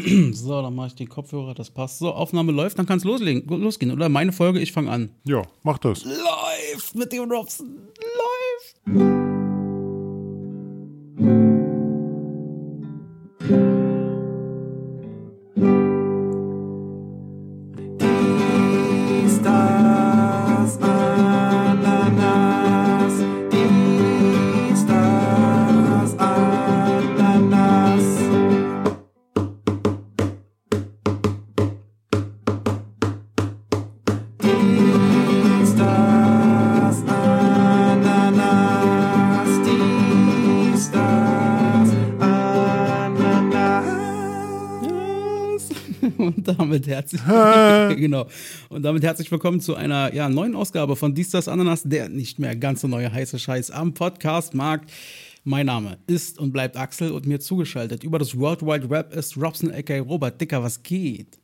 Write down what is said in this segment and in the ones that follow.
So, dann mache ich den Kopfhörer, das passt. So, Aufnahme läuft, dann kann es loslegen, losgehen. Oder meine Folge, ich fange an. Ja, mach das. Läuft mit dem Robson. Läuft. Damit herzlich, genau. Und damit herzlich willkommen zu einer ja, neuen Ausgabe von Dies, das, Ananas, der nicht mehr ganz so neue heiße Scheiß am Podcast-Markt. Mein Name ist und bleibt Axel und mir zugeschaltet über das World Wide Web ist Robson aka Robert Dicker. Was geht?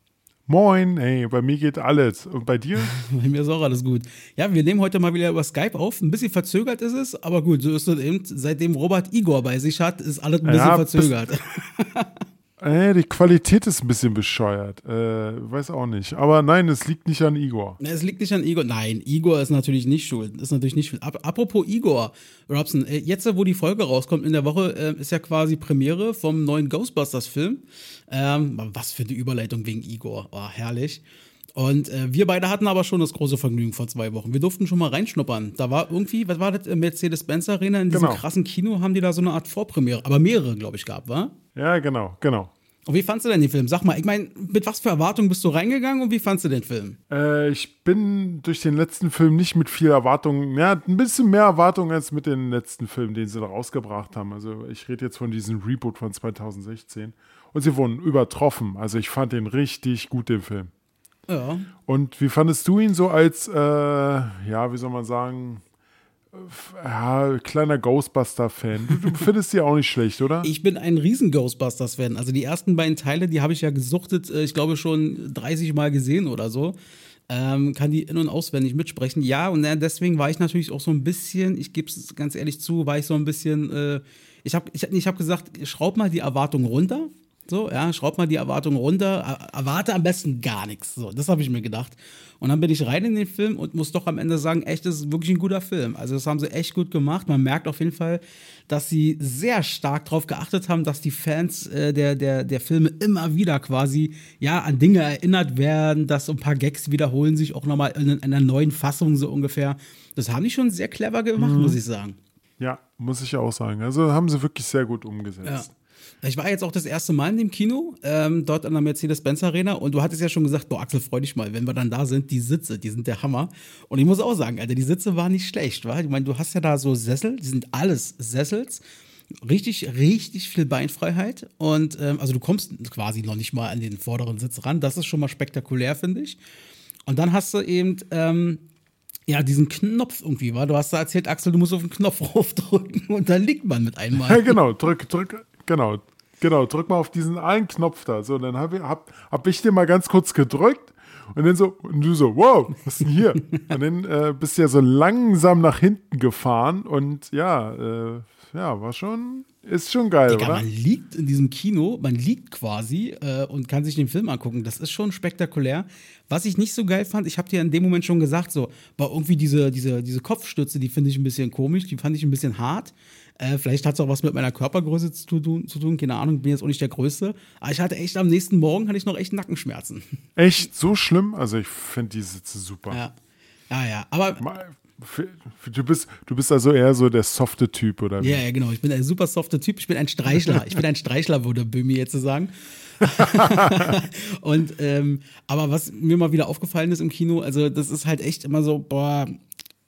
Moin, ey, bei mir geht alles. Und bei dir? Bei mir ist auch alles gut. Ja, wir nehmen heute mal wieder über Skype auf. Ein bisschen verzögert ist es, aber gut, so ist es eben. Seitdem Robert Igor bei sich hat, ist alles ein bisschen Ja, verzögert. Äh, die Qualität ist ein bisschen bescheuert. Äh, weiß auch nicht. Aber nein, es liegt nicht an Igor. Es liegt nicht an Igor. Nein, Igor ist natürlich nicht schuld. Ist natürlich nicht schuld. Ap apropos Igor, Robson, äh, jetzt, wo die Folge rauskommt in der Woche, äh, ist ja quasi Premiere vom neuen Ghostbusters-Film. Ähm, was für eine Überleitung wegen Igor. Oh, herrlich. Und äh, wir beide hatten aber schon das große Vergnügen vor zwei Wochen. Wir durften schon mal reinschnuppern. Da war irgendwie, was war das, Im Mercedes-Benz Arena in diesem Genau. krassen Kino haben die da so eine Art Vorpremiere, aber mehrere, glaube ich, gab, wa? Ja, genau, genau. Und wie fandst du denn den Film? Sag mal, ich meine, mit was für Erwartungen bist du reingegangen und wie fandst du den Film? Äh, ich bin durch den letzten Film nicht mit viel Erwartung, ja, ein bisschen mehr Erwartung als mit den letzten Film, den sie da rausgebracht haben. Also ich rede jetzt von diesem Reboot von 2016. Und sie wurden übertroffen. Also ich fand den richtig gut, den Film. Ja. Und wie fandest du ihn so als, äh, ja, wie soll man sagen, ja, kleiner Ghostbuster-Fan? Du, du findest die auch nicht schlecht, oder? Ich bin ein riesen Ghostbusters-Fan. Also die ersten beiden Teile, die habe ich ja gesuchtet, äh, ich glaube schon 30 Mal gesehen oder so. Ähm, kann die in- und auswendig mitsprechen. Ja, und äh, deswegen war ich natürlich auch so ein bisschen, ich gebe es ganz ehrlich zu, war ich so ein bisschen, äh, ich habe ich, ich hab gesagt, schraub mal die Erwartung runter. So, ja, schraub mal die Erwartung runter, er- erwarte am besten gar nichts. So, das habe ich mir gedacht. Und dann bin ich rein in den Film und muss doch am Ende sagen, echt, das ist wirklich ein guter Film. Also, das haben sie echt gut gemacht. Man merkt auf jeden Fall, dass sie sehr stark darauf geachtet haben, dass die Fans äh, der, der, der Filme immer wieder quasi ja, an Dinge erinnert werden, dass so ein paar Gags wiederholen sich auch nochmal in einer neuen Fassung so ungefähr. Das haben die schon sehr clever gemacht, muss ich sagen. Ja, muss ich auch sagen. Also haben sie wirklich sehr gut umgesetzt. Ja. Ich war jetzt auch das erste Mal in dem Kino, ähm, dort an der Mercedes-Benz Arena und du hattest ja schon gesagt, boah, Axel, freu dich mal, wenn wir dann da sind, die Sitze, die sind der Hammer. Und ich muss auch sagen, Alter, die Sitze waren nicht schlecht, wa? Ich meine, du hast ja da so Sessel, die sind alles Sessels. Richtig, richtig viel Beinfreiheit. Und ähm, also du kommst quasi noch nicht mal an den vorderen Sitz ran. Das ist schon mal spektakulär, finde ich. Und dann hast du eben, ähm, ja, diesen Knopf irgendwie, war. Du hast da erzählt, Axel, du musst auf den Knopf raufdrücken und dann liegt man mit einmal. Ja, genau, drück, drück, genau, genau, drück mal auf diesen einen Knopf da. So, dann habe ich, hab, hab ich den mal ganz kurz gedrückt und dann so, und du so, wow, was ist denn hier? und dann äh, bist du ja so langsam nach hinten gefahren und ja, äh, ja, war schon, ist schon geil, Digga, oder? man liegt in diesem Kino, man liegt quasi äh, und kann sich den Film angucken. Das ist schon spektakulär. Was ich nicht so geil fand, ich habe dir in dem Moment schon gesagt, so, war irgendwie diese, diese, diese Kopfstütze, die finde ich ein bisschen komisch, die fand ich ein bisschen hart. Äh, vielleicht hat es auch was mit meiner Körpergröße zu tun, zu tun, keine Ahnung, bin jetzt auch nicht der Größte. Aber ich hatte echt am nächsten Morgen hatte ich noch echt Nackenschmerzen. Echt so schlimm? Also ich finde die Sitze super. Ja. Ja, ja. Aber Mal- Du bist, du bist also eher so der softe Typ, oder wie? Ja, ja, genau. Ich bin ein super softer Typ. Ich bin ein Streichler. Ich bin ein Streichler, würde Böhmi jetzt so sagen. und ähm, aber was mir mal wieder aufgefallen ist im Kino, also das ist halt echt immer so, boah,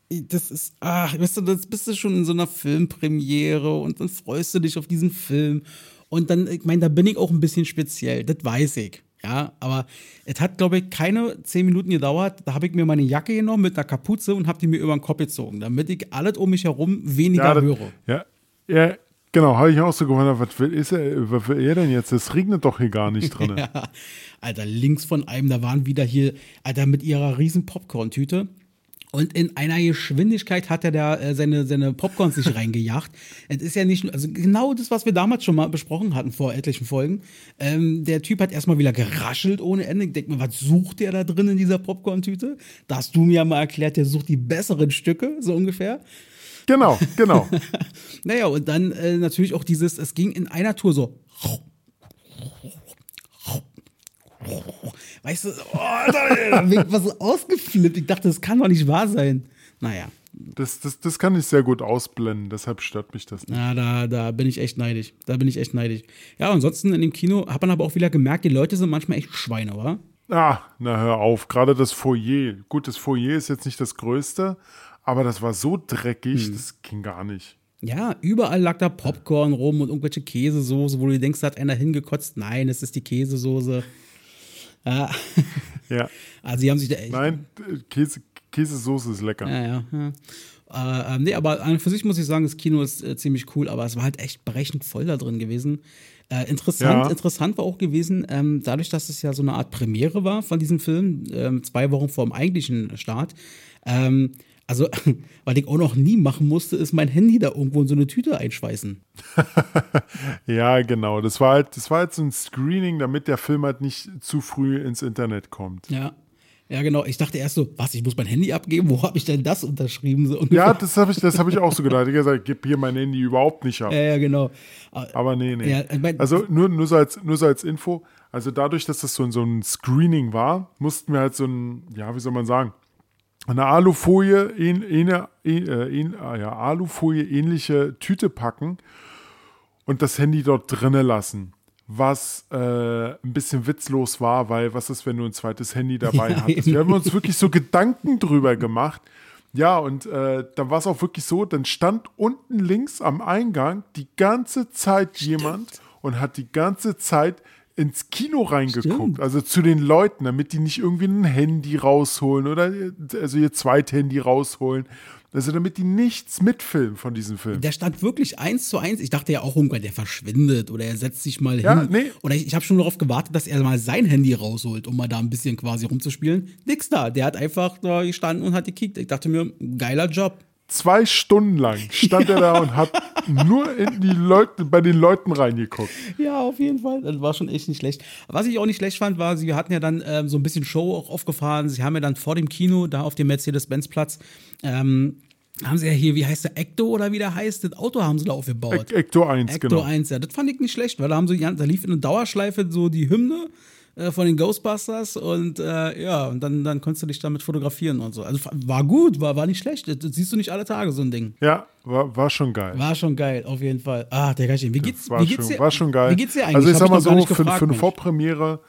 das ist, ach, weißt du, das bist du schon in so einer Filmpremiere und dann freust du dich auf diesen Film. Und dann, ich meine, da bin ich auch ein bisschen speziell, das weiß ich. Ja, aber es hat, glaube ich, keine zehn Minuten gedauert. Da habe ich mir meine Jacke genommen mit einer Kapuze und habe die mir über den Kopf gezogen, damit ich alles um mich herum weniger Ja, das- höre. ja, ja, genau, habe ich auch so gewundert, was will, ist er, was will er denn jetzt? Es regnet doch hier gar nicht drin. Ja, Alter, links von einem, da waren wieder hier, Alter, mit ihrer riesen Popcorn-Tüte. Und in einer Geschwindigkeit hat er da äh, seine, seine Popcorns sich reingejagt. Es ist ja nicht, also genau das, was wir damals schon mal besprochen hatten vor etlichen Folgen. Ähm, der Typ hat erstmal wieder geraschelt ohne Ende. Ich denke mir, was sucht der da drin in dieser Popcorn-Tüte? Da hast du mir ja mal erklärt, der sucht die besseren Stücke, so ungefähr. Genau, genau. Naja, und dann äh, natürlich auch dieses, es ging in einer Tour so. Weißt du, oh, da was so ausgeflippt. Ich dachte, das kann doch nicht wahr sein. Naja, Das, das, das kann ich sehr gut ausblenden, deshalb stört mich das nicht. na, da, da bin ich echt neidisch. Da bin ich echt neidisch. Ja, ansonsten in dem Kino hat man aber auch wieder gemerkt, die Leute sind manchmal echt Schweine, oder? Ah, na hör auf, gerade das Foyer. Gut, das Foyer ist jetzt nicht das größte, aber das war so dreckig, Hm. das ging gar nicht. Ja, überall lag da Popcorn rum und irgendwelche Käsesoße, wo du denkst, da hat einer hingekotzt. Nein, es ist die Käsesoße. Ja, Ja. also sie haben sich da echt Nein, äh, Käse, Käsesoße ist lecker. Ja, ja. ja. Äh, ähm, nee, aber an und für sich muss ich sagen, das Kino ist äh, ziemlich cool, aber es war halt echt brechend voll da drin gewesen. Äh, interessant, Ja. interessant war auch gewesen, ähm, dadurch, dass es ja so eine Art Premiere war von diesem Film, ähm, zwei Wochen vor dem eigentlichen Start. Ähm, also, was ich auch noch nie machen musste, ist mein Handy da irgendwo in so eine Tüte einschweißen. Ja, genau. Das war halt, das war halt so ein Screening, damit der Film halt nicht zu früh ins Internet kommt. Ja. Ja, genau. Ich dachte erst so, was, ich muss mein Handy abgeben? Wo habe ich denn das unterschrieben? So. Ja, das habe ich, das hab ich auch so gedacht. Ich habe gesagt, gib hier mein Handy überhaupt nicht ab. ja, ja, genau. Aber- Aber nee, nee. Ja, ich mein- also nur, nur, so als, nur so als Info. Also dadurch, dass das so, so ein Screening war, mussten wir halt so ein, ja, wie soll man sagen, eine Alufolie, äh, ähn, ah ja, Alufolie ähnliche Tüte packen und das Handy dort drinnen lassen. Was äh, ein bisschen witzlos war, weil was ist, wenn du ein zweites Handy dabei Ja, hattest? Wir haben uns wirklich so Gedanken drüber gemacht. Ja, und äh, dann war es auch wirklich so, dann stand unten links am Eingang die ganze Zeit jemand und hat die ganze Zeit ins Kino reingeguckt, Stimmt. also zu den Leuten, damit die nicht irgendwie ein Handy rausholen oder also ihr Zweithandy rausholen. Also damit die nichts mitfilmen von diesem Film. Der stand wirklich eins zu eins. Ich dachte ja auch irgendwann, der verschwindet oder er setzt sich mal Ja, hin. nee. Oder ich, ich habe schon darauf gewartet, dass er mal sein Handy rausholt, um mal da ein bisschen quasi rumzuspielen. Nix da. Der hat einfach da gestanden und hat gekickt. Ich dachte mir, geiler Job. Zwei Stunden lang stand er da und hat nur in die Leute, bei den Leuten reingeguckt. Ja, auf jeden Fall. Das war schon echt nicht schlecht. Was ich auch nicht schlecht fand, war, sie hatten ja dann ähm, so ein bisschen Show auch aufgefahren. Sie haben ja dann vor dem Kino, da auf dem Mercedes-Benz-Platz, ähm, haben sie ja hier, wie heißt der, Ecto oder wie der heißt, das Auto haben sie da aufgebaut. Ec- Ecto 1, Ecto genau. 1, ja, das fand ich nicht schlecht, weil da haben sie, da lief in einer Dauerschleife so die Hymne äh, von den Ghostbusters und äh, ja, und dann, dann konntest du dich damit fotografieren und so. Also war gut, war, war nicht schlecht. Das, siehst du nicht alle Tage, so ein Ding. Ja, war, war schon geil. War schon geil, auf jeden Fall. Ah, der Geilchen. Wie geht's, War, wie geht's schon, dir? war schon geil. Wie geht's dir eigentlich? Also ich Hab sag mal so, für, für gefragt, eine Mensch. Vorpremiere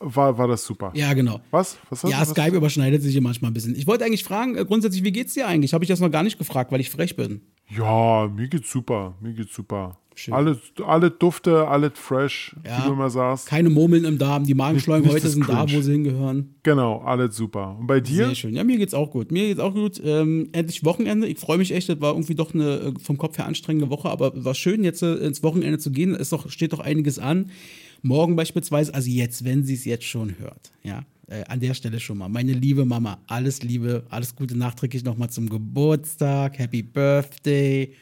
war, war das super. Ja, genau. Was? Was hast Ja, was? Skype überschneidet sich hier manchmal ein bisschen. Ich wollte eigentlich fragen, äh, grundsätzlich, wie geht's dir eigentlich? Habe ich das noch gar nicht gefragt, weil ich frech bin. Ja, mir geht's super. Mir geht's super. Schön. Alle, alle Dufte, alles fresh, Ja. wie du immer sagst. Keine Murmeln im Darm, die Magenschleim Nicht- heute nicht sind das da, Cringe. wo sie hingehören. Genau, alles super. Und bei dir? Sehr schön. Ja, mir geht's auch gut. Mir geht's auch gut. Ähm, endlich Wochenende. Ich freue mich echt. Das war irgendwie doch eine äh, vom Kopf her anstrengende Woche, aber war schön, jetzt äh, ins Wochenende zu gehen. Es doch, steht doch einiges an. Morgen beispielsweise, also jetzt, wenn sie es jetzt schon hört. Ja, äh, an der Stelle schon mal. Meine liebe Mama, alles Liebe, alles Gute nachträglich nochmal zum Geburtstag. Happy Birthday.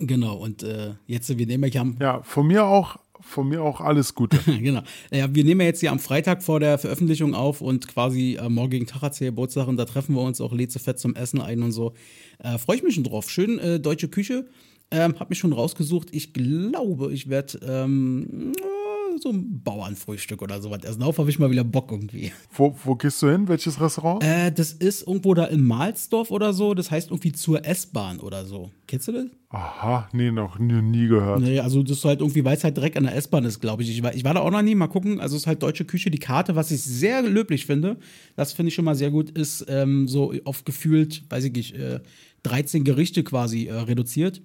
Genau, und äh, jetzt, wir nehmen ja am Ja, von mir auch, von mir auch alles Gute. genau. Ja, wir nehmen ja jetzt hier am Freitag vor der Veröffentlichung auf und quasi äh, morgigen Tag hat sie Geburtstag und da treffen wir uns auch Lezefett zum Essen ein und so. Äh, Freue ich mich schon drauf. Schön äh, deutsche Küche. Ähm, hab mich schon rausgesucht. Ich glaube, ich werde ähm, äh, so ein Bauernfrühstück oder sowas essen. Darauf habe ich mal wieder Bock irgendwie. wo, wo gehst du hin? Welches Restaurant? Äh, das ist irgendwo da in Mahlsdorf oder so. Das heißt irgendwie zur S-Bahn oder so. Kennst du das? Aha, nee, noch nie, nie gehört. Nee, also das ist halt irgendwie, weil es halt direkt an der S-Bahn ist, glaube ich. Ich war, ich war da auch noch nie, mal gucken. Also es ist halt deutsche Küche, die Karte, was ich sehr löblich finde, das finde ich schon mal sehr gut, ist ähm, so auf gefühlt, weiß ich nicht, äh, 13 Gerichte quasi äh, reduziert.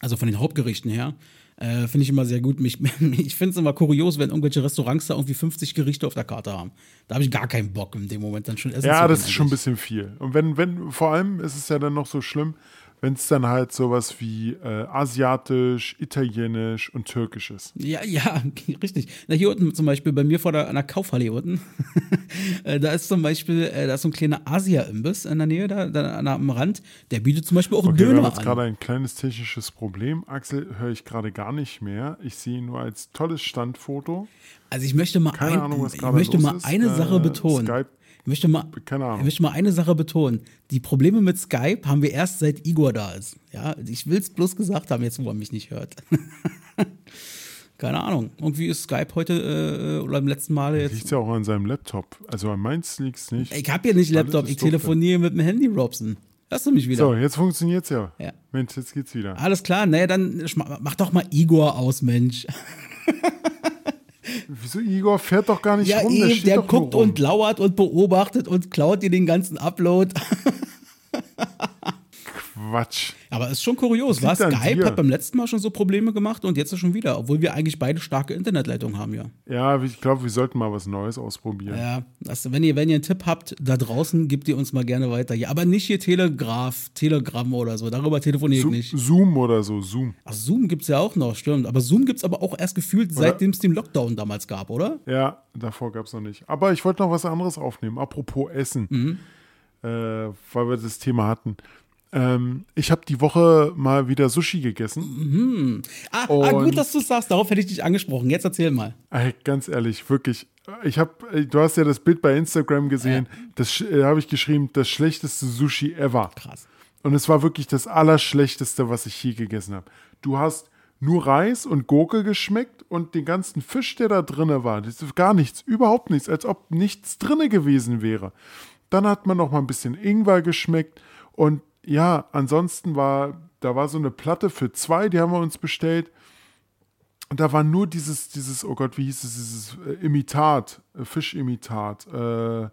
Also von den Hauptgerichten her. Äh, finde ich immer sehr gut. Mich, ich finde es immer kurios, wenn irgendwelche Restaurants da irgendwie 50 Gerichte auf der Karte haben. Da habe ich gar keinen Bock in dem Moment dann schon essen zu Ja, das gehen ist schon ein eigentlich. bisschen viel. Und wenn, wenn, vor allem ist es ja dann noch so schlimm, wenn es dann halt sowas wie äh, asiatisch, italienisch und türkisch ist. Ja, ja, richtig. Na, hier unten zum Beispiel, bei mir vor der, der Kaufhalle hier unten, äh, da ist zum Beispiel, äh, da ist so ein kleiner Asia-Imbiss in der Nähe, da, da an, am Rand, der bietet zum Beispiel auch Okay, wir haben Döner jetzt gerade ein kleines technisches Problem. Axel höre ich gerade gar nicht mehr. Ich sehe ihn nur als tolles Standfoto. Also ich möchte mal, Keine ein, Ahnung, was ich möchte mal ist. eine Äh, Sache betonen. Skype, Ich möchte mal. Ich möchte mal eine Sache betonen. Die Probleme mit Skype haben wir erst seit Igor da ist. Ja, ich will es bloß gesagt haben, jetzt wo er mich nicht hört. Keine Ahnung. Irgendwie ist Skype heute äh, oder im letzten Mal jetzt. Liegt ja auch an seinem Laptop. Also an meins liegt es nicht. Ich habe hier nicht Laptop, ich telefoniere mit dem Handy, Robson. Lass du mich wieder. So, jetzt funktioniert es ja. Ja. Mensch, jetzt geht's wieder. Alles klar, naja, dann mach doch mal Igor aus, Mensch. Wieso Igor fährt doch gar nicht Ja, rum? eben, der nur guckt und lauert und beobachtet und klaut dir den ganzen Upload. Quatsch. Aber ist schon kurios, was? Skype hat beim letzten Mal schon so Probleme gemacht und jetzt schon wieder, obwohl wir eigentlich beide starke Internetleitungen haben, ja. Ja, ich glaube, wir sollten mal was Neues ausprobieren. Ja, das, wenn, ihr, wenn ihr einen Tipp habt da draußen, gebt ihr uns mal gerne weiter. Ja, aber nicht hier Telegraph, Telegram oder so. Darüber telefoniere ich nicht. Zoom oder so, Zoom. Ach, Zoom gibt's ja auch noch, stimmt. Aber Zoom gibt's aber auch erst gefühlt, seitdem es den Lockdown damals gab, oder? Ja, davor gab es noch nicht. Aber ich wollte noch was anderes aufnehmen. Apropos Essen, Mhm. äh, weil wir das Thema hatten. Ähm, ich habe die Woche mal wieder Sushi gegessen. Ah, ah Und- gut, dass du sagst. Darauf hätte ich dich angesprochen. Jetzt erzähl mal. Ey, ganz ehrlich, wirklich. Ich habe, du hast ja das Bild bei Instagram gesehen. Das äh, habe ich geschrieben, das schlechteste Sushi ever. Krass. Und es war wirklich das Allerschlechteste, was ich je gegessen habe. Du hast nur Reis und Gurke geschmeckt und den ganzen Fisch, der da drinne war, das ist gar nichts, überhaupt nichts, als ob nichts drinne gewesen wäre. Dann hat man noch mal ein bisschen Ingwer geschmeckt und ja, ansonsten war, da war so eine Platte für zwei, die haben wir uns bestellt. Und da war nur dieses, dieses, oh Gott, wie hieß es, dieses äh, Imitat, äh, Fischimitat, äh, oh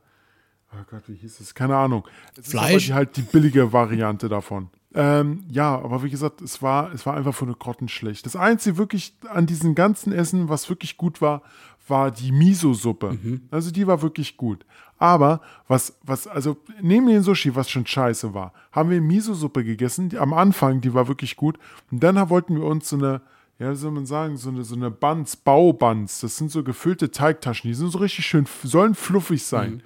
Gott, wie hieß es? Keine Ahnung. Es Fleisch? die, halt die billige Variante davon. Ähm, ja, aber wie gesagt, es war, es war einfach von der grottenschlecht. Das Einzige wirklich an diesem ganzen Essen, was wirklich gut war, war die Miso-Suppe. Also die war wirklich gut. Aber was, was, also neben den Sushi, was schon scheiße war, haben wir Miso-Suppe gegessen. Die, am Anfang, die war wirklich gut. Und dann wollten wir uns so eine, ja, wie soll man sagen, so eine, so eine Buns, Baubuns. Das sind so gefüllte Teigtaschen. Die sind so richtig schön, sollen fluffig sein.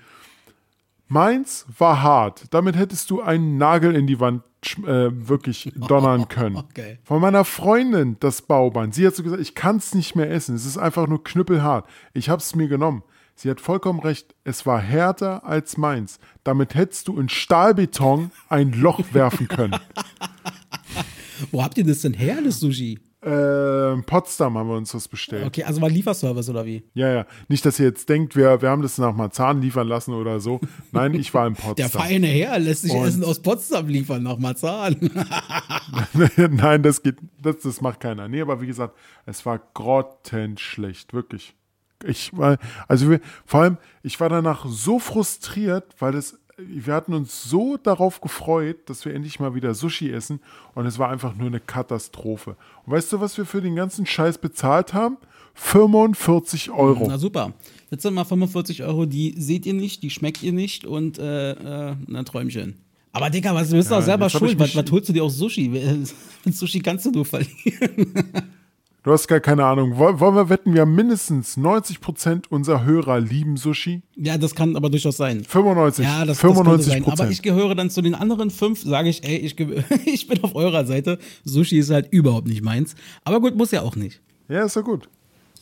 Meins war hart. Damit hättest du einen Nagel in die Wand äh, wirklich donnern können. Okay. Von meiner Freundin das Bauband. Sie hat so gesagt, ich kann es nicht mehr essen. Es ist einfach nur knüppelhart. Ich habe es mir genommen. Sie hat vollkommen recht. Es war härter als meins. Damit hättest du in Stahlbeton ein Loch werfen können. Wo habt ihr das denn her, das Sushi? Äh, in Potsdam haben wir uns das bestellt. Okay, also war Lieferservice oder wie? Ja, ja. Nicht, dass ihr jetzt denkt, wir, wir haben das nach Marzahn liefern lassen oder so. Nein, ich war in Der Potsdam. feine Herr lässt sich Und- Essen aus Potsdam liefern nach Marzahn. Nein, das geht, das, das macht keiner. Nee, aber wie gesagt, es war grottenschlecht, wirklich. Ich war, also wir, vor allem, ich war danach so frustriert, weil das, wir hatten uns so darauf gefreut, dass wir endlich mal wieder Sushi essen und es war einfach nur eine Katastrophe. Und weißt du, was wir für den ganzen Scheiß bezahlt haben? 45 Euro. Na super. Jetzt sind mal 45 Euro, die seht ihr nicht, die schmeckt ihr nicht und äh, äh, ein Träumchen. Aber Digga, was, du bist doch selber schuld. Was, was holst du dir aus Sushi? Sushi kannst du nur verlieren. Du hast gar keine Ahnung. Woll- Wollen wir wetten, wir haben mindestens 90% unserer Hörer lieben Sushi? Ja, das kann aber durchaus sein. 95. Ja, das, das 95 könnte sein. Aber ich gehöre dann zu den anderen fünf, sage ich, ey, ich, ich bin auf eurer Seite. Sushi ist halt überhaupt nicht meins. Aber gut, muss ja auch nicht. Ja, ist ja gut.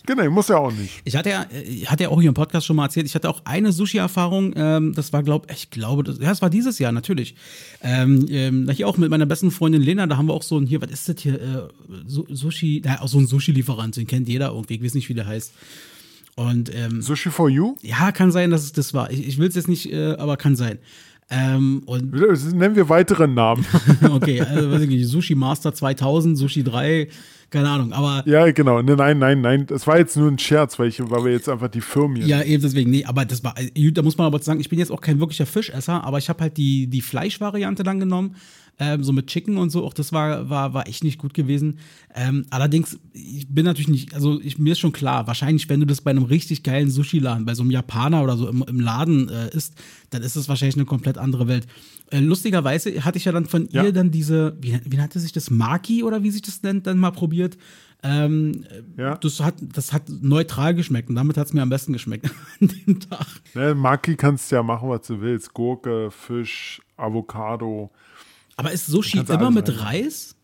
Genau, muss ja auch nicht. Ich hatte ja, ich hatte ja auch hier im Podcast schon mal erzählt, ich hatte auch eine Sushi-Erfahrung, ähm, das war, glaube ich, glaube, das, ja, es war dieses Jahr, natürlich. Ähm, ähm, hier auch mit meiner besten Freundin Lena, da haben wir auch so ein, hier, was ist das hier, äh, Su- Sushi, ja, auch so ein Sushi-Lieferant, den kennt jeder irgendwie, ich weiß nicht, wie der heißt. Und ähm, Sushi for you? ja, kann sein, dass es das war. Ich, ich will es jetzt nicht, äh, aber kann sein. Ähm, und Nennen wir weitere Namen. okay, also weiß ich nicht, Sushi Master 2000, Sushi 3, keine Ahnung, aber ja, genau. Ne, Nein, nein, nein. Das war jetzt nur ein Scherz, weil, ich, weil wir jetzt einfach die Firmen hier. Ja, eben deswegen, nee, aber das war, da muss man aber sagen, ich bin jetzt auch kein wirklicher Fischesser, aber ich habe halt die, die Fleischvariante dann genommen. ähm, so mit Chicken und so, auch das war, war, war echt nicht gut gewesen. Ähm, allerdings, ich bin natürlich nicht, also ich, mir ist schon klar, wahrscheinlich, wenn du das bei einem richtig geilen Sushi-Laden, bei so einem Japaner oder so im, im Laden äh, isst, dann ist es wahrscheinlich eine komplett andere Welt. Äh, lustigerweise hatte ich ja dann von Ja. ihr dann diese, wie, wie nannte sich das, Maki oder wie sich das nennt, dann mal probiert. Ähm, Ja. das, hat, das hat neutral geschmeckt und damit hat es mir am besten geschmeckt an dem Tag. Ne, Maki kannst du ja machen, was du willst. Gurke, Fisch, Avocado. Aber ist Sushi immer mit rein. Reis?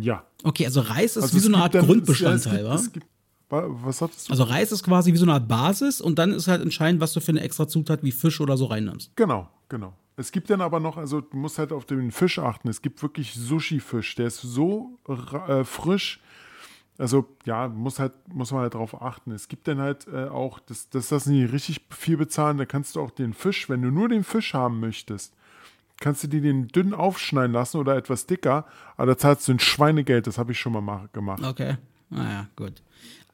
Ja. Okay, also Reis ist Also wie so eine Art dann- Grundbestandteil, ja, wa? es gibt, es gibt, wa- Was sagtest du? Also Reis ist quasi wie so eine Art Basis und dann ist halt entscheidend, was du für eine extra Zutat wie Fisch oder so reinnimmst. Genau, genau. Es gibt dann aber noch, also du musst halt auf den Fisch achten. Es gibt wirklich Sushi-Fisch, der ist so äh, frisch. Also ja, muss halt, muss man halt drauf achten. Es gibt dann halt äh, auch, dass das, das nicht richtig viel bezahlen, da kannst du auch den Fisch, wenn du nur den Fisch haben möchtest, kannst du dir den dünn aufschneiden lassen oder etwas dicker, aber da zahlst du ein Schweinegeld, das habe ich schon mal mach, gemacht. Okay. Naja, gut.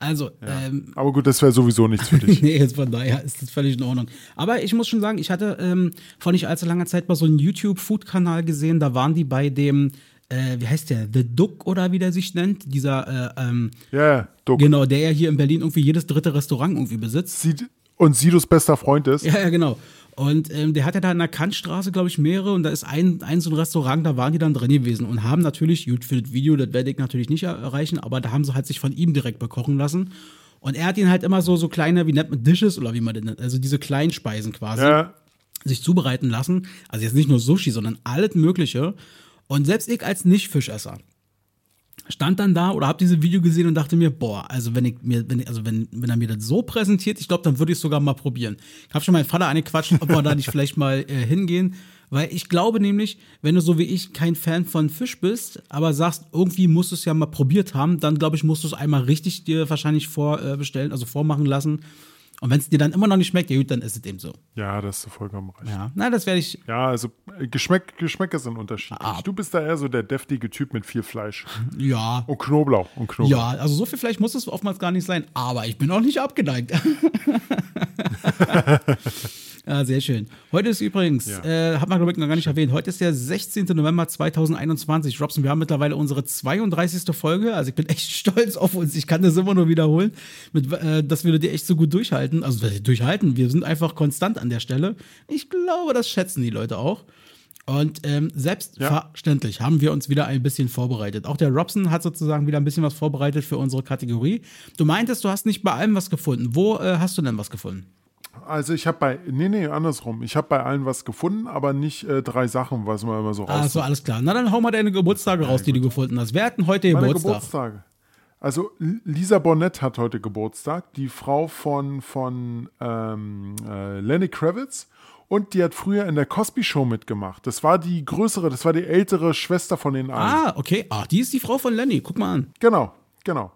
Also, ähm, Aber gut, das wäre sowieso nichts für dich. nee, jetzt von daher ist das völlig in Ordnung. Aber ich muss schon sagen, ich hatte ähm, vor nicht allzu langer Zeit mal so einen YouTube-Food-Kanal gesehen, da waren die bei dem, äh, wie heißt der, The Duck oder wie der sich nennt, dieser, äh, ähm, Ja, ja, Duck. genau, der ja hier in Berlin irgendwie jedes dritte Restaurant irgendwie besitzt. Sid- Und Sidos bester Freund ist. Ja, ja, genau. Und ähm, der hat ja da in der Kantstraße, glaube ich, mehrere und da ist ein, ein so ein Restaurant, da waren die dann drin gewesen und haben natürlich, gut, für das Video, das werde ich natürlich nicht er- erreichen, aber da haben sie halt sich von ihm direkt bekochen lassen. Und er hat ihn halt immer so, so kleine, wie nennt man Dishes oder wie man das nennt, also diese Kleinspeisen quasi Ja, sich zubereiten lassen. Also jetzt nicht nur Sushi, sondern alles Mögliche. Und selbst ich als Nicht-Fischesser stand dann da oder habe dieses Video gesehen und dachte mir, boah, also wenn ich mir, wenn also wenn, wenn er mir das so präsentiert, ich glaube, dann würde ich es sogar mal probieren. Ich habe schon meinen Vater angequatscht, ob wir da nicht vielleicht mal äh, hingehen, weil ich glaube nämlich, wenn du so wie ich kein Fan von Fisch bist, aber sagst, irgendwie musst du es ja mal probiert haben, dann glaube ich, musst du es einmal richtig dir wahrscheinlich vorbestellen, äh, also vormachen lassen. Und wenn es dir dann immer noch nicht schmeckt, ja gut, dann ist es eben so. ja, das ist vollkommen recht. Ja, na, das werde ich Ja, also äh, Geschmäck, Geschmäcker sind unterschiedlich. Ah. Du bist da eher so der deftige Typ mit viel Fleisch. Ja. Und Knoblauch. Und Knoblauch. Ja, also so viel Fleisch muss es oftmals gar nicht sein, aber ich bin auch nicht abgeneigt. ja, sehr schön. Heute ist übrigens, Ja. äh, hat man glaube ich noch gar nicht erwähnt, heute ist der 16. November 2021. Robson, wir haben mittlerweile unsere 32. Folge, also ich bin echt stolz auf uns. Ich kann das immer nur wiederholen, mit, äh, dass wir die echt so gut durchhalten. Also durchhalten, wir sind einfach konstant an der Stelle. Ich glaube, das schätzen die Leute auch. Und ähm, selbstverständlich haben wir uns wieder ein bisschen vorbereitet. Auch der Robson hat sozusagen wieder ein bisschen was vorbereitet für unsere Kategorie. Du meintest, du hast nicht bei allem was gefunden. Wo äh, hast du denn was gefunden? Also ich habe bei, nee, nee, andersrum. Ich habe bei allen was gefunden, aber nicht äh, drei Sachen, was man immer so Ah, raus. so, alles klar. Na, dann hau mal deine Geburtstage raus, die du gefunden hast. Wer hat denn heute Meine Geburtstag? Geburtstage. Also Lisa Bonnet hat heute Geburtstag, die Frau von, von ähm, äh, Lenny Kravitz. Und die hat früher in der Cosby Show mitgemacht. Das war die größere, das war die ältere Schwester von den allen. Ah, okay. Ach, die ist die Frau von Lenny. Guck mal an. Genau, genau.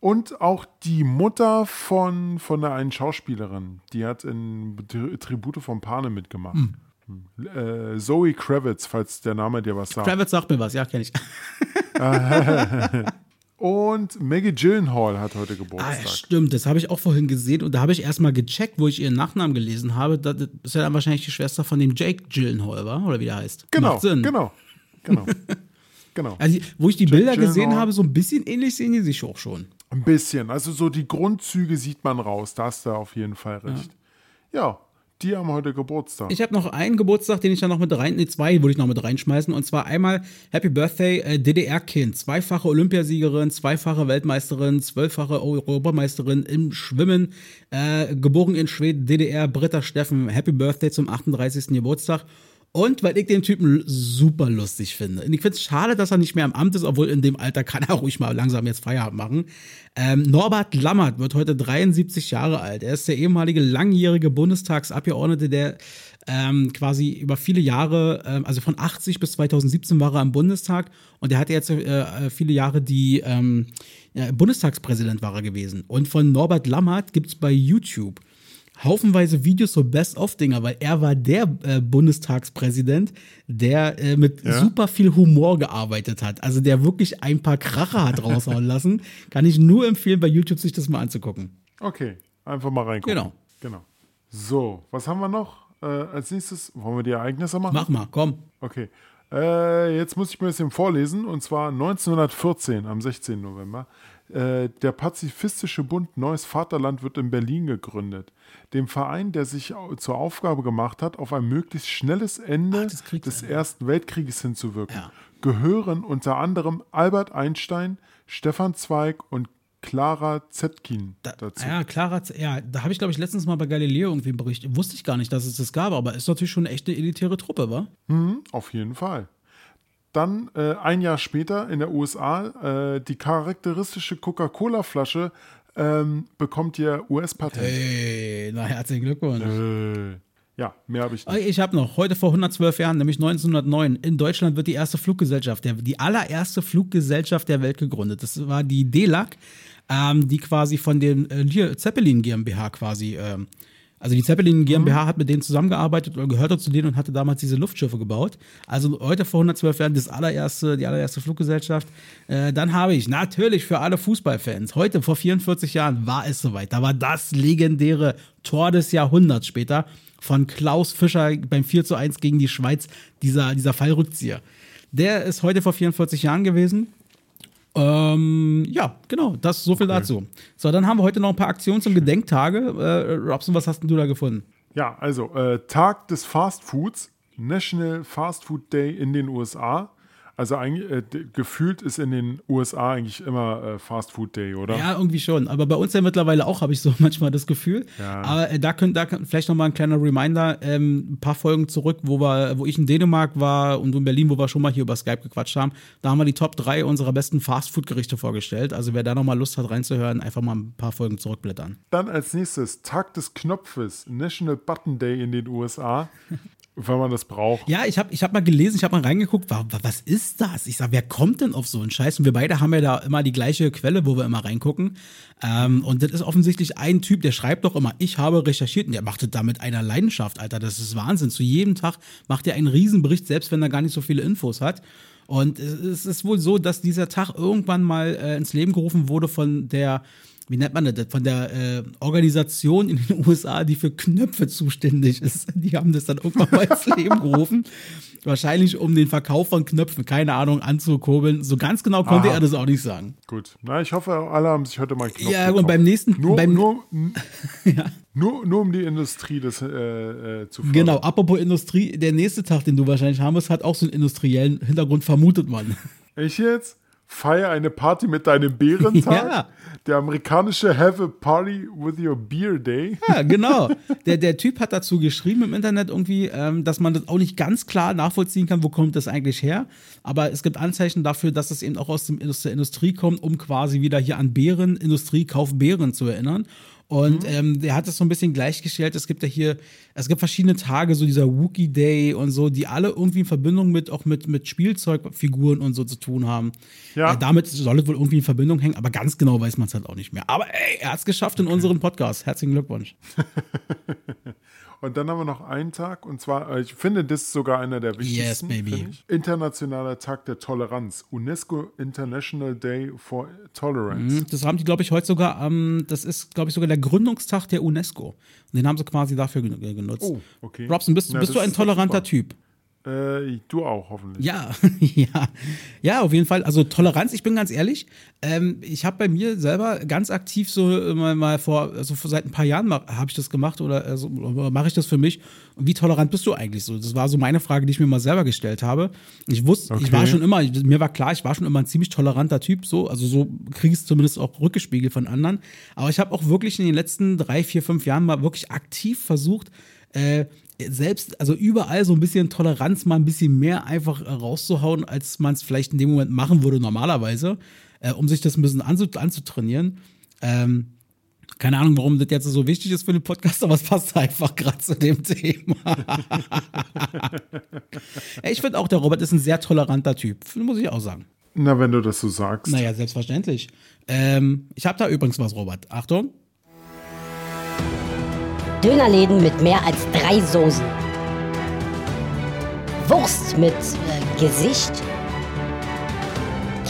Und auch die Mutter von, von der einen Schauspielerin, die hat in Tri- Tribute von Panem mitgemacht. Hm. Äh, Zoe Kravitz, falls der Name dir was sagt. Kravitz sagt mir was. Ja, kenne ich. Und Maggie Gyllenhaal hat heute Ah, Geburtstag. stimmt, das habe ich auch vorhin gesehen und da habe ich erstmal gecheckt, wo ich ihren Nachnamen gelesen habe. Das ist ja dann wahrscheinlich die Schwester von dem Jake Gyllenhaal, war? Oder wie der heißt. genau, Macht Sinn. genau, genau, genau. Also, wo ich die Bilder gesehen Gyllenhaal. habe, so ein bisschen ähnlich sehen die sich auch schon. Ein bisschen. Also so die Grundzüge sieht man raus. Da hast du auf jeden Fall recht. Ja, die haben heute Geburtstag. Ich habe noch einen Geburtstag, den ich dann noch mit rein, nee, zwei würde ich noch mit reinschmeißen. Und zwar einmal Happy Birthday äh, DDR-Kind. Zweifache Olympiasiegerin, zweifache Weltmeisterin, zwölffache Europameisterin im Schwimmen. Äh, geboren in Schweden, DDR, Britta Steffen. Happy Birthday zum 38. Geburtstag. Und weil ich den Typen super lustig finde. Und ich finde es schade, dass er nicht mehr im Amt ist, obwohl in dem Alter kann er ruhig mal langsam jetzt Feierabend machen. Ähm, Norbert Lammert wird heute 73 Jahre alt. Er ist der ehemalige langjährige Bundestagsabgeordnete, der ähm, quasi über viele Jahre, ähm, also von 80 bis 2017 war er im Bundestag und er hatte jetzt äh, äh, viele Jahre die ähm, ja, Bundestagspräsident war er gewesen. Und von Norbert Lammert gibt es bei YouTube haufenweise Videos, so Best-of-Dinger, weil er war der äh, Bundestagspräsident, der äh, mit Ja. super viel Humor gearbeitet hat. Also der wirklich ein paar Kracher hat raushauen lassen. Kann ich nur empfehlen, bei YouTube sich das mal anzugucken. Okay, einfach mal reingucken. Genau. Genau. So, was haben wir noch? Äh, als nächstes wollen wir die Ereignisse machen? Mach mal, komm. Okay. Äh, jetzt muss ich mir ein bisschen vorlesen, und zwar 1914, am 16. November. Äh, der Pazifistische Bund Neues Vaterland wird in Berlin gegründet. Dem Verein, der sich zur Aufgabe gemacht hat, auf ein möglichst schnelles Ende Ach, des. Ersten Weltkrieges hinzuwirken, Ja. gehören unter anderem Albert Einstein, Stefan Zweig und Clara Zetkin Da, dazu. ja, Clara, ja, da habe ich, glaube ich, letztens mal bei Galileo irgendwie einen Bericht. Wusste ich gar nicht, dass es das gab, aber ist natürlich schon echt eine elitäre Truppe, wa? Mhm, auf jeden Fall. Dann äh, ein Jahr später in der USA äh, die charakteristische Coca-Cola-Flasche ähm, bekommt ihr US-Patent. Hey, na herzlichen Glückwunsch. Äh, ja, mehr habe ich nicht. Ich habe noch, heute vor 112 Jahren, nämlich 1909, in Deutschland wird die erste Fluggesellschaft, der, die allererste Fluggesellschaft der Welt gegründet. Das war die DELAC, ähm, die quasi von den äh, Zeppelin GmbH quasi, ähm, also die Zeppelin GmbH hat mit denen zusammengearbeitet oder gehörte zu denen und hatte damals diese Luftschiffe gebaut. Also heute vor 112 Jahren das allererste, die allererste Fluggesellschaft. Äh, dann habe ich natürlich für alle Fußballfans, heute vor 44 Jahren war es soweit. Da war das legendäre Tor des Jahrhunderts später von Klaus Fischer beim 4 zu 1 gegen die Schweiz, dieser, dieser Fallrückzieher. Der ist heute vor 44 Jahren gewesen. Ähm, ja, genau, das so viel dazu. So, dann haben wir heute noch ein paar Aktions- und Gedenktage. Äh, Robson, was hast denn du da gefunden? Ja, also äh, Tag des Fast Foods, National Fast Food Day in den USA. Also eigentlich, äh, gefühlt ist in den USA eigentlich immer äh, Fast Food Day, oder? Ja, irgendwie schon. Aber bei uns ja mittlerweile auch, habe ich so manchmal das Gefühl. Ja. Aber äh, da könnt, da könnt, vielleicht noch mal ein kleiner Reminder, ähm, ein paar Folgen zurück, wo wir, wo ich in Dänemark war und in Berlin, wo wir schon mal hier über Skype gequatscht haben. Da haben wir die Top 3 unserer besten Fastfood-Gerichte vorgestellt. Also wer da noch mal Lust hat reinzuhören, einfach mal ein paar Folgen zurückblättern. Dann als nächstes Tag des Knopfes, National Button Day in den USA, wenn man das braucht. Ja, ich habe ich hab mal gelesen, ich habe mal reingeguckt, wa- wa- was ist das? Ich sag, wer kommt denn auf so einen Scheiß? Und wir beide haben ja da immer die gleiche Quelle, wo wir immer reingucken. Ähm, und das ist offensichtlich ein Typ, der schreibt doch immer, ich habe recherchiert und der macht das da mit einer Leidenschaft, Alter. Das ist Wahnsinn. Zu jedem Tag macht er einen Riesenbericht, selbst wenn er gar nicht so viele Infos hat. Und es es ist wohl so, dass dieser Tag irgendwann mal äh, ins Leben gerufen wurde von der wie nennt man das, von der äh, Organisation in den USA, die für Knöpfe zuständig ist. Die haben das dann irgendwann mal ins Leben gerufen. Wahrscheinlich um den Verkauf von Knöpfen, keine Ahnung, anzukurbeln. So ganz genau konnte Aha. er das auch nicht sagen. Gut. Na, ich hoffe, alle haben sich heute mal Knopf Ja, und gekauft. beim nächsten- Nur, beim- nur, nur, nur um die Industrie das, äh, äh, zu fördern. Genau, apropos Industrie, der nächste Tag, den du wahrscheinlich haben wirst, hat auch so einen industriellen Hintergrund, vermutet man. Ich jetzt feiere eine Party mit deinem Bärentag. Ja. Der amerikanische Have a Party with your Beer Day. Ja, genau. Der, der Typ hat dazu geschrieben im Internet irgendwie, ähm, dass man das auch nicht ganz klar nachvollziehen kann, wo kommt das eigentlich her. Aber es gibt Anzeichen dafür, dass es eben auch aus, dem, aus der Industrie kommt, um quasi wieder hier an Bären, Industrie, Kauf Bären zu erinnern. Und ähm, der hat das so ein bisschen gleichgestellt. Es gibt ja hier, es gibt verschiedene Tage, so dieser Wookie Day und so, die alle irgendwie in Verbindung mit auch mit, mit Spielzeugfiguren und so zu tun haben. Ja. Äh, damit soll es wohl irgendwie in Verbindung hängen, aber ganz genau weiß man es halt auch nicht mehr. Aber ey, er hat es geschafft in unserem Podcast. Herzlichen Glückwunsch. Und dann haben wir noch einen Tag, und zwar, äh, ich finde, das ist sogar einer der wichtigsten. baby. finde Ich. Internationaler Tag der Toleranz. UNESCO International Day for Tolerance. Mhm, Das haben die, glaube ich, heute sogar, ähm, das ist, glaube ich, sogar der Gründungstag der UNESCO. Und den haben sie quasi dafür äh, genutzt. Oh, okay. Robson, bist, Na, bist du ein toleranter. Typ? Äh, du auch, hoffentlich. Ja, ja, ja, auf jeden Fall. Also Toleranz, ich bin ganz ehrlich, ähm, ich habe bei mir selber ganz aktiv so äh, mal, mal vor, also seit ein paar Jahren habe ich das gemacht oder also, mache ich das für mich. Und wie tolerant bist du eigentlich so? Das war so meine Frage, die ich mir mal selber gestellt habe. Ich wusste, ich Okay. war schon immer, mir war klar, ich war schon immer ein ziemlich toleranter Typ, so, also so kriege ich es zumindest auch rückgespiegelt von anderen. Aber ich habe auch wirklich in den letzten drei, vier, fünf Jahren mal wirklich aktiv versucht, äh, selbst, also überall so ein bisschen Toleranz mal ein bisschen mehr einfach äh, rauszuhauen, als man es vielleicht in dem Moment machen würde normalerweise, äh, um sich das ein bisschen anzu anzutrainieren. Ähm, keine Ahnung, warum das jetzt so wichtig ist für den Podcast, aber es passt einfach gerade zu dem Thema. Ich finde auch, der Robert ist ein sehr toleranter Typ, muss ich auch sagen. Na, wenn du das so sagst. Naja, selbstverständlich. Ähm, ich habe da übrigens was, Robert. Achtung. Dönerläden mit mehr als drei Soßen. Wurst mit äh, Gesicht.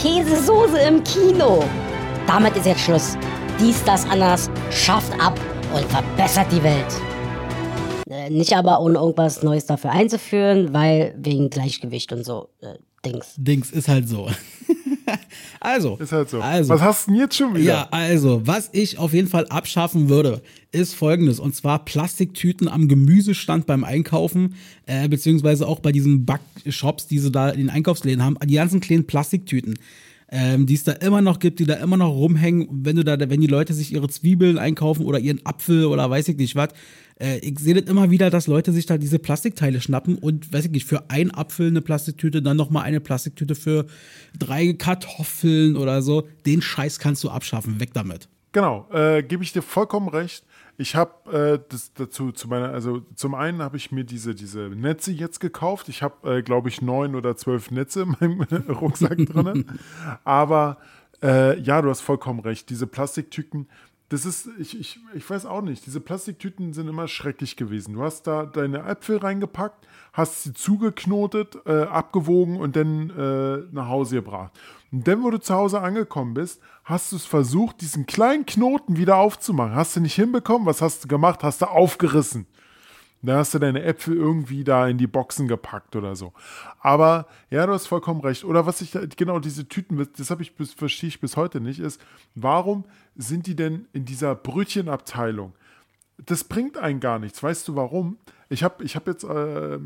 Käsesoße im Kino. Damit ist jetzt Schluss. Dies, das, anders schafft ab und verbessert die Welt. Äh, nicht aber ohne irgendwas Neues dafür einzuführen, weil wegen Gleichgewicht und so äh, Dings. Dings ist halt so. Also, Ist halt so. Also, Was hast du denn jetzt schon wieder? Ja, also, was ich auf jeden Fall abschaffen würde, ist folgendes. Und zwar Plastiktüten am Gemüsestand beim Einkaufen, äh, beziehungsweise auch bei diesen Backshops, die sie da in den Einkaufsläden haben. Die ganzen kleinen Plastiktüten. Ähm, die es da immer noch gibt, die da immer noch rumhängen, wenn du da, wenn die Leute sich ihre Zwiebeln einkaufen oder ihren Apfel oder weiß ich nicht was. Äh, ich sehe das immer wieder, dass Leute sich da diese Plastikteile schnappen und weiß ich nicht, für einen Apfel eine Plastiktüte, dann nochmal eine Plastiktüte für drei Kartoffeln oder so. Den Scheiß kannst du abschaffen, weg damit. Genau, äh, gebe ich dir vollkommen recht. Ich habe äh, das dazu zu meiner, also zum einen habe ich mir diese, diese Netze jetzt gekauft. Ich habe, äh, glaube ich, neun oder zwölf Netze in meinem Rucksack drin. Aber äh, ja, du hast vollkommen recht. Diese Plastiktüten, das ist, ich, ich, ich weiß auch nicht, diese Plastiktüten sind immer schrecklich gewesen. Du hast da deine Äpfel reingepackt, hast sie zugeknotet, äh, abgewogen und dann äh, nach Hause gebracht. Und dann, wo du zu Hause angekommen bist, hast du es versucht, diesen kleinen Knoten wieder aufzumachen. Hast du nicht hinbekommen? Was hast du gemacht? Hast du aufgerissen. Da hast du deine Äpfel irgendwie da in die Boxen gepackt oder so. Aber ja, du hast vollkommen recht. Oder was ich, genau diese Tüten, das habe ich bis, verstehe ich bis heute nicht, ist, warum sind die denn in dieser Brötchenabteilung? Das bringt einen gar nichts. Weißt du warum? Ich habe ich hab jetzt, äh,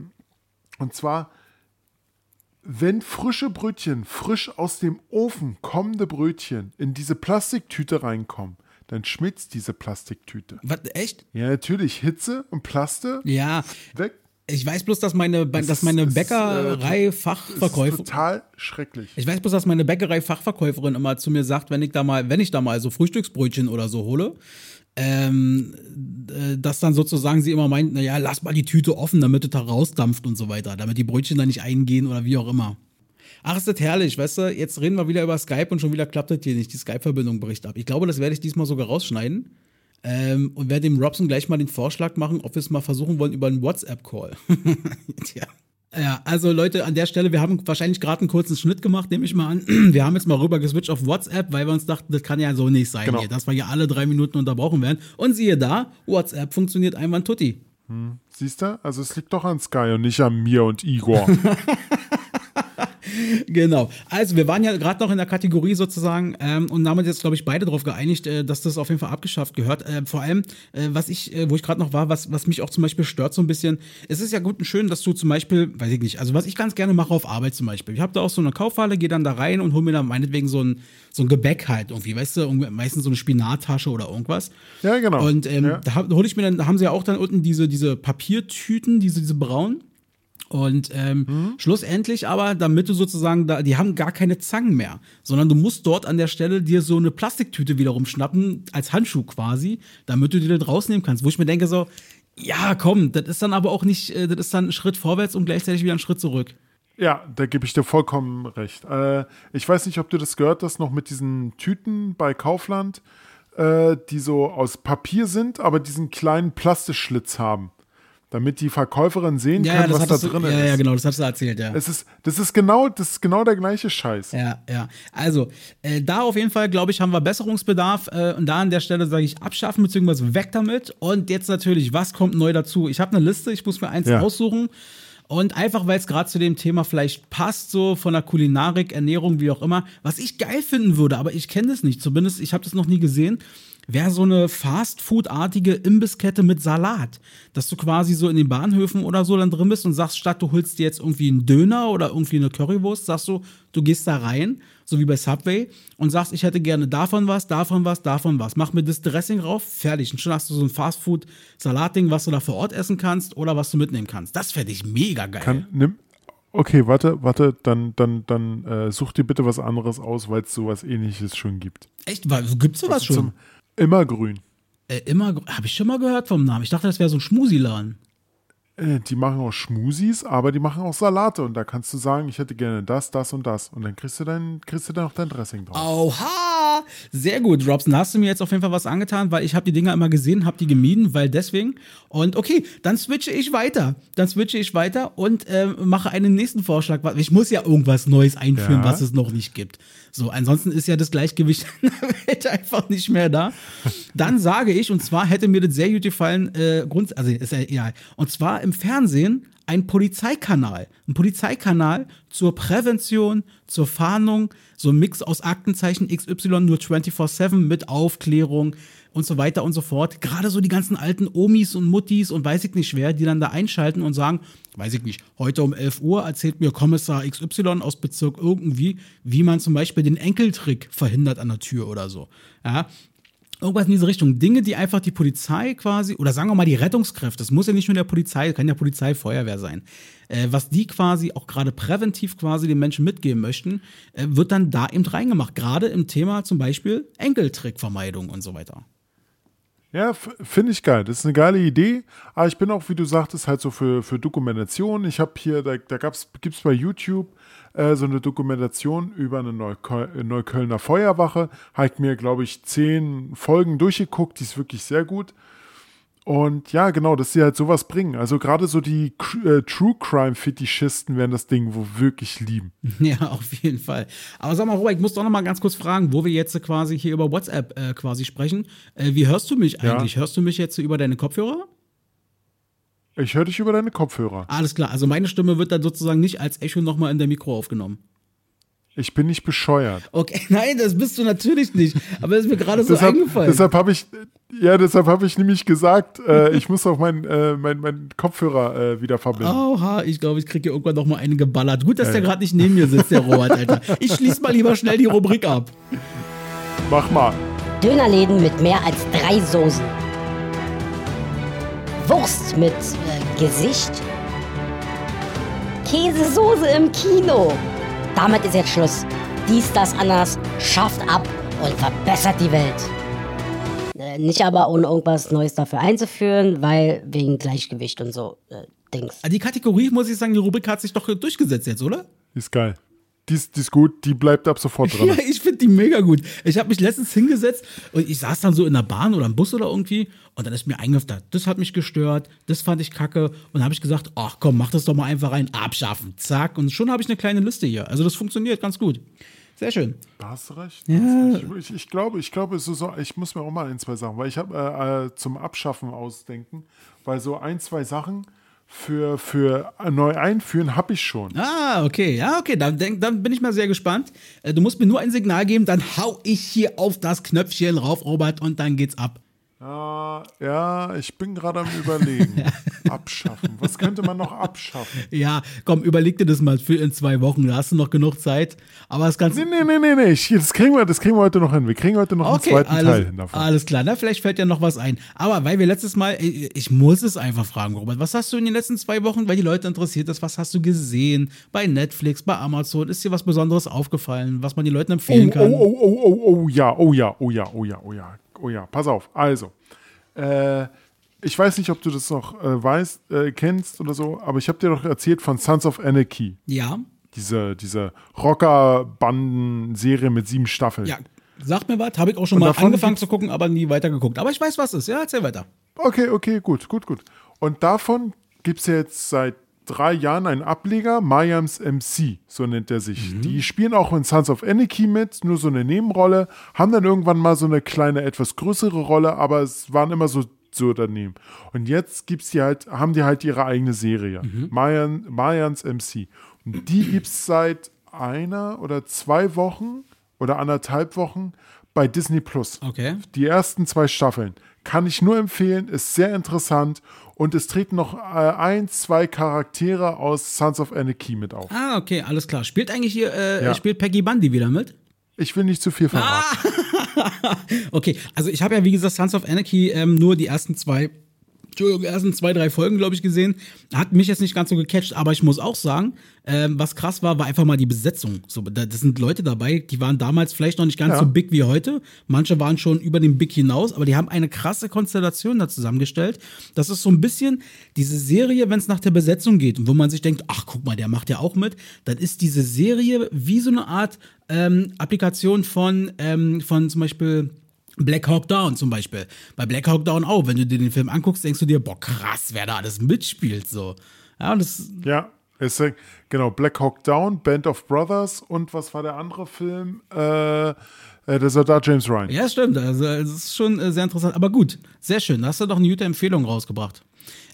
und zwar, wenn frische Brötchen, frisch aus dem Ofen kommende Brötchen in diese Plastiktüte reinkommen, dann schmilzt diese Plastiktüte. Was, echt? Ja, natürlich. Hitze und Plaste Ja, weg. ich weiß bloß, dass meine, dass ist- meine es ist, Bäckerei Das ist Fachverkäufer. total schrecklich. Ich weiß bloß, dass meine Bäckerei-Fachverkäuferin immer zu mir sagt, wenn ich da mal, wenn ich da mal so Frühstücksbrötchen oder so hole, ähm, äh, dass dann sozusagen sie immer meint, naja, lass mal die Tüte offen, damit es da rausdampft und so weiter, damit die Brötchen da nicht eingehen oder wie auch immer. Ach, ist das herrlich, weißt du? Jetzt reden wir wieder über Skype und schon wieder klappt das hier nicht. Die Skype-Verbindung bricht ab. Ich glaube, das werde ich diesmal sogar rausschneiden. Ähm, und werde dem Robson gleich mal den Vorschlag machen, ob wir es mal versuchen wollen über einen WhatsApp-Call. Tja. Ja, also Leute, an der Stelle, wir haben wahrscheinlich gerade einen kurzen Schnitt gemacht, nehme ich mal an. Wir haben jetzt mal rüber geswitcht auf WhatsApp, weil wir uns dachten, das kann ja so nicht sein Genau. hier, dass wir hier alle drei Minuten unterbrochen werden. Und siehe da, WhatsApp funktioniert einwand tutti. Siehst du? Also es liegt doch an Sky und nicht an mir und Igor. Genau. Also wir waren ja gerade noch in der Kategorie sozusagen ähm, und haben uns jetzt, glaube ich, beide darauf geeinigt, äh, dass das auf jeden Fall abgeschafft gehört. Äh, vor allem, äh, was ich, äh, wo ich gerade noch war, was, was mich auch zum Beispiel stört so ein bisschen, es ist ja gut und schön, dass du zum Beispiel, weiß ich nicht, also was ich ganz gerne mache auf Arbeit zum Beispiel. Ich habe da auch so eine Kaufhalle, gehe dann da rein und hole mir dann meinetwegen so ein, so ein Gebäck halt irgendwie, weißt du, meistens so eine Spinattasche oder irgendwas. Ja, genau. Und ähm, Ja. da hole ich mir dann, da haben sie ja auch dann unten diese, diese Papiertüten, diese, diese braunen. Und ähm, Mhm. schlussendlich aber, damit du sozusagen da, die haben gar keine Zangen mehr, sondern du musst dort an der Stelle dir so eine Plastiktüte wiederum schnappen, als Handschuh quasi, damit du die da rausnehmen kannst. Wo ich mir denke so, ja, komm, das ist dann aber auch nicht, äh, das ist dann ein Schritt vorwärts und gleichzeitig wieder ein Schritt zurück. Ja, da gebe ich dir vollkommen recht. Äh, ich weiß nicht, ob du das gehört hast, noch mit diesen Tüten bei Kaufland, äh, die so aus Papier sind, aber diesen kleinen Plastischlitz haben, damit die Verkäuferin sehen Ja, kann, ja, was da hattest du, drin ja, ist. ja, genau, das hast du erzählt, ja. Es ist, das ist genau, das ist genau der gleiche Scheiß. Ja, ja. Also, äh, da auf jeden Fall, glaube ich, haben wir Besserungsbedarf. Äh, und da an der Stelle sage ich abschaffen bzw. weg damit. Und jetzt natürlich, was kommt neu dazu? Ich habe eine Liste, ich muss mir eins Ja. aussuchen. Und einfach, weil es gerade zu dem Thema vielleicht passt, so von der Kulinarik, Ernährung, wie auch immer, was ich geil finden würde, aber ich kenne das nicht, zumindest ich habe das noch nie gesehen, wäre so eine Fast-Food-artige Imbisskette mit Salat. Dass du quasi so in den Bahnhöfen oder so dann drin bist und sagst, statt du holst dir jetzt irgendwie einen Döner oder irgendwie eine Currywurst, sagst du, du gehst da rein, so wie bei Subway, und sagst, ich hätte gerne davon was, davon was, davon was. Mach mir das Dressing rauf, fertig. Und schon hast du so ein Fast-Food-Salatding, was du da vor Ort essen kannst oder was du mitnehmen kannst. Das fände ich mega geil. Kann, nimm, okay, warte, warte, dann, dann, dann äh, such dir bitte was anderes aus, weil es sowas ähnliches schon gibt. Echt? Weil- Gibt's sowas schon? Zum Immergrün. Äh, immer, habe ich schon mal gehört vom Namen. Ich dachte, das wäre so ein Schmusiladen. Äh, Die machen auch Schmusis, aber die machen auch Salate und da kannst du sagen, ich hätte gerne das, das und das und dann kriegst du dann kriegst du dann noch dein Dressing drauf. Oha! Sehr gut, Robson. Hast du mir jetzt auf jeden Fall was angetan, weil ich habe die Dinger immer gesehen, habe die gemieden, weil deswegen. Und okay, dann switche ich weiter. Dann switche ich weiter und äh, mache einen nächsten Vorschlag. Ich muss ja irgendwas Neues einführen, Ja. was es noch nicht gibt. So, ansonsten ist ja das Gleichgewicht in der Welt einfach nicht mehr da. Dann sage ich, und zwar hätte mir das sehr gut gefallen, äh, Grund, also ist ja egal. Und zwar im Fernsehen ein Polizeikanal. Ein Polizeikanal zur Prävention, zur Fahndung, so ein Mix aus Aktenzeichen XY nur 24-7 mit Aufklärung und so weiter und so fort. Gerade so die ganzen alten Omis und Muttis und weiß ich nicht wer, die dann da einschalten und sagen, weiß ich nicht, heute um 11 Uhr erzählt mir Kommissar XY aus Bezirk irgendwie, wie man zum Beispiel den Enkeltrick verhindert an der Tür oder so. Ja, Irgendwas in diese Richtung. Dinge, die einfach die Polizei quasi, oder sagen wir mal die Rettungskräfte, das muss ja nicht nur der Polizei, kann ja Polizei, Feuerwehr sein, äh, was die quasi auch gerade präventiv quasi den Menschen mitgeben möchten, äh, wird dann da eben reingemacht. Gerade im Thema zum Beispiel Enkeltrickvermeidung und so weiter. Ja, finde ich geil. Das ist eine geile Idee. Aber ich bin auch, wie du sagtest, halt so für, für Dokumentation. Ich habe hier, da, da gibt's bei YouTube äh, so eine Dokumentation über eine Neuköl Neuköllner Feuerwache. Habe ich mir, glaube ich, zehn Folgen durchgeguckt. Die ist wirklich sehr gut. Und ja, genau, dass sie halt sowas bringen. Also gerade so die äh, True Crime Fetischisten werden das Ding wo wirklich lieben. Ja, auf jeden Fall. Aber sag mal, Robert, ich muss doch noch mal ganz kurz fragen, wo wir jetzt quasi hier über WhatsApp äh, quasi sprechen. Äh, wie hörst du mich Ja. eigentlich? Hörst du mich jetzt über deine Kopfhörer? Ich höre dich über deine Kopfhörer. Alles klar, also meine Stimme wird dann sozusagen nicht als Echo nochmal in der Mikro aufgenommen. Ich bin nicht bescheuert. Okay, nein, das bist du natürlich nicht. Aber das ist mir gerade so deshalb eingefallen. deshalb habe ich, ja, deshalb habe ich nämlich gesagt, äh, ich muss auch meinen äh, mein, mein Kopfhörer äh, wieder verbinden. Oha, ich glaube, ich kriege hier irgendwann noch mal einen geballert. Gut, dass der gerade nicht neben mir sitzt, der Robert, Alter. Ich schließe mal lieber schnell die Rubrik ab. Mach mal. Dönerläden mit mehr als drei Soßen. Wurst mit äh, Gesicht. Käsesoße im Kino. Damit ist jetzt Schluss. Dies, das, anders schafft ab und verbessert die Welt. Äh, nicht aber ohne irgendwas Neues dafür einzuführen, weil wegen Gleichgewicht und so äh, Dings. Die Kategorie, muss ich sagen, die Rubrik hat sich doch durchgesetzt jetzt, oder? Ist geil. Die ist, die ist gut, die bleibt ab sofort drin. Ja, ich finde die mega gut. Ich habe mich letztens hingesetzt und ich saß dann so in der Bahn oder im Bus oder irgendwie und dann ist mir eingefallen, das hat mich gestört, das fand ich kacke und dann habe ich gesagt, ach komm, mach das doch mal einfach rein, abschaffen, zack und schon habe ich eine kleine Liste hier. Also das funktioniert ganz gut. Sehr schön. Da hast du recht. recht. Ich, ich glaube, ich glaube, so, ich muss mir auch mal ein, zwei Sachen, weil ich habe äh, äh, zum Abschaffen ausdenken, weil so ein, zwei Sachen für, für neu einführen habe ich schon. Ah, okay, ja, okay, dann, denk- dann bin ich mal sehr gespannt. Äh, Du musst mir nur ein Signal geben, dann hau ich hier auf das Knöpfchen rauf, Robert, und dann geht's ab. Ah, ja, ich bin gerade am überlegen. abschaffen. Was könnte man noch abschaffen? Ja, komm, überleg dir das mal für in zwei Wochen, da hast du noch genug Zeit. Aber das Ganze. Nee, nee, nee, nee, nee. Das, kriegen wir, das kriegen wir heute noch hin. Wir kriegen heute noch Okay, einen zweiten Teil alles, hin davon. alles klar. Na, vielleicht fällt ja noch was ein. Aber weil wir letztes Mal, ich, ich muss es einfach fragen, Robert, was hast du in den letzten zwei Wochen, weil die Leute interessiert ist, was hast du gesehen bei Netflix, bei Amazon? Ist dir was Besonderes aufgefallen, was man den Leuten Oh, empfehlen oh, kann? oh, oh, oh, oh, ja, oh ja, oh ja, oh ja, oh ja, oh ja. Pass auf. Also, äh, ich weiß nicht, ob du das noch äh, weißt, äh, kennst oder so, aber ich habe dir doch erzählt von Sons of Anarchy. Ja, Diese, diese Rocker-Banden-Serie mit sieben Staffeln. ja. Sag mir was, habe ich auch schon Und mal angefangen zu gucken, aber nie weitergeguckt. Aber ich weiß, was es ist. Ja, erzähl weiter. Okay, okay, gut, gut, gut. Und davon gibt es jetzt seit drei Jahren einen Ableger, Mayams MC, so nennt er sich. Die spielen auch in Sons of Anarchy mit, nur so eine Nebenrolle, haben dann irgendwann mal so eine kleine, etwas größere Rolle, aber es waren immer so, so daneben. Und jetzt gibt's die halt, haben die halt ihre eigene Serie, Mayan, Mayans MC. Und die gibt's seit einer oder zwei Wochen oder anderthalb Wochen bei Disney Plus. Okay. Die ersten zwei Staffeln. Kann ich nur empfehlen, ist sehr interessant und es treten noch äh, ein, zwei Charaktere aus Sons of Anarchy mit auf. Ah, okay, alles klar. Spielt eigentlich hier, äh, Ja. spielt Peggy Bundy wieder mit? Ich will nicht zu viel verraten. Okay, also ich habe ja, wie gesagt, Sons of Anarchy ähm, nur die ersten zwei Entschuldigung, ersten zwei, drei Folgen, glaube ich, gesehen. Hat mich jetzt nicht ganz so gecatcht, aber ich muss auch sagen, ähm, was krass war, war einfach mal die Besetzung. So, da, das sind Leute dabei, die waren damals vielleicht noch nicht ganz Ja. so big wie heute. Manche waren schon über den Big hinaus, aber die haben eine krasse Konstellation da zusammengestellt. Das ist so ein bisschen diese Serie, wenn es nach der Besetzung geht und wo man sich denkt, ach guck mal, der macht ja auch mit, dann ist diese Serie wie so eine Art ähm, Applikation von, ähm, von zum Beispiel Black Hawk Down zum Beispiel. Bei Black Hawk Down auch, wenn du dir den Film anguckst, denkst du dir, boah, krass, wer da alles mitspielt, so. Ja, und das, Ja, äh, genau, Black Hawk Down, Band of Brothers und was war der andere Film? Äh, äh, der Soldat James Ryan. ja, stimmt, also es ist schon äh, sehr interessant, aber gut, sehr schön, da hast du doch eine gute Empfehlung rausgebracht.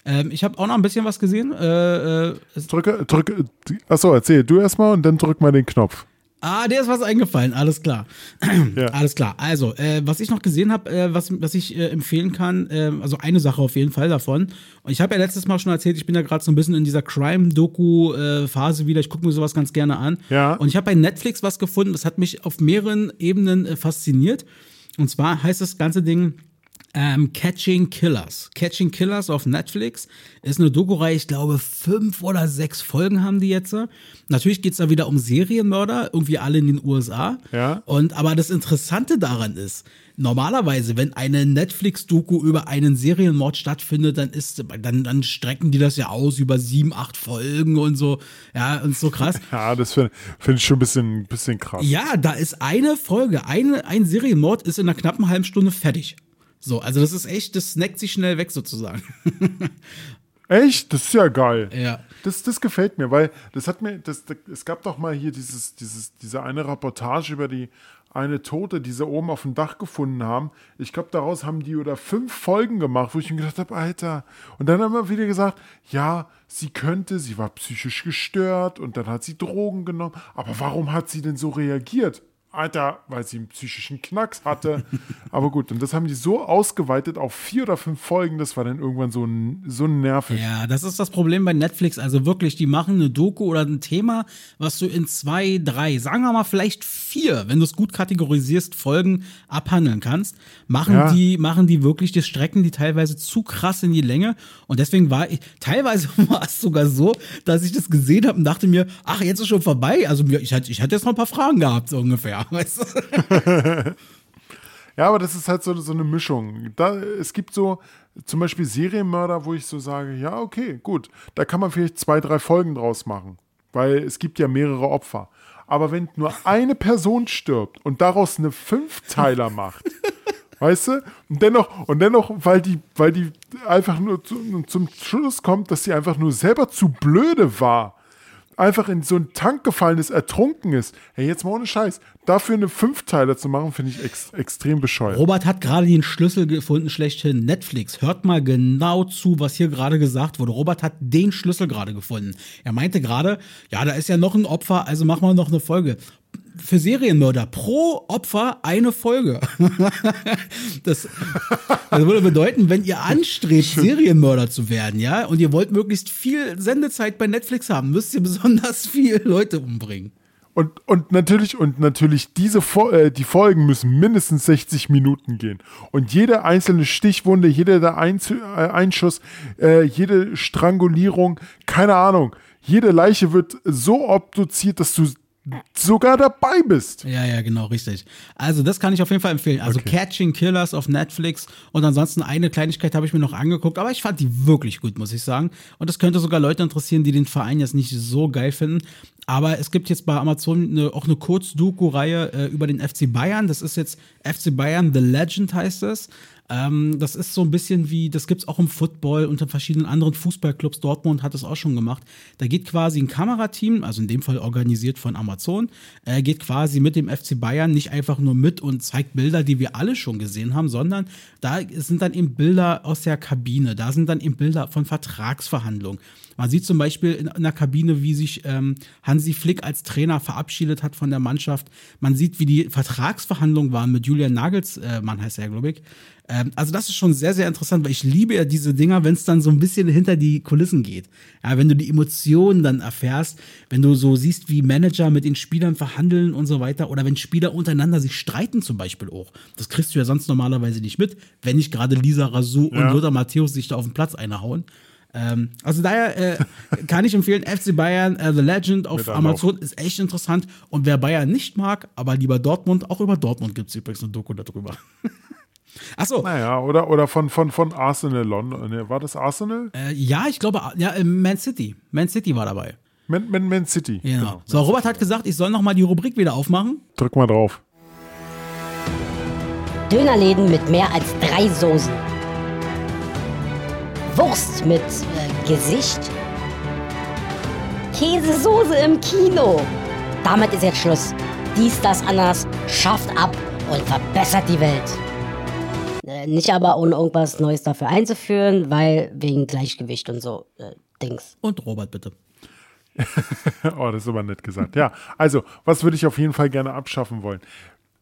Ähm, ich habe auch noch ein bisschen was gesehen. Äh, äh, Drücke, drücke, achso, erzähl du erstmal und dann drück mal den Knopf. Ah, dir ist was eingefallen, alles klar. Ja. Alles klar. Also, äh, was ich noch gesehen habe, äh, was, was ich äh, empfehlen kann, äh, also eine Sache auf jeden Fall davon. Und ich habe ja letztes Mal schon erzählt, ich bin ja gerade so ein bisschen in dieser Crime-Doku-Phase wieder. Ich gucke mir sowas ganz gerne an. Ja. Und ich habe bei Netflix was gefunden, das hat mich auf mehreren Ebenen äh, fasziniert. Und zwar heißt das ganze Ding ähm, Catching Killers. Catching Killers auf Netflix ist eine Doku-Reihe, ich glaube, fünf oder sechs Folgen haben die jetzt. Natürlich geht's da wieder um Serienmörder, irgendwie alle in den USA. Ja. Und aber das Interessante daran ist, normalerweise, wenn eine Netflix-Doku über einen Serienmord stattfindet, dann ist, dann, dann strecken die das ja aus über sieben, acht Folgen und so. Ja, und so krass. Ja, das finde find ich schon ein bisschen, bisschen krass. Ja, da ist eine Folge, eine, ein Serienmord ist in einer knappen halben Stunde fertig. So, also das ist echt, das snackt sich schnell weg sozusagen. Echt? Das ist ja geil. Ja. Das, das gefällt mir, weil das hat mir, das, das, es gab doch mal hier dieses, dieses, diese eine Reportage über die eine Tote, die sie oben auf dem Dach gefunden haben. Ich glaube, daraus haben die oder fünf Folgen gemacht, wo ich mir gedacht habe, Alter. Und dann haben wir wieder gesagt, ja, sie könnte, sie war psychisch gestört und dann hat sie Drogen genommen. Aber warum hat sie denn so reagiert? Alter, weil sie einen psychischen Knacks hatte. Aber gut, und das haben die so ausgeweitet auf vier oder fünf Folgen, das war dann irgendwann so, so nervig. Ja, das ist das Problem bei Netflix. Also wirklich, die machen eine Doku oder ein Thema, was du in zwei, drei, sagen wir mal vielleicht vier, wenn du es gut kategorisierst, Folgen abhandeln kannst. Machen Ja. die, machen die wirklich die Strecken, die teilweise zu krass in die Länge. Und deswegen war ich, teilweise war es sogar so, dass ich das gesehen habe und dachte mir, ach, jetzt ist schon vorbei. Also ich hatte, ich hatte jetzt noch ein paar Fragen gehabt, so ungefähr. Weißt du? Ja, aber das ist halt so, so eine Mischung. Da, es gibt so zum Beispiel Serienmörder, wo ich so sage, ja, okay, gut, da kann man vielleicht zwei, drei Folgen draus machen, weil es gibt ja mehrere Opfer. Aber wenn nur eine Person stirbt und daraus eine Fünfteiler macht, weißt du, und dennoch, und dennoch, weil die, weil die einfach nur zu, zum Schluss kommt, dass sie einfach nur selber zu blöde war, einfach in so einen Tank gefallen ist, ertrunken ist. Hey, jetzt mal ohne Scheiß. Dafür eine Fünfteiler zu machen, finde ich ex extrem bescheuert. Robert hat gerade den Schlüssel gefunden, schlechthin. Netflix, hört mal genau zu, was hier gerade gesagt wurde. Robert hat den Schlüssel gerade gefunden. Er meinte gerade, ja, da ist ja noch ein Opfer, also machen wir noch eine Folge. Für Serienmörder pro Opfer eine Folge. das, das würde bedeuten, wenn ihr anstrebt, Serienmörder zu werden, ja, und ihr wollt möglichst viel Sendezeit bei Netflix haben, müsst ihr besonders viele Leute umbringen. Und, und natürlich, und natürlich, diese äh, die Folgen müssen mindestens 60 Minuten gehen. Und jede einzelne Stichwunde, jeder Einz äh, Einschuss, äh, jede Strangulierung, keine Ahnung, jede Leiche wird so obduziert, dass du sogar dabei bist. Ja, ja, genau, richtig. Also, das kann ich auf jeden Fall empfehlen. Also, Catching Killers auf Netflix. Und ansonsten eine Kleinigkeit habe ich mir noch angeguckt, aber ich fand die wirklich gut, muss ich sagen. Und das könnte sogar Leute interessieren, die den Verein jetzt nicht so geil finden. Aber es gibt jetzt bei Amazon eine, auch eine Kurz-Doku-Reihe äh, über den FC Bayern. Das ist jetzt FC Bayern The Legend heißt es. Ähm, das ist so ein bisschen wie, das gibt's auch im Football und in verschiedenen anderen Fußballclubs. Dortmund hat es auch schon gemacht. Da geht quasi ein Kamerateam, also in dem Fall organisiert von Amazon, äh, geht quasi mit dem FC Bayern nicht einfach nur mit und zeigt Bilder, die wir alle schon gesehen haben, sondern da sind dann eben Bilder aus der Kabine. Da sind dann eben Bilder von Vertragsverhandlungen. Man sieht zum Beispiel in, in der Kabine, wie sich ähm, Hansi Flick als Trainer verabschiedet hat von der Mannschaft. Man sieht, wie die Vertragsverhandlungen waren mit Julian Nagelsmann, heißt er, glaube ich. Ähm, also das ist schon sehr, sehr interessant, weil ich liebe ja diese Dinger, wenn es dann so ein bisschen hinter die Kulissen geht. Ja, wenn du die Emotionen dann erfährst, wenn du so siehst, wie Manager mit den Spielern verhandeln und so weiter, oder wenn Spieler untereinander sich streiten zum Beispiel auch. Das kriegst du ja sonst normalerweise nicht mit, wenn nicht gerade Lisa Razou Ja. und Lothar Matthäus sich da auf den Platz einhauen. Ähm, also daher äh, kann ich empfehlen, FC Bayern, äh, The Legend auf. Amazon ist echt interessant. Und wer Bayern nicht mag, aber lieber Dortmund, auch über Dortmund gibt es übrigens eine Doku darüber. Achso, Naja, oder, oder von, von, von Arsenal London. War das Arsenal? äh, ja, ich glaube, ja, äh, Man City. Man City war dabei. Man, Man, Man City. Genau. So, Robert hat gesagt, ich soll nochmal die Rubrik wieder aufmachen. Drück mal drauf. Dönerläden mit mehr als drei Soßen. Wurst mit äh, Gesicht. Käsesoße im Kino. Damit ist jetzt Schluss. Dies, das, Annas schafft ab und verbessert die Welt. Äh, nicht aber ohne irgendwas Neues dafür einzuführen, weil wegen Gleichgewicht und so äh, Dings. Und Robert, bitte. Oh, das ist aber nett gesagt. Ja, also, was würde ich auf jeden Fall gerne abschaffen wollen?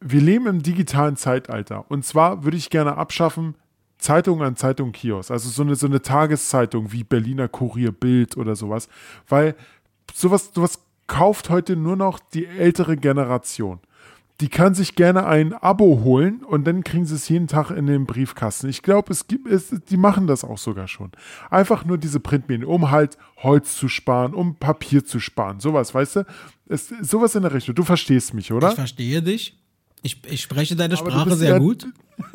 Wir leben im digitalen Zeitalter. Und zwar würde ich gerne abschaffen Zeitung an Zeitung Kiosk. Also so eine, so eine Tageszeitung wie Berliner Kurier, Bild oder sowas. Weil sowas, sowas kauft heute nur noch die ältere Generation. Die kann sich gerne ein Abo holen und dann kriegen sie es jeden Tag in den Briefkasten. Ich glaube, es gibt, es, die machen das auch sogar schon. Einfach nur diese Printmedien, um halt Holz zu sparen, um Papier zu sparen. Sowas, weißt du? Es, sowas in der Richtung. Du verstehst mich, oder? Ich verstehe dich. Ich, ich spreche deine Aber Sprache sehr ja- gut.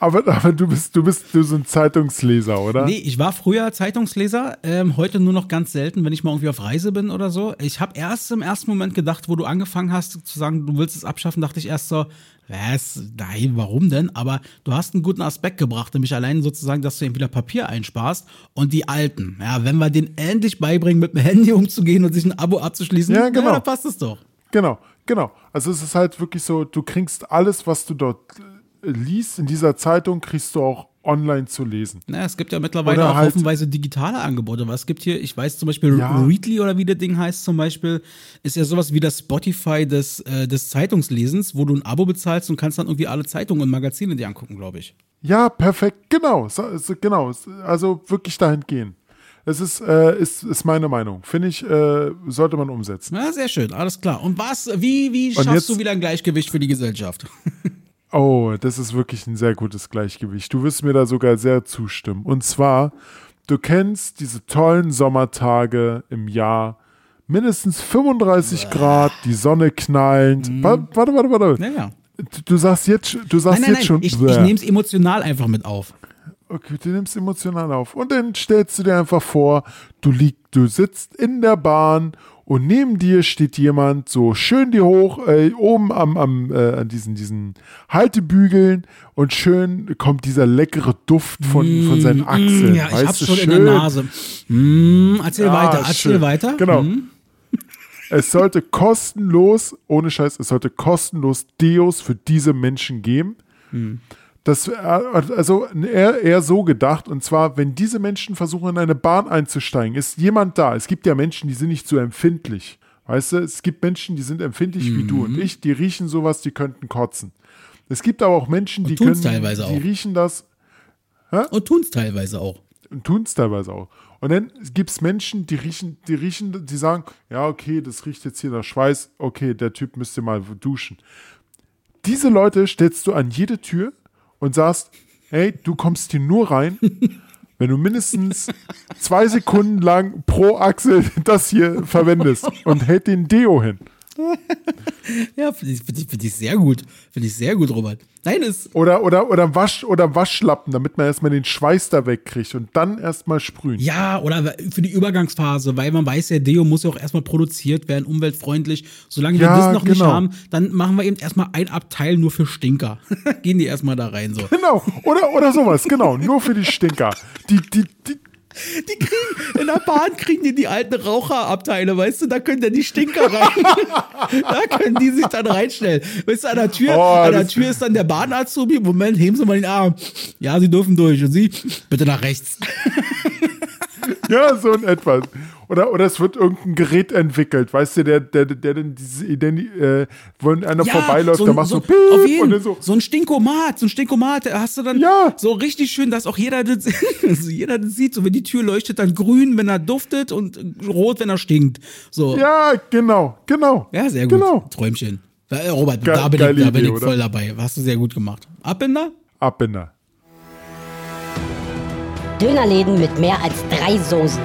Aber, aber du bist, du bist du so ein Zeitungsleser, oder? Nee, ich war früher Zeitungsleser, ähm, heute nur noch ganz selten, wenn ich mal irgendwie auf Reise bin oder so. Ich habe erst im ersten Moment gedacht, wo du angefangen hast zu sagen, du willst es abschaffen, dachte ich erst so, was? Nein, warum denn? Aber du hast einen guten Aspekt gebracht, nämlich allein sozusagen, dass du eben wieder Papier einsparst und die Alten. Ja, wenn wir denen endlich beibringen, mit dem Handy umzugehen und sich ein Abo abzuschließen, Ja, genau. da passt es doch. Genau, genau. Also es ist halt wirklich so, du kriegst alles, was du dort liest, in dieser Zeitung, kriegst du auch online zu lesen. Na, es gibt ja mittlerweile Oder auch halt- haufenweise digitale Angebote. Was es gibt hier, ich weiß zum Beispiel, Ja. Readly oder wie das Ding heißt zum Beispiel, ist ja sowas wie das Spotify des, äh, des Zeitungslesens, wo du ein Abo bezahlst und kannst dann irgendwie alle Zeitungen und Magazine dir angucken, glaube ich. Ja, perfekt, genau, so, so, genau. Also wirklich dahin gehen. Es ist, äh, ist, ist meine Meinung. Finde ich, äh, sollte man umsetzen. Na, sehr schön, alles klar. Und was, wie, wie schaffst jetzt- du wieder ein Gleichgewicht für die Gesellschaft? Oh, das ist wirklich ein sehr gutes Gleichgewicht. Du wirst mir da sogar sehr zustimmen. Und zwar, du kennst diese tollen Sommertage im Jahr, mindestens 35 Grad, die Sonne knallend. Wa- Warte, warte, warte. Naja. Du, du sagst jetzt, du sagst Nein, nein, jetzt nein, schon. ich, ich nehme es emotional einfach mit auf. Okay, du nimmst emotional auf. Und dann stellst du dir einfach vor, du lieg, du sitzt in der Bahn und neben dir steht jemand so schön die hoch, äh, oben am, am äh, an diesen, diesen Haltebügeln und schön kommt dieser leckere Duft von, von seinen Achseln. Mm, ja, ich hab's schon in schön. der Nase. Mm, erzähl Ja, weiter, erzähl schön. weiter. Genau. Mm. Es sollte kostenlos, ohne Scheiß, es sollte kostenlos Deos für diese Menschen geben. Das, äh, also eher, eher so gedacht, und zwar, wenn diese Menschen versuchen, in eine Bahn einzusteigen, ist jemand da. Es gibt ja Menschen, die sind nicht so empfindlich. Weißt du, es gibt Menschen, die sind empfindlich wie du und ich, die riechen sowas, die könnten kotzen. Es gibt aber auch Menschen, die können, teilweise die auch. riechen das Und tun es teilweise auch. und tun es teilweise auch. Und dann gibt es Menschen, die riechen, die riechen, die sagen, ja, okay, das riecht jetzt hier nach Schweiß, okay, der Typ müsste mal duschen. Diese Leute stellst du an jede Tür und sagst, hey, du kommst hier nur rein, wenn du mindestens zwei Sekunden lang pro Achsel das hier verwendest und hält den Deo hin. Ja, finde ich, find ich, find ich sehr gut. Finde ich sehr gut, Robert. Nein, ist. Oder, oder, oder, Wasch, oder Waschlappen, damit man erstmal den Schweiß da wegkriegt und dann erstmal sprühen. Ja, oder für die Übergangsphase, weil man weiß ja, Deo muss ja auch erstmal produziert werden, umweltfreundlich. Solange wir Ja, das noch nicht genau. haben, dann machen wir eben erstmal ein Abteil nur für Stinker. Gehen die erstmal da rein so. Genau, oder, oder sowas, genau, nur für die Stinker. Die, die, die, Die kriegen, in der Bahn kriegen die die alten Raucherabteile, weißt du, da können dann die Stinker rein. da können die sich dann reinstellen. Weißt du, an der Tür, Oh, an der Tür ist dann der Bahnazubi. Moment, heben Sie mal den Arm. Ja, Sie dürfen durch. Und Sie, bitte nach rechts. Ja, so in etwas. Oder, oder es wird irgendein Gerät entwickelt, weißt du, der, der, der dann diese Identi äh, wenn einer vorbeiläuft, der macht so, piep auf und jeden, dann so. so ein Stinkomat, so ein Stinkomat, hast du dann Ja. so richtig schön, dass auch jeder das, also jeder das sieht, so wenn die Tür leuchtet, dann grün, wenn er duftet und rot, wenn er stinkt. So. Ja, genau, genau. Ja, sehr gut. Genau. Träumchen. Äh, Robert, Ge- da bin ich, da bin Idee, ich oder? voll dabei. Hast du sehr gut gemacht. Abbinder? Abbinder. Dönerläden mit mehr als drei Soßen.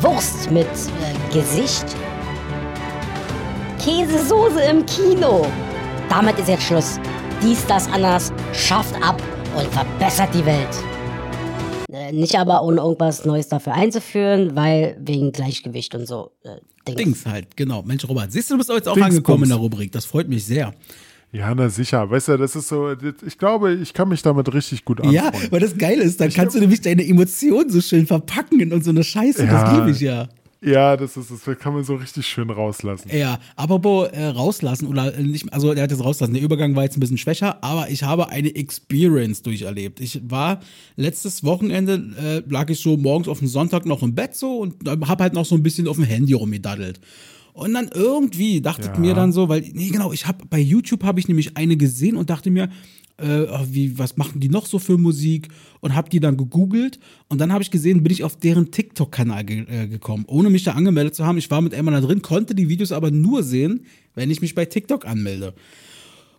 Wurst mit äh, Gesicht. Käsesoße im Kino. Damit ist jetzt Schluss. Dies, das, Annas schafft ab und verbessert die Welt. Äh, nicht aber ohne irgendwas Neues dafür einzuführen, weil wegen Gleichgewicht und so. Äh, Dings. Dings halt, genau. Mensch, Robert, siehst du, du bist auch jetzt auch Dingsbums. angekommen in der Rubrik. Das freut mich sehr. Ja, na sicher. Weißt du, das ist so, das- ich glaube, ich kann mich damit richtig gut Ja, anfreunden. weil das Geile ist, dann kannst du nämlich deine Emotionen so schön verpacken in und so eine Scheiße. Das Ja. liebe ich ja. Ja, das ist, das kann man so richtig schön rauslassen. Ja, apropos äh, rauslassen oder äh, nicht, also der hat jetzt rauslassen. Der Übergang war jetzt ein bisschen schwächer, aber ich habe eine Experience durcherlebt. Ich war letztes Wochenende, äh, lag ich so morgens auf dem Sonntag noch im Bett so und habe halt noch so ein bisschen auf dem Handy rumgedaddelt. Und dann irgendwie dachte ich Ja. mir dann so, weil, nee, genau, ich habe bei YouTube habe ich nämlich eine gesehen und dachte mir, äh, oh, wie, was machen die noch so für Musik? Und habe die dann gegoogelt und dann habe ich gesehen, bin ich auf deren TikTok-Kanal ge äh, gekommen, ohne mich da angemeldet zu haben. Ich war mit einmal da drin, konnte die Videos aber nur sehen, wenn ich mich bei TikTok anmelde.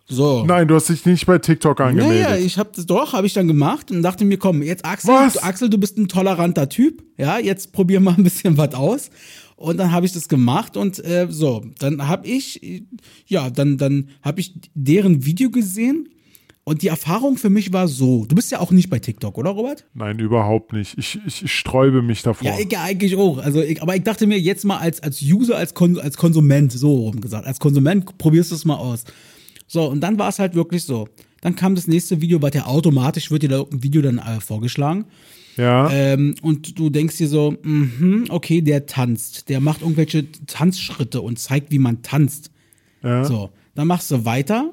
So. Nein, du hast dich nicht bei TikTok angemeldet. Naja, ich habe das doch, habe ich dann gemacht und dachte mir, komm, jetzt Axel, Was? du, Axel, du bist ein toleranter Typ, ja, jetzt probier mal ein bisschen was aus. Und dann habe ich das gemacht und äh, so, dann habe ich, ja, dann, dann habe ich deren Video gesehen und die Erfahrung für mich war so, du bist ja auch nicht bei TikTok, oder Robert? Nein, überhaupt nicht. Ich, ich, ich sträube mich davor. Ja, ich ja eigentlich auch. Also ich, aber ich dachte mir jetzt mal als, als User, als, Kon als Konsument, so rum gesagt, als Konsument probierst du es mal aus. So, und dann war es halt wirklich so. Dann kam das nächste Video, weil der automatisch wird dir da irgendein Video dann äh, vorgeschlagen. ja, Ähm, und du denkst dir so, mhm, okay, der tanzt, der macht irgendwelche Tanzschritte und zeigt, wie man tanzt. ja. So, dann machst du weiter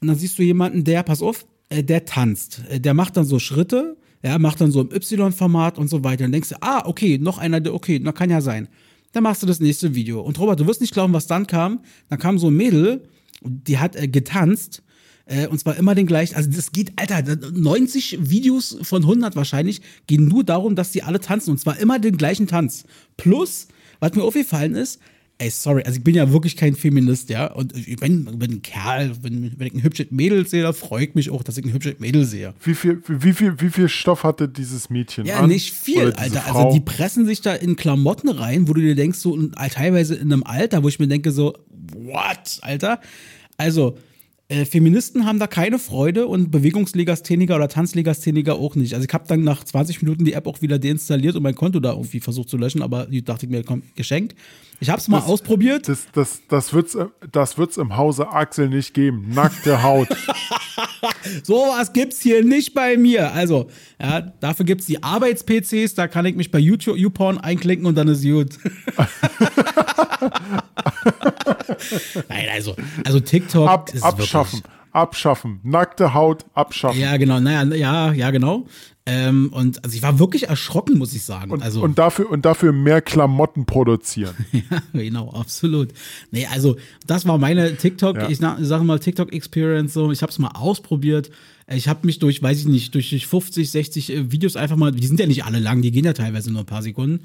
und dann siehst du jemanden, der, pass auf, äh, der tanzt. Äh, Der macht dann so Schritte, ja, macht dann so im Y-Format und so weiter. Dann denkst du, ah, okay, noch einer, der, okay, na kann ja sein. Dann machst du das nächste Video. Und Robert, du wirst nicht glauben, was dann kam. Dann kam so ein Mädel, die hat äh, getanzt. Äh, und zwar immer den gleichen, also das geht, Alter, 90 Videos von 100 wahrscheinlich gehen nur darum, dass die alle tanzen und zwar immer den gleichen Tanz. Plus, was mir aufgefallen ist, ey, sorry, also ich bin ja wirklich kein Feminist, ja, und ich bin, bin ein Kerl, wenn, wenn ich ein hübsches Mädel sehe, da freue ich mich auch, dass ich ein hübsches Mädel sehe. Wie, viel, wie, viel, wie viel Stoff hatte dieses Mädchen Ja, an? nicht viel, Alter. Frau? Also die pressen sich da in Klamotten rein, wo du dir denkst, so und teilweise in einem Alter, wo ich mir denke, so, what, Alter? Also, äh, Feministen haben da keine Freude und Bewegungslegastheniker oder Tanzlegastheniker auch nicht. Also ich habe dann nach 20 Minuten die App auch wieder deinstalliert und mein Konto da irgendwie versucht zu löschen, aber die dachte ich mir, komm, geschenkt. Ich habe es mal ausprobiert. Das, das, das wird's, äh, das wird's im Hause Axel nicht geben. Nackte Haut. Sowas gibt's hier nicht bei mir. Also, ja, dafür gibt's die Arbeits-PCs, da kann ich mich bei YouTube YouPorn einklicken und dann ist gut. Nein, also, also TikTok Ab, ist abschaffen. Wirklich, Abschaffen. Nackte Haut abschaffen. ja, genau, naja, ja, ja, genau. Ähm, und also ich war wirklich erschrocken, muss ich sagen. Und, also, und, dafür, und dafür mehr Klamotten produzieren. Ja, genau, absolut. Nee, also das war meine TikTok, Ja. ich sage mal TikTok Experience so, ich habe es mal ausprobiert. Ich habe mich durch, weiß ich nicht, durch, durch 50, 60 äh, Videos einfach mal, die sind ja nicht alle lang, die gehen ja teilweise nur ein paar Sekunden.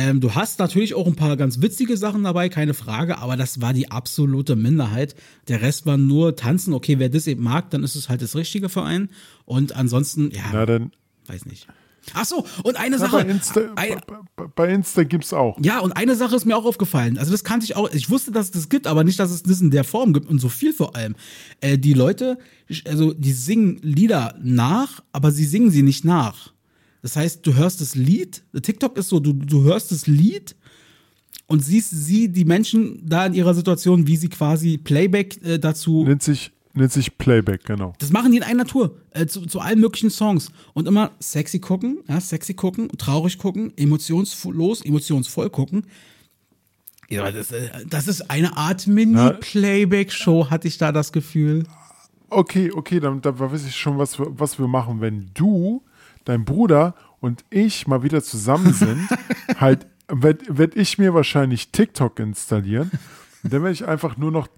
Ähm, du hast natürlich auch ein paar ganz witzige Sachen dabei, keine Frage, aber das war die absolute Minderheit. Der Rest war nur tanzen. Okay, wer das eben mag, dann ist es halt das Richtige für einen. Und ansonsten, ja, Na, dann, weiß nicht. Ach so, und eine na, Sache. bei, Insta, Ein- bei- bei Insta gibt's auch. ja, und eine Sache ist mir auch aufgefallen. Also das kannte ich auch. Ich wusste, dass es das gibt, aber nicht, dass es das in der Form gibt und so viel vor allem. Äh, die Leute, also die singen Lieder nach, aber sie singen sie nicht nach. Das heißt, du hörst das Lied. TikTok ist so, du, du hörst das Lied und siehst sie, die Menschen da in ihrer Situation, wie sie quasi Playback äh, dazu Nennt sich, nennt sich Playback, genau. das machen die in einer Tour, äh, zu, zu allen möglichen Songs. Und immer sexy gucken, ja, sexy gucken, traurig gucken, emotionslos, emotionsvoll gucken. Ja, das, äh, das ist eine Art Mini-Playback-Show, hatte ich da das Gefühl. Okay, okay, dann, dann weiß ich schon, was wir, was wir machen, wenn du, dein Bruder und ich mal wieder zusammen sind, halt werde werd ich mir wahrscheinlich TikTok installieren. Und dann werde ich einfach nur noch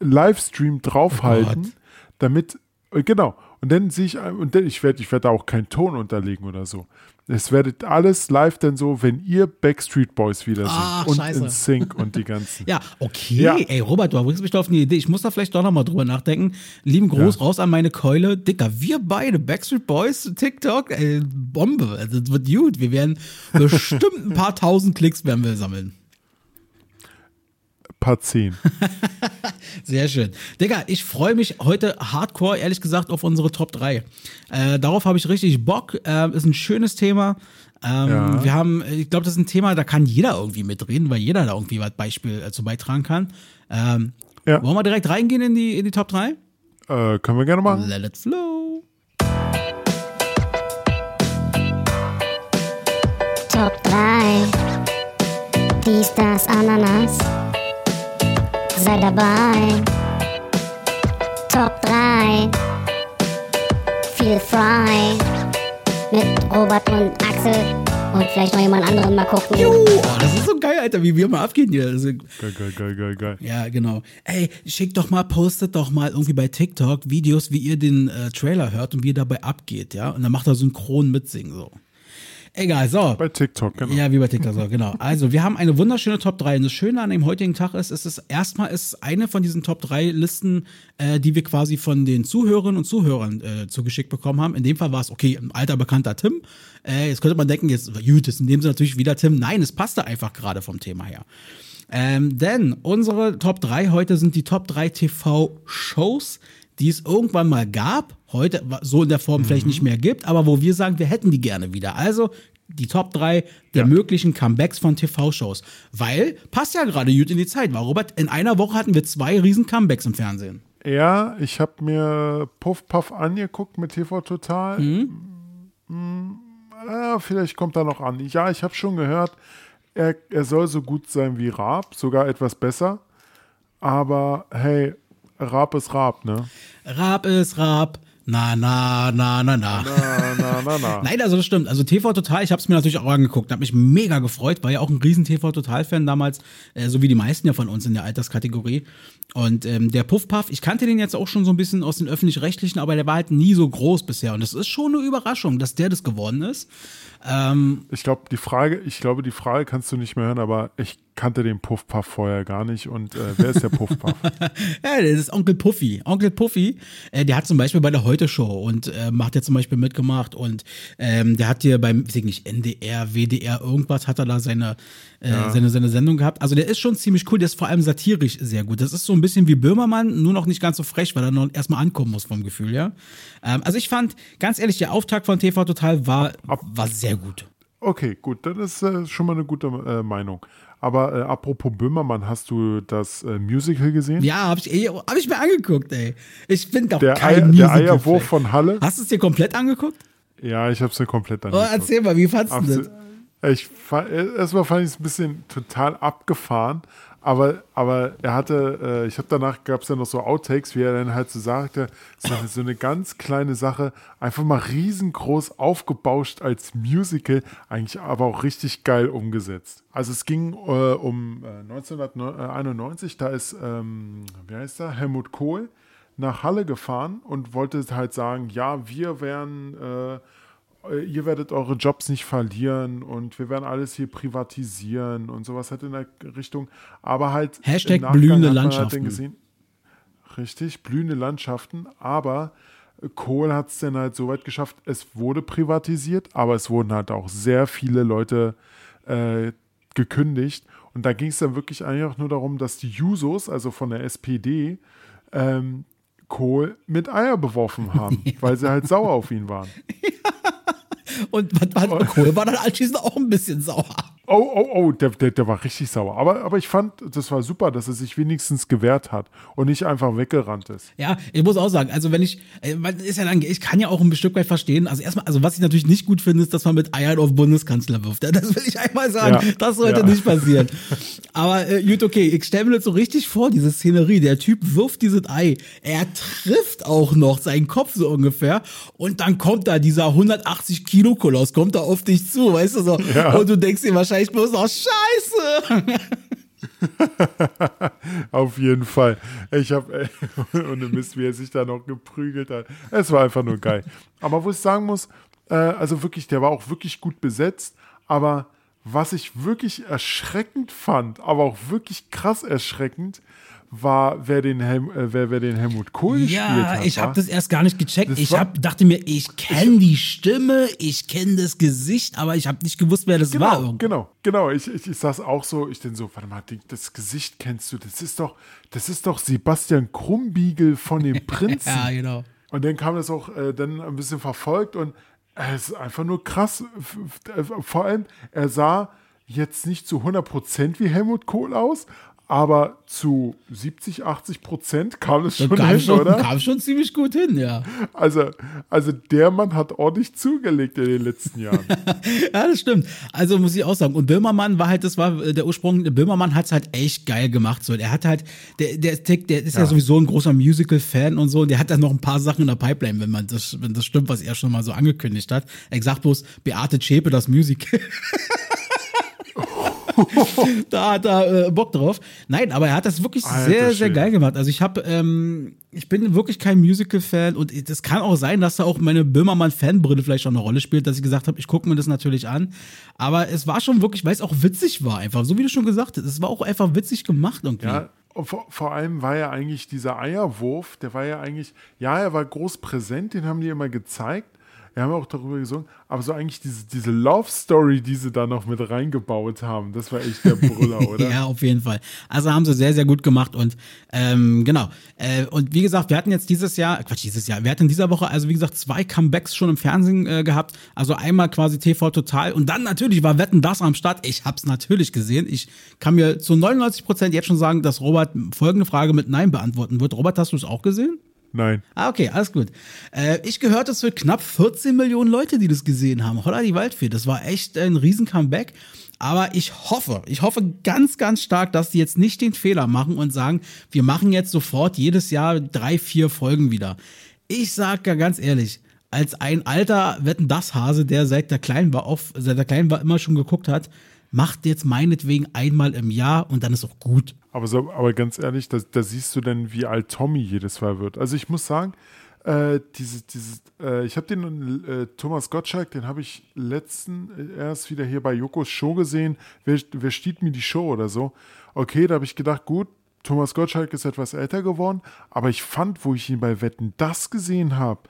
Livestream draufhalten, Gott. damit, äh, genau. Und dann sehe ich, und dann, ich werde ich werd da auch keinen Ton unterlegen oder so. Es werdet alles live dann so, wenn ihr Backstreet Boys wieder singt Ach, und scheiße. in Sync und die ganzen. Ja, okay. Ja. Ey, Robert, du bringst mich da auf eine Idee. Ich muss da vielleicht doch nochmal drüber nachdenken. Lieben Gruß Ja. raus an meine Keule. Dicker, wir beide, Backstreet Boys, TikTok, ey, Bombe. Also, das wird gut. Wir werden bestimmt ein paar tausend Klicks werden wir sammeln. Part 10. Sehr schön. Digga, ich freue mich heute hardcore, ehrlich gesagt, auf unsere Top 3. Äh, darauf habe ich richtig Bock. Ähm, ist ein schönes Thema. Ähm, Ja. Wir haben, ich glaube, das ist ein Thema, da kann jeder irgendwie mitreden, weil jeder da irgendwie was Beispiel äh, zu beitragen kann. Ähm, Ja. Wollen wir direkt reingehen in die, in die Top 3? äh, können wir gerne machen. Let it flow. Top 3. Dies, das, Ananas. Sei dabei. Top 3. Feel frei. Mit Robert und Axel. Und vielleicht noch jemand anderen mal gucken. Oh, das ist so geil, Alter, wie wir mal abgehen hier. Ist- Geil, geil, geil, geil, geil. Ja, genau. Ey, schickt doch mal, postet doch mal irgendwie bei TikTok Videos, wie ihr den äh, Trailer hört und wie ihr dabei abgeht, ja? Und dann macht er synchron mitsingen, so. Egal, so. Bei TikTok, genau. Ja, wie bei TikTok, so, genau. Also, wir haben eine wunderschöne Top 3. Und das Schöne an dem heutigen Tag ist, ist es erstmal ist eine von diesen Top 3 Listen, äh, die wir quasi von den Zuhörerinnen und Zuhörern äh, zugeschickt bekommen haben. In dem Fall war es, okay, ein alter bekannter Tim. Äh, jetzt könnte man denken, jetzt, gut, ist in dem Sinne natürlich wieder Tim. Nein, es passte einfach gerade vom Thema her. Ähm, denn unsere Top 3 heute sind die Top 3 TV-Shows, die es irgendwann mal gab, heute so in der Form vielleicht nicht mehr gibt, aber wo wir sagen, wir hätten die gerne wieder. Also die Top 3 der möglichen Comebacks von TV-Shows. Weil, passt ja gerade gut in die Zeit, weil Robert, in einer Woche hatten wir zwei riesen Comebacks im Fernsehen. Ja, ich habe mir Puff Puff angeguckt mit TV Total. Hm, ah, vielleicht kommt er noch an. Ja, ich habe schon gehört, er, er soll so gut sein wie Raab, sogar etwas besser. Aber hey, Raab ist Raab, ne? Raab ist Raab. Na, na, na, na, na. Na, na, na, na. Nein, also das stimmt. Also TV Total, ich habe es mir natürlich auch angeguckt, habe mich mega gefreut, war ja auch ein riesen TV Total-Fan damals, äh, so wie die meisten ja von uns in der Alterskategorie. Und ähm, der Puffpuff, ich kannte den jetzt auch schon so ein bisschen aus den öffentlich-rechtlichen, aber der war halt nie so groß bisher. Und das ist schon eine Überraschung, dass der das geworden ist. Ähm, Ich glaube, die Frage, ich glaube, die Frage kannst du nicht mehr hören, aber ich kannte den Puff Puff vorher gar nicht. Und äh, wer ist der Puff Puff? Ja, das ist Onkel Puffy. Onkel Puffy, äh, der hat zum Beispiel bei der Heute-Show und äh, macht ja zum Beispiel mitgemacht und ähm, der hat hier beim, weiß ich nicht, NDR, WDR, irgendwas hat er da seine, äh, seine, seine Sendung gehabt. Also der ist schon ziemlich cool, der ist vor allem satirisch sehr gut. Das ist so ein bisschen wie Böhmermann, nur noch nicht ganz so frech, weil er noch erstmal ankommen muss vom Gefühl, ja. Ähm, also ich fand, ganz ehrlich, der Auftakt von TV Total war, war sehr gut. Okay, gut, das ist äh, schon mal eine gute äh, Meinung. Aber äh, apropos Böhmermann, hast du das äh, Musical gesehen? Ja, hab ich, ey, hab ich mir angeguckt, ey. Ich bin doch Der, kein Eier, der Musical-Fan. Eierwurf von Halle? Hast du es dir komplett angeguckt? Ja, ich habe es mir komplett Oh, angeguckt. erzähl mal, wie fandst du das? Ich fa- erstmal fand ich es ein bisschen total abgefahren, aber, aber er hatte, äh, ich habe danach gab es ja noch so Outtakes, wie er dann halt so sagte, so, so eine ganz kleine Sache, einfach mal riesengroß aufgebauscht als Musical, eigentlich aber auch richtig geil umgesetzt. Also es ging äh, um äh, 1991, da ist, ähm, wie heißt er, Helmut Kohl nach Halle gefahren und wollte halt sagen, ja, wir wären äh, äh, ihr werdet eure Jobs nicht verlieren und wir werden alles hier privatisieren und sowas halt in der Richtung. Aber halt. Hashtag blühende halt Landschaften. gesehen, richtig, blühende Landschaften, aber äh, Kohl hat es dann halt so weit geschafft, es wurde privatisiert, aber es wurden halt auch sehr viele Leute äh, gekündigt. Und da ging es dann wirklich eigentlich auch nur darum, dass die Jusos, also von der SPD, ähm, Kohl mit Eier beworfen haben, weil sie halt sauer auf ihn waren. Und was war Kohl war dann anschließend auch ein bisschen sauer. Oh, oh, oh, der, der, der war richtig sauer. Aber, aber ich fand, das war super, dass er sich wenigstens gewehrt hat und nicht einfach weggerannt ist. Ja, ich muss auch sagen, also wenn ich, äh, ist ja dann, ich kann ja auch ein Stück weit verstehen. Also erstmal, also was ich natürlich nicht gut finde, ist, dass man mit Eiern auf Bundeskanzler wirft. Das will ich einmal sagen. Ja. Das sollte Ja. nicht passieren. Aber äh, gut, okay, ich stelle mir das so richtig vor, diese Szenerie. Der Typ wirft dieses Ei. Er trifft auch noch seinen Kopf so ungefähr. Und dann kommt da dieser 180 Kilo Koloss, kommt da auf dich zu, weißt du so. Ja. Und du denkst dir wahrscheinlich bloß, oh Scheiße. Auf jeden Fall. Ich habe, ohne Mist, wie er sich da noch geprügelt hat. Es war einfach nur geil. Aber wo ich sagen muss, äh, also wirklich, der war auch wirklich gut besetzt. Aber was ich wirklich erschreckend fand, aber auch wirklich krass erschreckend, war, wer den, Helm, äh, wer, wer den Helmut Kohl gespielt Ja, hat. ich wa? habe das erst gar nicht gecheckt. Das ich war- hab, dachte mir, ich kenne die Stimme, ich kenne das Gesicht, aber ich habe nicht gewusst, wer das war. Genau, irgendwie. genau, genau. Ich, ich, ich saß auch so, ich denke so, warte mal, das Gesicht kennst du, das ist doch, das ist doch Sebastian Krumbiegel von den Prinzen. Ja, genau. Und dann kam das auch äh, dann ein bisschen verfolgt und es ist einfach nur krass. Vor allem, er sah jetzt nicht zu 100% wie Helmut Kohl aus, aber zu 70, 80% kam es schon kam hin, schon, oder? kam schon ziemlich gut hin, ja. Also, also der Mann hat ordentlich zugelegt in den letzten Jahren. Ja, das stimmt. Also muss ich auch sagen. Und Böhmermann war halt, das war äh, der Ursprung, Böhmermann hat es halt echt geil gemacht. So. Der hat halt, der, der, der, ist ja. sowieso ein großer Musical-Fan und so. Und der hat dann noch ein paar Sachen in der Pipeline, wenn man das, wenn das stimmt, was er schon mal so angekündigt hat. Ich sag bloß, Beate Zschäpe, das Musical. da hat er äh, Bock drauf. Nein, aber er hat das wirklich Alter sehr, sehr Schwede. geil gemacht. Also ich habe, ähm, ich bin wirklich kein Musical-Fan und es kann auch sein, dass da auch meine Böhmermann-Fanbrille vielleicht schon eine Rolle spielt, dass ich gesagt habe, ich gucke mir das natürlich an. Aber es war schon wirklich, weil es auch witzig war einfach, so wie du schon gesagt hast. Es war auch einfach witzig gemacht irgendwie. Ja, vor, vor allem war ja eigentlich dieser Eierwurf, der war ja eigentlich, ja, er war groß präsent, den haben die immer gezeigt. Wir haben auch darüber gesungen, aber so eigentlich diese, diese Love Story, die sie da noch mit reingebaut haben, das war echt der Brüller, oder? Ja, auf jeden Fall. Also haben sie sehr, sehr gut gemacht und ähm, genau. Äh, und wie gesagt, wir hatten jetzt dieses Jahr, Quatsch, dieses Jahr, wir hatten in dieser Woche, also wie gesagt, zwei Comebacks schon im Fernsehen äh, gehabt. Also einmal quasi TV Total und dann natürlich war Wetten das am Start. Ich hab's natürlich gesehen. Ich kann mir zu 99 Prozent jetzt schon sagen, dass Robert folgende Frage mit Nein beantworten wird. Robert, hast du es auch gesehen? Nein. Ah, okay, alles gut. Äh, ich gehört, es für knapp 14 Millionen Leute, die das gesehen haben. Holla die Waldfee. Das war echt ein riesen Comeback. Aber ich hoffe, ich hoffe ganz, ganz stark, dass die jetzt nicht den Fehler machen und sagen, wir machen jetzt sofort jedes Jahr drei, vier Folgen wieder. Ich sag ja ganz ehrlich, als ein alter Wetten das Hase, der seit der kleinen war, auf, seit der kleinen war immer schon geguckt hat, macht jetzt meinetwegen einmal im Jahr und dann ist auch gut. Aber, so, aber ganz ehrlich, da, da siehst du dann, wie alt Tommy jedes Mal wird. Also ich muss sagen, äh, diese, diese, äh, ich habe den äh, Thomas Gottschalk, den habe ich letzten äh, erst wieder hier bei Jokos Show gesehen. Wer, wer stiehlt mir die Show oder so? Okay, da habe ich gedacht, gut, Thomas Gottschalk ist etwas älter geworden, aber ich fand, wo ich ihn bei Wetten das gesehen habe,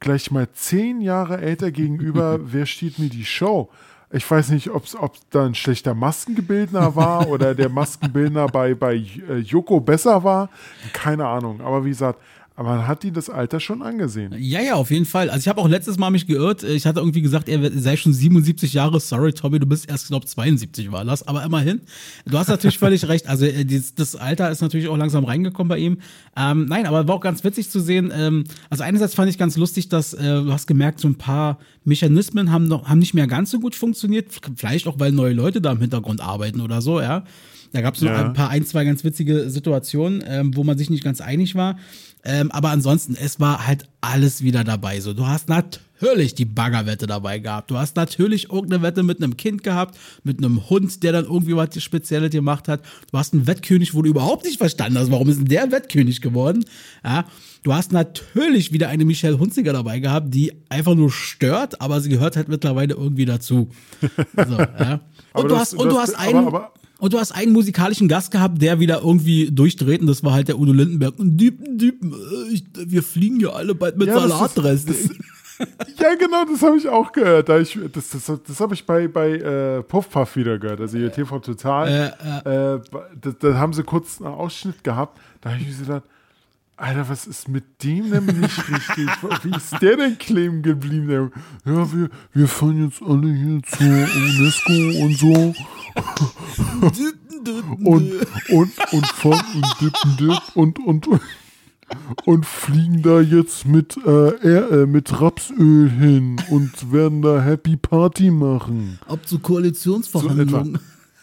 gleich mal zehn Jahre älter gegenüber, wer stiehlt mir die Show? Ich weiß nicht, ob es da ein schlechter Maskenbildner war oder der Maskenbildner bei, bei äh, Joko besser war. Keine Ahnung. Aber wie gesagt, aber man hat ihn das Alter schon angesehen. Ja, ja, auf jeden Fall. Also ich habe auch letztes Mal mich geirrt. Ich hatte irgendwie gesagt, er sei schon 77 Jahre. Sorry, Tommy, du bist erst, glaube 72 war das. Aber immerhin. Du hast natürlich völlig recht. Also äh, das Alter ist natürlich auch langsam reingekommen bei ihm. Ähm, nein, aber war auch ganz witzig zu sehen. Ähm, also einerseits fand ich ganz lustig, dass äh, du hast gemerkt, so ein paar Mechanismen haben, noch, haben nicht mehr ganz so gut funktioniert. Vielleicht auch, weil neue Leute da im Hintergrund arbeiten oder so, ja. Da gab es noch Ja. ein paar, ein, zwei ganz witzige Situationen, ähm, wo man sich nicht ganz einig war. Ähm, aber ansonsten, es war halt alles wieder dabei. So, du hast natürlich die Baggerwette dabei gehabt. Du hast natürlich irgendeine Wette mit einem Kind gehabt, mit einem Hund, der dann irgendwie was Spezielles gemacht hat. Du hast einen Wettkönig, wo du überhaupt nicht verstanden hast, warum ist denn der Wettkönig geworden? Ja, du hast natürlich wieder eine Michelle Hunziger dabei gehabt, die einfach nur stört, aber sie gehört halt mittlerweile irgendwie dazu. So, ja. Und du hast, und du hast einen, aber- aber- und du hast einen musikalischen Gast gehabt, der wieder irgendwie durchdreht und das war halt der Udo Lindenberg. Und Diepen, Diepen, äh, wir fliegen ja alle bald mit Ja, Salatdressing. Ja, genau, das habe ich auch gehört. Da ich, das das, das habe ich bei, bei äh, Puffpuff wieder gehört, also hier TV Total. Äh, da, da haben sie kurz einen Ausschnitt gehabt. Da habe ich mir gedacht, Alter, was ist mit dem denn nicht richtig? Wie ist der denn kleben geblieben? Der, ja, wir, wir fahren jetzt alle hier zur UNESCO und so. und, und, und fahren und dippen, dip und, und, und fliegen da jetzt mit, äh, äh, mit Rapsöl hin und werden da Happy Party machen. Ob zu Koalitionsverhandlungen.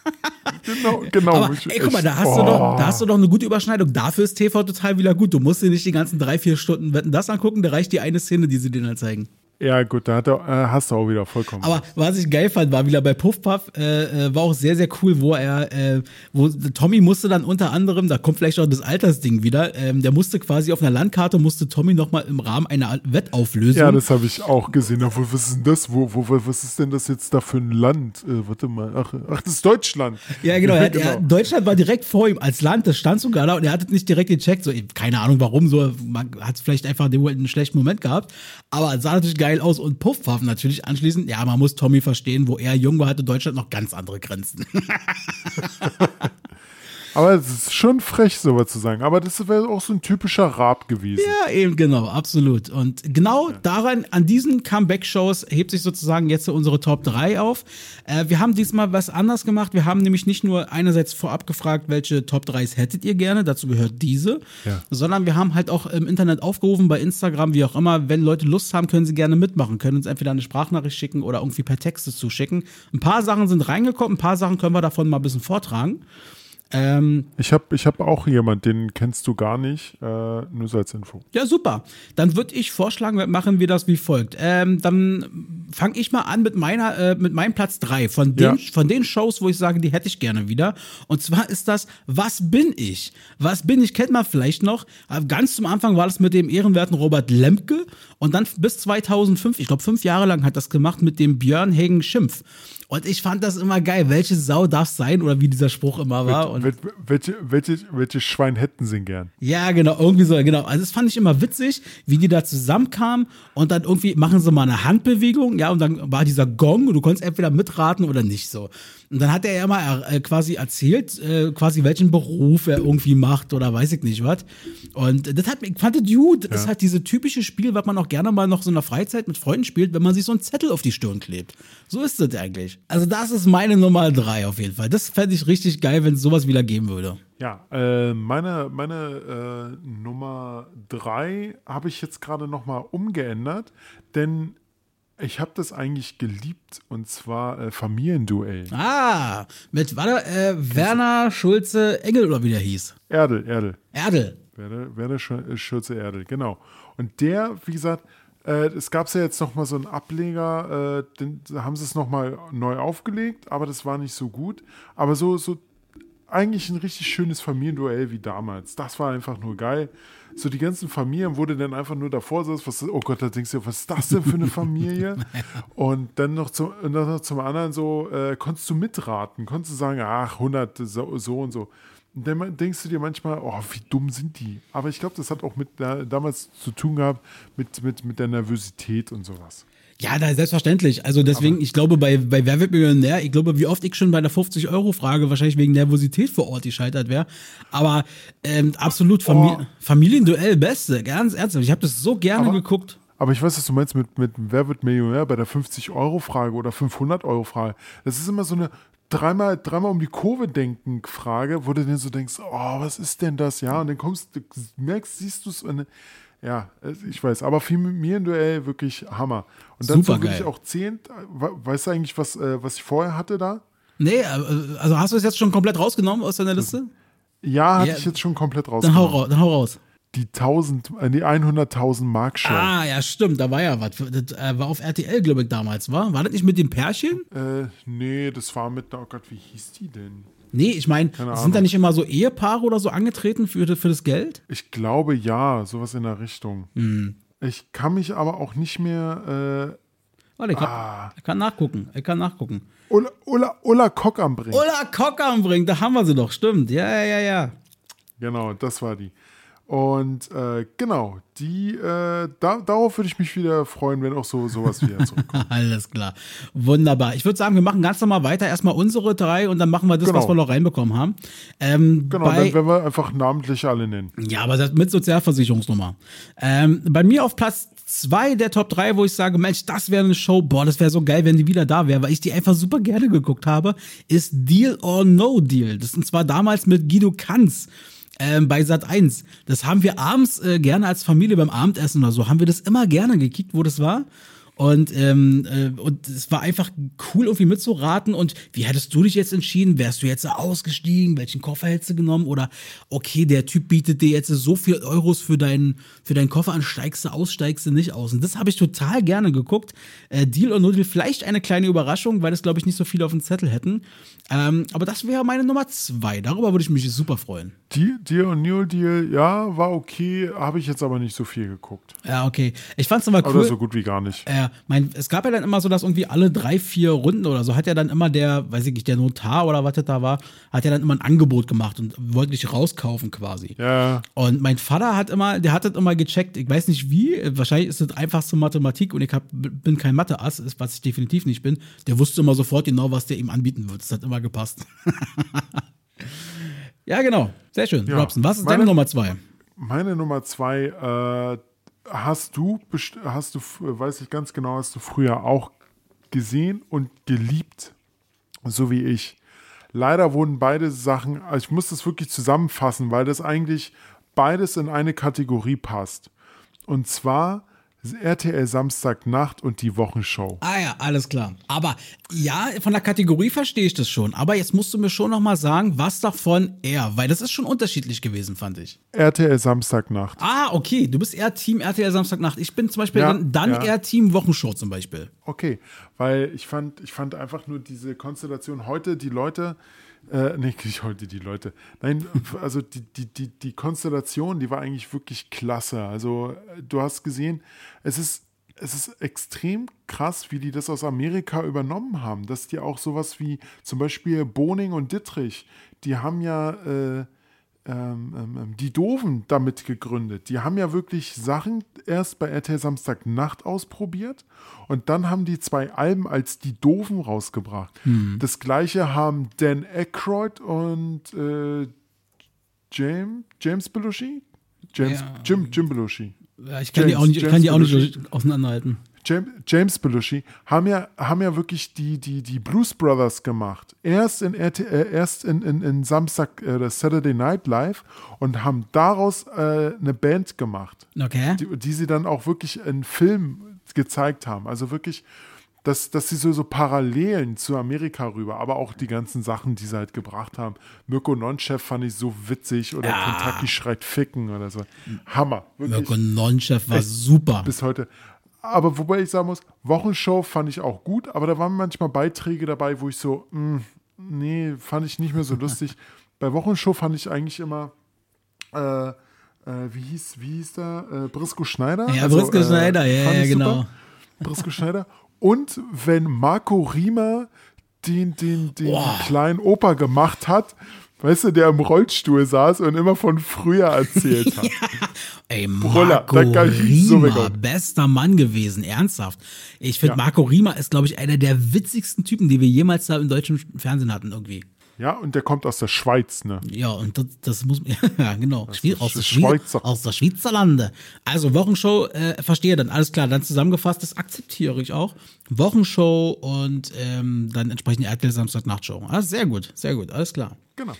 Genau, genau. Aber Ich- ey, guck mal, da hast, du oh. doch, da hast du doch eine gute Überschneidung. Dafür ist TV total wieder gut. Du musst dir nicht die ganzen drei, vier Stunden Wetten das angucken, da reicht die eine Szene, die sie dir dann zeigen. Ja, gut, da hat er, äh, hast du auch wieder vollkommen. Aber was ich geil fand, war wieder bei Puff Puff, äh, äh, war auch sehr, sehr cool, wo er, äh, wo Tommy musste dann unter anderem, da kommt vielleicht auch das Altersding wieder, ähm, der musste quasi auf einer Landkarte, musste Tommy nochmal im Rahmen einer Wettauflösung. ja, das habe ich auch gesehen. Obwohl, was ist denn das? Wo, wo, was ist denn das jetzt da für ein Land? Äh, warte mal. Ach, ach, das ist Deutschland. Ja, genau. Er, hat- Er, Deutschland war direkt vor ihm als Land, das stand sogar da und er hat es nicht direkt gecheckt. So, keine Ahnung warum, so, man hat vielleicht einfach den einen schlechten Moment gehabt. Aber es sah natürlich geil aus und Puffpuff natürlich anschließend, ja, man muss Tommy verstehen, wo er jung war, hatte Deutschland noch ganz andere Grenzen. Aber es ist schon frech, sowas zu sagen. Aber das wäre auch so ein typischer Rap gewesen. Ja, eben, genau, absolut. Und genau daran, an diesen Comeback-Shows hebt sich sozusagen jetzt unsere Top 3 auf. Äh, wir haben diesmal was anders gemacht. Wir haben nämlich nicht nur einerseits vorab gefragt, welche Top 3s hättet ihr gerne, dazu gehört diese, Ja. sondern wir haben halt auch im Internet aufgerufen, bei Instagram, wie auch immer, wenn Leute Lust haben, können sie gerne mitmachen, können uns entweder eine Sprachnachricht schicken oder irgendwie per Texte zuschicken. Ein paar Sachen sind reingekommen, ein paar Sachen können wir davon mal ein bisschen vortragen. Ähm, Ich habe ich hab auch jemand, den kennst du gar nicht. Äh, nur so als Info. Ja, super. Dann würde ich vorschlagen, machen wir das wie folgt. Ähm, dann fange ich mal an mit meiner, äh, mit meinem Platz 3 von den, Ja. von den Shows, wo ich sage, die hätte ich gerne wieder. Und zwar ist das Was bin ich? Was bin ich? Kennt man vielleicht noch. Äh, Ganz zum Anfang war das mit dem ehrenwerten Robert Lemke und dann bis 2005, ich glaube fünf Jahre lang hat das gemacht mit dem Björn Hagen Schimpf. Und ich fand das immer geil. Welche Sau darf sein oder wie dieser Spruch immer war. Und Wel- welche, welche, welche Schwein hätten sie gern? ja, genau, irgendwie so, genau. Also das fand ich immer witzig, wie die da zusammenkamen und dann irgendwie machen sie mal eine Handbewegung, ja, und dann war dieser Gong und du konntest entweder mitraten oder nicht so. Und dann hat er ja mal äh, quasi erzählt, äh, quasi welchen Beruf er irgendwie macht oder weiß ich nicht was. Und das hat ich fand das gut. Das ist halt diese typische Spiel, was man auch gerne mal noch so in der Freizeit mit Freunden spielt, wenn man sich so einen Zettel auf die Stirn klebt. So ist das eigentlich. Also das ist meine Nummer drei auf jeden Fall. Das fände ich richtig geil, wenn es sowas wieder geben würde. Ja, äh, meine, meine äh, Nummer drei habe ich jetzt gerade nochmal umgeändert, denn ich habe das eigentlich geliebt und zwar äh, Familienduell. Ah, mit warte, äh, Werner Schulze Engel oder wie der hieß. Erdel, Erdel. Erdel. Werder Sch- äh, Schürze Erdel, genau. Und der, wie gesagt, äh, es gab ja jetzt nochmal so einen Ableger, äh, den, da haben sie es nochmal neu aufgelegt, aber das war nicht so gut. Aber so, so eigentlich ein richtig schönes Familienduell wie damals. Das war einfach nur geil. So die ganzen Familien, wo du dann einfach nur davor saß, was, oh Gott, da denkst du, was ist das denn für eine Familie? und dann noch zum, dann noch zum anderen so, äh, konntest du mitraten, konntest du sagen, ach, 100, so, so und so. Und dann denkst du dir manchmal, oh, wie dumm sind die? Aber ich glaube, das hat auch mit da, damals zu tun gehabt, mit, mit, mit der Nervosität und sowas. Ja, da, selbstverständlich. Also deswegen, ich glaube, bei, bei Wer wird Millionär, ich glaube, wie oft ich schon bei der 50-Euro-Frage wahrscheinlich wegen Nervosität vor Ort gescheitert wäre. Aber ähm, absolut Famili Oh. Familienduell, beste, ganz ernsthaft. Ich habe das so gerne Aber- geguckt. Aber ich weiß, was du meinst mit, mit Wer wird Millionär bei der 50-Euro-Frage oder 500-Euro-Frage. Das ist immer so eine dreimal, dreimal um die Kurve denken Frage, wo du dann so denkst, oh, was ist denn das? Ja, und dann kommst du, merkst, siehst du es. Ja, ich weiß, aber Familienduell wirklich Hammer. Und dann Supergeil. würde ich auch zehn, weißt du eigentlich, was, äh, was ich vorher hatte da? Nee, äh, also hast du es jetzt schon komplett rausgenommen aus deiner Liste? Ja, hatte Ja, ich jetzt schon komplett Dann hau, rausgenommen. raus, dann hau raus. Die 1000, äh, die 100.000 Mark Show. Ah, ja, stimmt, da war ja was. Das äh, war auf RTL, glaube ich, damals, war? War das nicht mit dem Pärchen? Äh, nee, das war mit, oh Gott, wie hieß die denn? Nee, ich meine, sind da nicht immer so Ehepaare oder so angetreten für, für das Geld? Ich glaube ja, sowas in der Richtung. Hm. Ich kann mich aber auch nicht mehr. Äh, Warte, ich kann, Ah. ich kann nachgucken. Ich kann nachgucken. Ulla, Ulla, Ulla Kock am Bring. Ulla Kock anbringen, da haben wir sie doch, stimmt. Ja, ja, ja, ja. Genau, das war die. Und äh, genau, die, äh, da, darauf würde ich mich wieder freuen, wenn auch so sowas wieder zurückkommt. Alles klar. Wunderbar. Ich würde sagen, wir machen ganz normal weiter. Erstmal unsere drei und dann machen wir das, Genau. was wir noch reinbekommen haben. Ähm, Genau, bei, dann werden wir einfach namentlich alle nennen. Ja, aber das mit Sozialversicherungsnummer. Ähm, bei mir auf Platz zwei der Top 3, wo ich sage, Mensch, das wäre eine Show, boah, das wäre so geil, wenn die wieder da wäre, weil ich die einfach super gerne geguckt habe, ist Deal or No Deal. Das und zwar damals mit Guido Kanz. Ähm, bei Sat 1. Das haben wir abends äh, gerne als Familie beim Abendessen oder so, haben wir das immer gerne gekickt, wo das war. Und, ähm, äh, und es war einfach cool, irgendwie mitzuraten. Und wie hättest du dich jetzt entschieden? Wärst du jetzt ausgestiegen? Welchen Koffer hättest du genommen? Oder okay, der Typ bietet dir jetzt so viel Euros für deinen, für deinen Koffer an, steigst du aus, steigst du nicht aus. Und das habe ich total gerne geguckt. Äh, Deal or No Deal, vielleicht eine kleine Überraschung, weil das, glaube ich, nicht so viele auf dem Zettel hätten. Ähm, aber das wäre meine Nummer zwei. Darüber würde ich mich super freuen. Deal, Deal und New Deal, ja, war okay, habe ich jetzt aber nicht so viel geguckt. Ja, okay. Ich fand's aber cool. Oder so gut wie gar nicht. Ja, mein, es gab ja dann immer so, dass irgendwie alle drei, vier Runden oder so hat ja dann immer der, weiß ich nicht, der Notar oder was das da war, hat ja dann immer ein Angebot gemacht und wollte dich rauskaufen quasi. Ja, Und mein Vater hat immer, der hat das immer gecheckt. Ich weiß nicht wie, wahrscheinlich ist das einfachste Mathematik und ich hab, bin kein Mathe-Ass, was ich definitiv nicht bin. Der wusste immer sofort genau, was der ihm anbieten wird. Das hat immer gepasst. ja, genau. Sehr schön. Ja. Robson, was ist Meine- deine Nummer zwei? meine Nummer zwei, äh, hast du, hast du, weiß ich ganz genau, hast du früher auch gesehen und geliebt, so wie ich. Leider wurden beide Sachen, also ich muss das wirklich zusammenfassen, weil das eigentlich beides in eine Kategorie passt. Und zwar RTL Samstagnacht und die Wochenshow. Ah ja, alles klar. Aber ja, von der Kategorie verstehe ich das schon. Aber jetzt musst du mir schon noch mal sagen, was davon er, weil das ist schon unterschiedlich gewesen, fand ich. RTL Samstagnacht. Ah, okay, du bist eher Team RTL Samstagnacht. Ich bin zum Beispiel Ja, dann, dann ja. eher Team Wochenshow zum Beispiel. Okay, weil ich fand, ich fand einfach nur diese Konstellation heute, die Leute, äh, nee, nicht heute die Leute, nein, also die, die, die, die Konstellation, die war eigentlich wirklich klasse. Also äh, du hast gesehen, es ist, es ist extrem krass, wie die das aus Amerika übernommen haben, dass die auch sowas wie zum Beispiel Boning und Dittrich, die haben ja äh, ähm, ähm, ähm, die Doofen damit gegründet. Die haben ja wirklich Sachen erst bei RTL Samstagnacht ausprobiert und dann haben die zwei Alben als die Doofen rausgebracht. Das gleiche haben Dan Aykroyd und äh, James, James Belushi? James, Ja. Jim, Jim Belushi. Ja, ich kann die James- auch nicht, James kann die auch nicht auseinanderhalten. James, James Belushi haben ja, haben ja wirklich die, die, die Blues Brothers gemacht. Erst in, RT, äh, erst in, in, in Samstag, äh, Saturday Night Live und haben daraus äh, eine Band gemacht, Okay. die, die sie dann auch wirklich in Film gezeigt haben. Also wirklich, dass, dass sie so, so Parallelen zu Amerika rüber, aber auch die ganzen Sachen, die sie halt gebracht haben. Mirko Nonchef fand ich so witzig oder Kentucky schreit Ficken oder so. Hammer. Wirklich Mirko Nonchef war super. bis heute. Aber wobei ich sagen muss, Wochenshow fand ich auch gut, aber da waren manchmal Beiträge dabei, wo ich so, mh, nee, fand ich nicht mehr so lustig. Bei Wochenshow fand ich eigentlich immer, äh, äh, wie hieß, wie hieß der? Äh, Brisco Schneider? Ja, Brisco Schneider, ja, ja, genau. super. Brisco Schneider. Und wenn Marco Riemer den, den, den kleinen Opa gemacht hat, weißt du, der im Rollstuhl saß und immer von früher erzählt hat. Ey, Brüller, Marco mich so weghauen. bester Mann gewesen, ernsthaft. Ich finde, Ja. Marco Riemer ist, glaube ich, einer der witzigsten Typen, die wir jemals da im deutschen Fernsehen hatten, irgendwie. Ja, und der kommt aus der Schweiz, ne? Ja, und das, das muss ja genau Schwie- aus, der Schweizer. aus der Schweizerlande. Also Wochenshow, äh, verstehe dann, alles klar, dann zusammengefasst, das akzeptiere ich auch. Wochenshow und ähm, dann entsprechend RTL Samstag Nachtshow. Ah, sehr gut, sehr gut, alles klar. Genau.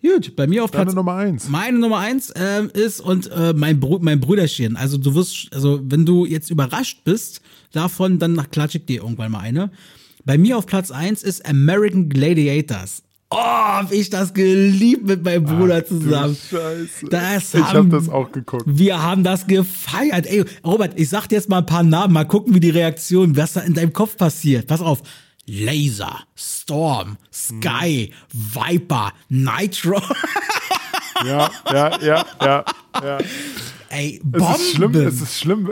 Gut, bei mir auf Deine Platz Nummer eins. Meine Nummer eins ähm, ist und äh, mein, Bru mein Brüderchen. Also du wirst, also wenn du jetzt überrascht bist davon, dann nach klatsch ich dir irgendwann mal eine. Bei mir auf Platz eins ist American Gladiators. Oh, hab ich das geliebt mit meinem Bruder zusammen. Scheiße. Das ich habe haben- das auch geguckt. Wir haben das gefeiert. Ey, Robert, ich sag dir jetzt mal ein paar Namen, mal gucken, wie die Reaktion, was da in deinem Kopf passiert. Pass auf. Laser, Storm, Sky, Viper, Nitro. Ja, ja, ja, ja, ja. Ey, Es Bomben. ist schlimm, es ist schlimm.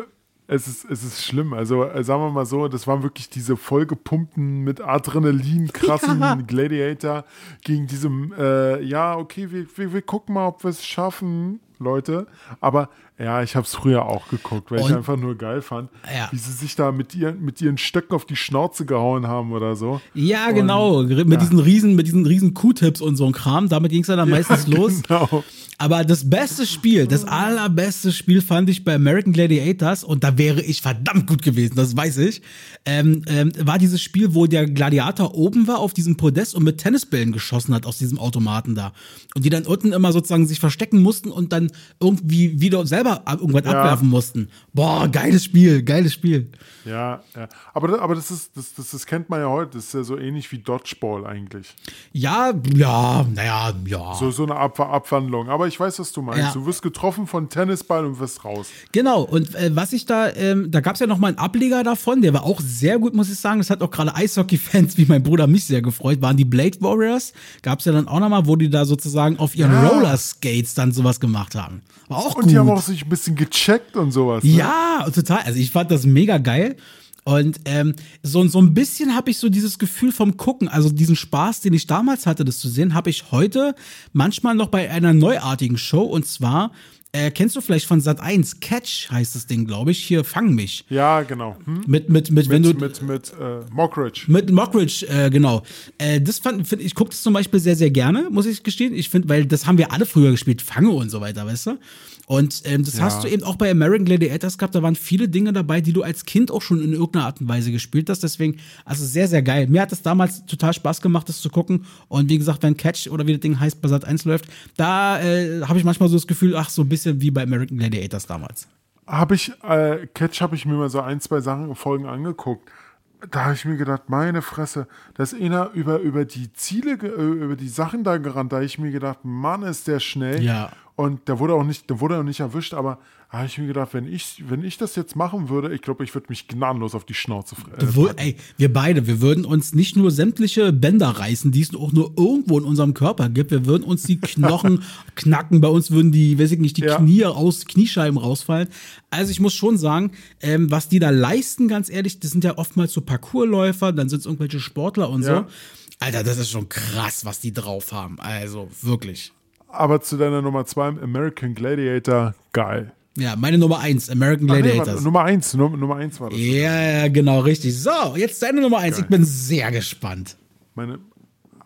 Es ist, es ist schlimm. Also, äh, sagen wir mal so, das waren wirklich diese vollgepumpten, mit Adrenalin krassen Ja. Gladiator gegen diesem, äh, ja, okay, wir, wir, wir gucken mal, ob wir es schaffen. Leute. Aber ja, ich habe es früher auch geguckt, weil ich Und- einfach nur geil fand, Ja. wie sie sich da mit ihren, mit ihren Stöcken auf die Schnauze gehauen haben oder so. Ja, Und- genau. Mit diesen riesen, mit diesen riesen Q-Tips und so ein Kram. Damit ging es dann meistens los. Genau. Aber das beste Spiel, das allerbeste Spiel fand ich bei American Gladiators und da wäre ich verdammt gut gewesen, das weiß ich. Ähm, ähm, war dieses Spiel, wo der Gladiator oben war auf diesem Podest und mit Tennisbällen geschossen hat aus diesem Automaten da. Und die dann unten immer sozusagen sich verstecken mussten und dann irgendwie wieder selber ab- irgendwas Ja. abwerfen mussten. Boah, geiles Spiel, geiles Spiel. Ja, ja. Aber, aber das, ist, das, das, das kennt man ja heute. Das ist ja so ähnlich wie Dodgeball eigentlich. Ja, ja, naja, ja. So, so eine Ab Abwandlung. Aber ich weiß, was du meinst. Ja. Du wirst getroffen von Tennisball und wirst raus. Genau, und äh, was ich da, ähm, da gab es ja noch mal einen Ableger davon, der war auch sehr gut, muss ich sagen. Das hat auch gerade Eishockey-Fans wie mein Bruder mich sehr gefreut, waren die Blade Warriors. Gab es ja dann auch noch mal, wo die da sozusagen auf ihren Ja. Rollerskates dann sowas gemacht haben. War auch Und gut. die haben auch sich ein bisschen gecheckt und sowas. Ne? Ja, total. Also ich fand das mega geil. Und ähm, so, so ein bisschen habe ich so dieses Gefühl vom Gucken, also diesen Spaß, den ich damals hatte, das zu sehen, habe ich heute manchmal noch bei einer neuartigen Show. Und zwar, äh, kennst du vielleicht von Sat 1, Catch heißt das Ding, glaube ich. Hier, fang mich. Ja, genau. Hm? Mit, mit, mit, wenn Mit, du. mit, mit äh, Mockridge. Mit Mockridge, äh, genau. Äh, das fand, find, ich gucke das zum Beispiel sehr, sehr gerne, muss ich gestehen. Ich finde, weil das haben wir alle früher gespielt, Fange und so weiter, weißt du? Und ähm, das Ja. hast du eben auch bei American Gladiators gehabt. Da waren viele Dinge dabei, die du als Kind auch schon in irgendeiner Art und Weise gespielt hast. Deswegen, also sehr, sehr geil. Mir hat es damals total Spaß gemacht, das zu gucken. Und wie gesagt, wenn Catch oder wie das Ding heißt bei Sat 1 läuft, da äh, habe ich manchmal so das Gefühl, ach, so ein bisschen wie bei American Gladiators damals. Habe ich, äh, Catch habe ich mir mal so ein, zwei Sachen, Folgen angeguckt. Da habe ich mir gedacht, meine Fresse, da ist einer über, über die Ziele, äh, über die Sachen da gerannt. Da habe ich mir gedacht, Mann, ist der schnell. Ja. Und der wurde auch nicht, der wurde auch nicht erwischt, aber habe ich mir gedacht, wenn ich, wenn ich das jetzt machen würde, ich glaube, ich würde mich gnadenlos auf die Schnauze fre- äh, ey, wir beide, wir würden uns nicht nur sämtliche Bänder reißen, die es auch nur irgendwo in unserem Körper gibt. Wir würden uns die Knochen knacken. Bei uns würden die, weiß ich nicht, die Ja. Knie aus, Kniescheiben rausfallen. Also ich muss schon sagen, ähm, was die da leisten, ganz ehrlich, das sind ja oftmals so Parkourläufer, dann sind es irgendwelche Sportler und Ja. so. Alter, das ist schon krass, was die drauf haben. Also wirklich. Aber zu deiner Nummer zwei, American Gladiator, geil. Ja, meine Nummer eins, American Ach nee, Gladiators. warte, Nummer eins, Num Nummer eins war das. ja, ja, genau, richtig. So, jetzt deine Nummer eins. Ich bin sehr gespannt. Meine,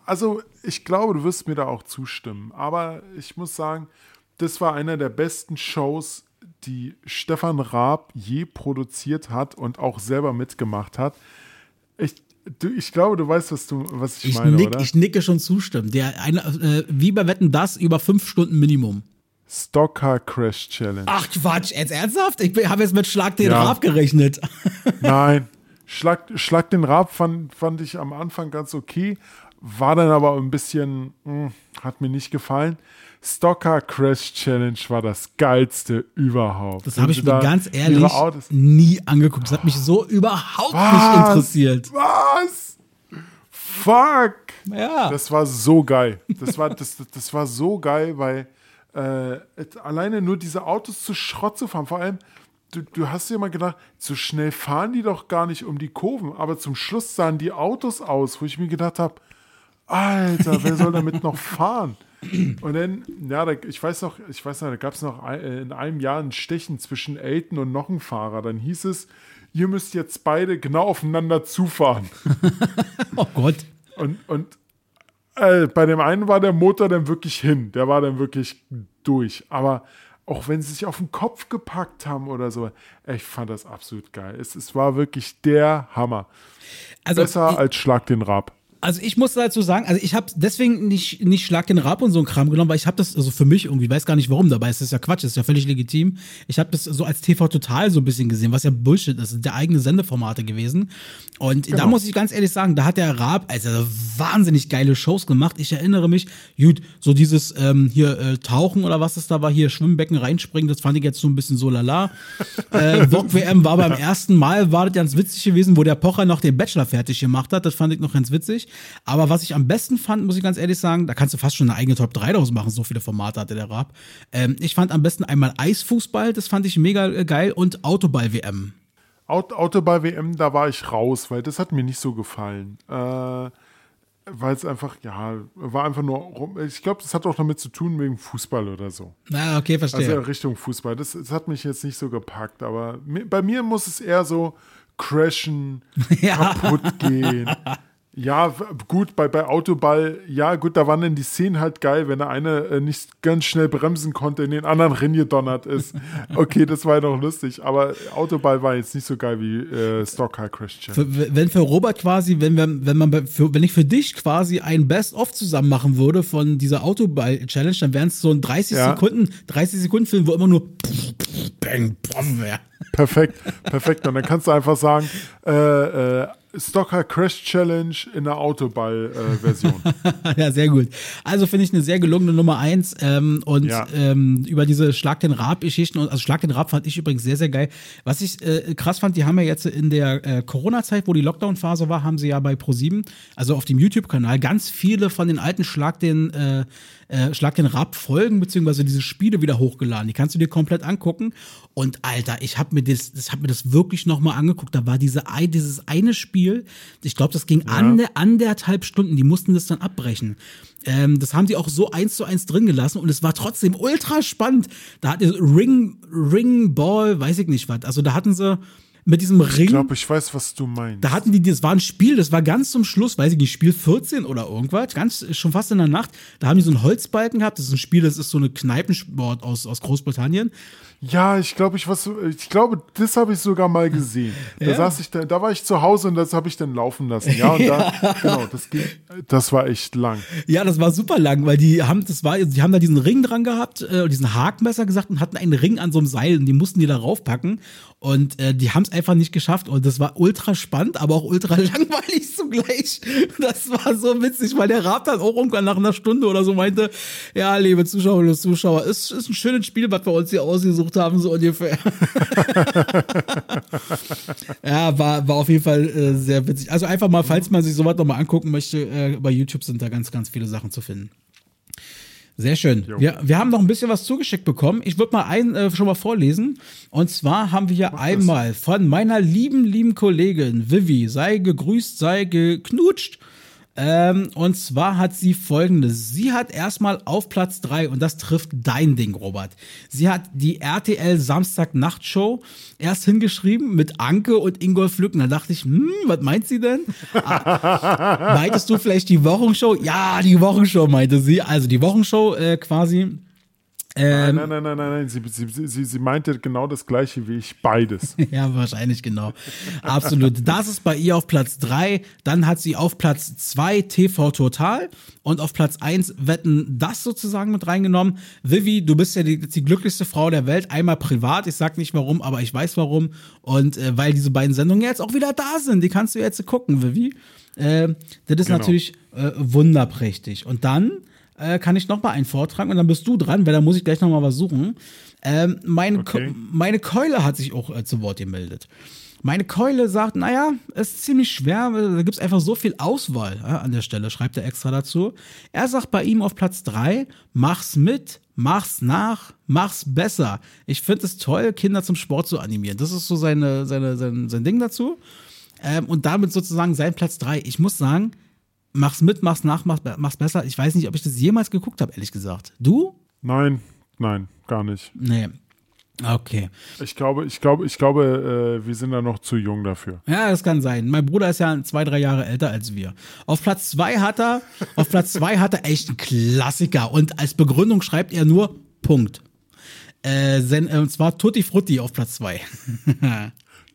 also ich glaube, du wirst mir da auch zustimmen. Aber ich muss sagen, das war einer der besten Shows, die Stefan Raab je produziert hat und auch selber mitgemacht hat. Ich, du, ich glaube, du weißt, was, du, was ich, Ich, meine, nick, oder? ich nicke schon zustimmen. Der eine, äh, wie bei Wetten das über fünf Stunden Minimum. Stockcar Crash Challenge. Ach Quatsch, jetzt ernsthaft? Ich habe jetzt mit Schlag den Ja. Raab gerechnet. Nein, Schlag, Schlag den Raab fand, fand ich am Anfang ganz okay, war dann aber ein bisschen, mh, hat mir nicht gefallen. Stocker Crash Challenge war das geilste überhaupt. Das habe ich mir ganz ehrlich nie angeguckt. Das hat mich so überhaupt nicht Was? interessiert. Was? Fuck! Ja. Das war so geil. Das war, das- das war so geil, weil äh, alleine nur diese Autos zu Schrott zu fahren, vor allem, du, du hast dir mal gedacht, so schnell fahren die doch gar nicht um die Kurven, aber zum Schluss sahen die Autos aus, wo ich mir gedacht habe, Alter, wer soll damit noch fahren? Und dann, ja, da, ich weiß noch, ich weiß noch, da gab es noch ein, äh, in einem Jahr ein Stechen zwischen Elton und noch einem Fahrer. Dann hieß es, ihr müsst jetzt beide genau aufeinander zufahren. Oh Gott. Und, und äh, bei dem einen war der Motor dann wirklich hin. Der war dann wirklich durch. Aber auch wenn sie sich auf den Kopf gepackt haben oder so, ich fand das absolut geil. Es, es war wirklich der Hammer. Also, Besser als Schlag den Rab. Also ich muss dazu sagen, also ich habe deswegen nicht, nicht Schlag den Rab und so ein Kram genommen, weil ich habe das, also für mich irgendwie, weiß gar nicht warum dabei ist, das ist ja Quatsch, das ist ja völlig legitim. Ich habe das so als TV Total so ein bisschen gesehen, was ja Bullshit ist, ja eigene Sendeformate gewesen. Und da muss ich ganz ehrlich sagen, da hat der Raab also wahnsinnig geile Shows gemacht. Ich erinnere mich, gut, so dieses ähm, hier äh, Tauchen oder was das da war, hier Schwimmbecken reinspringen, das fand ich jetzt so ein bisschen so lala. äh, Vogue WM war beim ersten Mal, war das ganz witzig gewesen, wo der Pocher noch den Bachelor fertig gemacht hat. Das fand ich noch ganz witzig. Aber was ich am besten fand, muss ich ganz ehrlich sagen, da kannst du fast schon eine eigene Top 3 draus machen, so viele Formate hatte der Raab. Ähm, ich fand am besten einmal Eisfußball, das fand ich mega äh, geil, und Autoball-WM. Aut Autoball-WM, da war ich raus, weil das hat mir nicht so gefallen. Äh, weil es einfach, ja, war einfach nur, rum- ich glaube, das hat auch damit zu tun wegen Fußball oder so. Na, okay, verstehe. Also Richtung Fußball. Das, das hat mich jetzt nicht so gepackt, aber bei mir muss es eher so crashen, Ja. kaputt gehen. Ja, gut, bei, bei Autoball, ja, gut, da waren dann die Szenen halt geil, wenn der eine äh, nicht ganz schnell bremsen konnte, in den anderen reingedonnert ist. Okay, das war ja noch lustig, aber Autoball war jetzt nicht so geil wie äh, Stockcar Crash Challenge. Für, wenn für Robert quasi, wenn, wir, wenn man für, wenn ich für dich quasi ein Best-of zusammen machen würde von dieser Autoball-Challenge, dann wären es so ein 30 Ja. Sekunden, 30 Sekunden Film, wo immer nur bang, bam wäre. Perfekt, perfekt. Und dann kannst du einfach sagen, äh, äh, Stocker Crash Challenge in der Autoball-Version. ja, sehr gut. Also finde ich eine sehr gelungene Nummer eins. Ähm, und Ja. ähm, über diese Schlag den Rab-Geschichten, und- also Schlag den Rab fand ich übrigens sehr, sehr geil. Was ich äh, krass fand, die haben ja jetzt in der äh, Corona-Zeit, wo die Lockdown-Phase war, haben sie ja bei Pro7, also auf dem YouTube-Kanal, ganz viele von den alten Schlag den, äh, Schlag den Rab-Folgen, beziehungsweise diese Spiele wieder hochgeladen. Die kannst du dir komplett angucken. Und Alter, ich habe mir das, das hab mir das wirklich nochmal angeguckt. Da war diese, dieses eine Spiel, ich glaube, das ging ande, anderthalb Stunden, die mussten das dann abbrechen. Ähm, das haben die auch so eins zu eins drin gelassen und es war trotzdem ultra spannend. Da hatte Ring, Ring Ball, weiß ich nicht was. Also da hatten sie mit diesem Ring. Ich glaube, ich weiß, was du meinst. Da hatten die, das war ein Spiel, das war ganz zum Schluss, weiß ich nicht, Spiel 14 oder irgendwas, ganz schon fast in der Nacht. Da haben die so einen Holzbalken gehabt. Das ist ein Spiel, das ist so eine Kneipensport aus, aus Großbritannien. Ja, ich glaube, ich, was, ich glaube, das habe ich sogar mal gesehen. Da Ja. saß ich da, da war ich zu Hause und das habe ich dann laufen lassen. Ja, und da, genau, das ging, das war echt lang. Ja, das war super lang, weil die haben, das war, die haben da diesen Ring dran gehabt, äh, diesen Hakenmesser gesagt und hatten einen Ring an so einem Seil und die mussten die da raufpacken. Und äh, die haben es einfach nicht geschafft. Und das war ultra spannend, aber auch ultra langweilig zugleich. Das war so witzig, weil der Rab dann auch irgendwann nach einer Stunde oder so meinte, ja, liebe Zuschauerinnen und Zuschauer, ist, ist ein schönes Spiel, was wir uns hier ausgesucht haben, so ungefähr. ja, war, war auf jeden Fall äh, sehr witzig. Also einfach mal, falls man sich sowas nochmal angucken möchte, äh, bei YouTube sind da ganz, ganz viele Sachen zu finden. Sehr schön. Wir, wir haben noch ein bisschen was zugeschickt bekommen. Ich würde mal einen äh, schon mal vorlesen. Und zwar haben wir hier einmal von meiner lieben, lieben Kollegin Vivi, sei gegrüßt, sei geknutscht. Ähm, und zwar hat sie folgendes. Sie hat erstmal auf Platz 3, und das trifft dein Ding, Robert. Sie hat die RTL Samstag-Nachtshow erst hingeschrieben mit Anke und Ingolf Lücken. Da dachte ich, hm, was meint sie denn? Meintest du vielleicht die Wochenshow? Ja, die Wochenshow meinte sie. Also die Wochenshow äh, quasi. Ähm, Nein, nein, nein, nein, nein. Sie, sie, sie, sie meinte genau das gleiche wie ich, beides. Ja, wahrscheinlich genau. Absolut. Das ist bei ihr auf Platz 3. Dann hat sie auf Platz 2 TV Total und auf Platz 1 Wetten das sozusagen mit reingenommen. Vivi, du bist ja die, die glücklichste Frau der Welt. Einmal privat, ich sag nicht warum, aber ich weiß warum. Und äh, weil diese beiden Sendungen jetzt auch wieder da sind, die kannst du jetzt gucken, Vivi. Äh, das ist Genau. natürlich äh, wunderprächtig. Und dann äh, kann ich noch mal einen vortragen und dann bist du dran, weil da muss ich gleich noch mal was suchen. Ähm, meine, Okay. Meine Keule hat sich auch äh, zu Wort gemeldet. Meine Keule sagt, naja, es ist ziemlich schwer, da gibt es einfach so viel Auswahl ja, an der Stelle, schreibt er extra dazu. Er sagt bei ihm auf Platz 3, mach's mit, mach's nach, mach's besser. Ich finde es toll, Kinder zum Sport zu animieren. Das ist so seine, seine, sein, sein Ding dazu. Ähm, und damit sozusagen sein Platz 3. Ich muss sagen, mach's mit, mach's nach, mach's, mach's besser. Ich weiß nicht, ob ich das jemals geguckt habe, ehrlich gesagt. Du? Nein, nein, gar nicht. Nee. Okay. Ich glaube, ich glaube, ich glaube, äh, wir sind da noch zu jung dafür. Ja, das kann sein. Mein Bruder ist ja zwei, drei Jahre älter als wir. Auf Platz zwei hat er, auf Platz zwei hat er echt einen Klassiker und als Begründung schreibt er nur Punkt. Äh, sen, äh, und zwar Tutti Frutti auf Platz zwei.